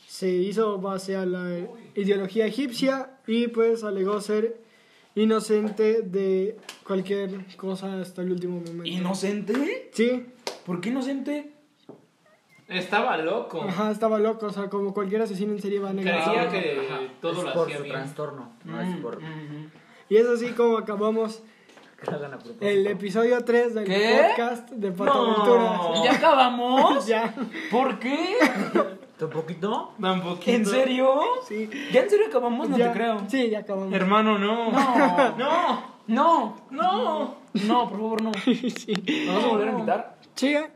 se hizo base a la ideología egipcia y pues alegó ser inocente de cualquier cosa hasta el último momento. ¿Inocente? Sí, ¿Por qué inocente? Estaba loco. ajá, estaba loco, o sea, como cualquier asesino en serie va a negar. Creía que Ajá. todo es lo por hacía su bien. trastorno, no Mm, es por Y es así como acabamos el episodio 3 del ¿Qué? podcast de Pataventuras. ¿Ya acabamos? ya, ¿Por qué? ¿Un poquito? Un poquito. ¿En serio? sí. ¿Ya en serio acabamos? No ya, te creo. Sí, ya acabamos. Hermano, no. No. No. No. No. No, por favor, no. sí. ¿Nos vas a volver a invitar? Sí, eh.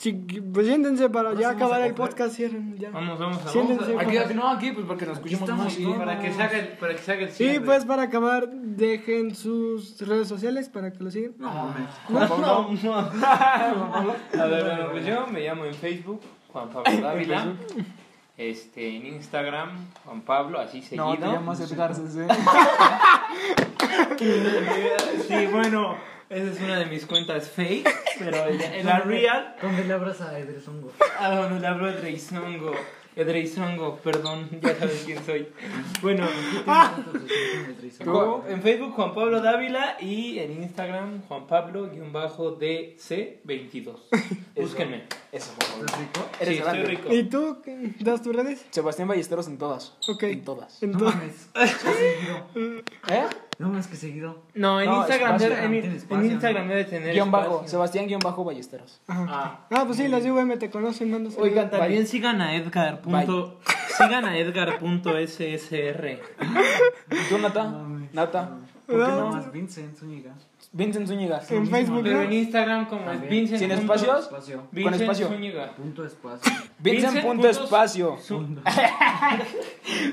Sí, pues siéntense para ya acabar a el podcast. Cierren ya. Vamos, vamos a Siéntense. vamos Aquí, aquí, no, aquí, pues para que nos escuchemos estamos más. sí. todos. a- para que se haga el, para que se haga el Y cierre. pues para acabar, dejen sus redes sociales para que lo sigan. No mames. Juan Pablo. A ver, bueno, pues yo me llamo en Facebook Juan Pablo Dávila. Este, en Instagram, Juan Pablo, así seguido. No, te llamas Edgar. Sí, bueno, esa es una de mis cuentas fake, pero en en la real, ¿Dónde le abras a Edresongo? a donde le hablo de Dreisongo. Edreisongo, perdón, ya sabes quién soy. Bueno, ¿Tú? en Facebook Juan Pablo Dávila y en Instagram Juan Pablo-DC22. Búsquenme. Eso, favor. Sí, Eres estoy grande. rico. ¿Y tú? qué? ¿Das tus redes? Sebastián Ballesteros en todas. Ok. En todas. Entonces, ¿Eh? No más que seguido. No, en No, Instagram, espacio, debe- en, Instagram ¿no? debe tener Guión bajo. Sebastián guion bajo Ballesteros. ajá. Ah. Ah, pues sí, las de VM te conocen, mandas Oigan, también sigan a Edgar. punto- sigan a Edgar.ssr. ¿Y tú, Nata? Nata. ¿Por qué No. no más Vincent Zúñiga? Vincent Zúñiga. En Facebook, Pero ¿no? en Instagram como es. Vincent. ¿Sin espacios? Espacio. Vincent Con espacio. Zúñiga. Punto espacio. Vincent Vincent punto espacio.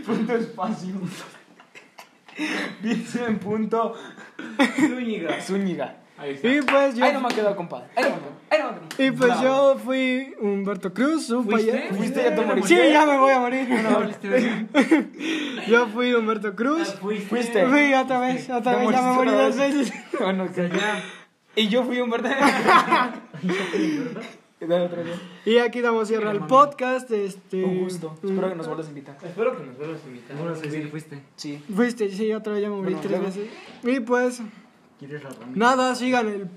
Punto espacio. Vincent punto Zúñiga. Zúñiga. Ahí está. Y pues yo. Ahí no me quedado, compadre. Ahí no me. Ahí no ha Y pues yo fui Humberto Cruz, su ¿Fuiste? payaso. ¿Fuiste ya te moriste? Sí, ya me voy a morir. No. Yo fui Humberto Cruz. Fuiste. Fuiste. Fui otra vez, otra vez, ya me morí dos veces. Bueno, sea, ya. Y yo fui un verdadero. Dale otro día. Y aquí damos cierre al podcast. Este, Un gusto. Espero que nos vuelvas a invitar. Espero que nos vuelvas a invitar. Seguro que sí, fuiste. Sí. Fuiste, sí, otra vez ya me morí Bueno, tres veces. Y pues, ¿Quieres la ramita? nada, sigan el,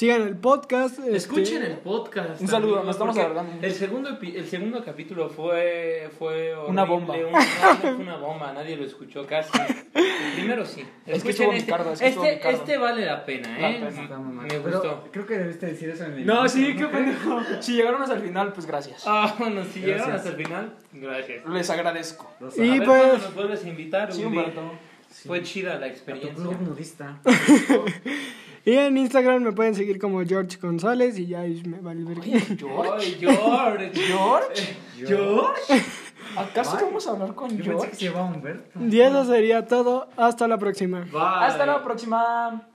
sigan el podcast. este, Escuchen el podcast. Un saludo, amigos, nos estamos alargando. El segundo, el segundo capítulo fue, fue Una bomba. un- fue una bomba, nadie lo escuchó casi. El primero sí. Es que Escuchen este, Ricardo, este, este vale la pena, La ¿eh? pena. Me Pero gustó. creo que debiste decir eso en el. No, sí, qué pendejo. Si llegaron hasta el final, pues gracias. Ah, bueno, si llegaron Gracias. hasta el final, gracias. Les agradezco. Rosa. Y a ver, pues- ¿cuándo nos vuelves a invitar? Sí? Humberto. Fue chida la A tu experiencia. club nudista. Y en Instagram me pueden seguir como George González y ya me vale ver. Ay, George. ¿George? George. ¿Acaso vamos a hablar con Yo pensé que George? Y eso sería todo. Hasta la próxima. Bye. Hasta la próxima.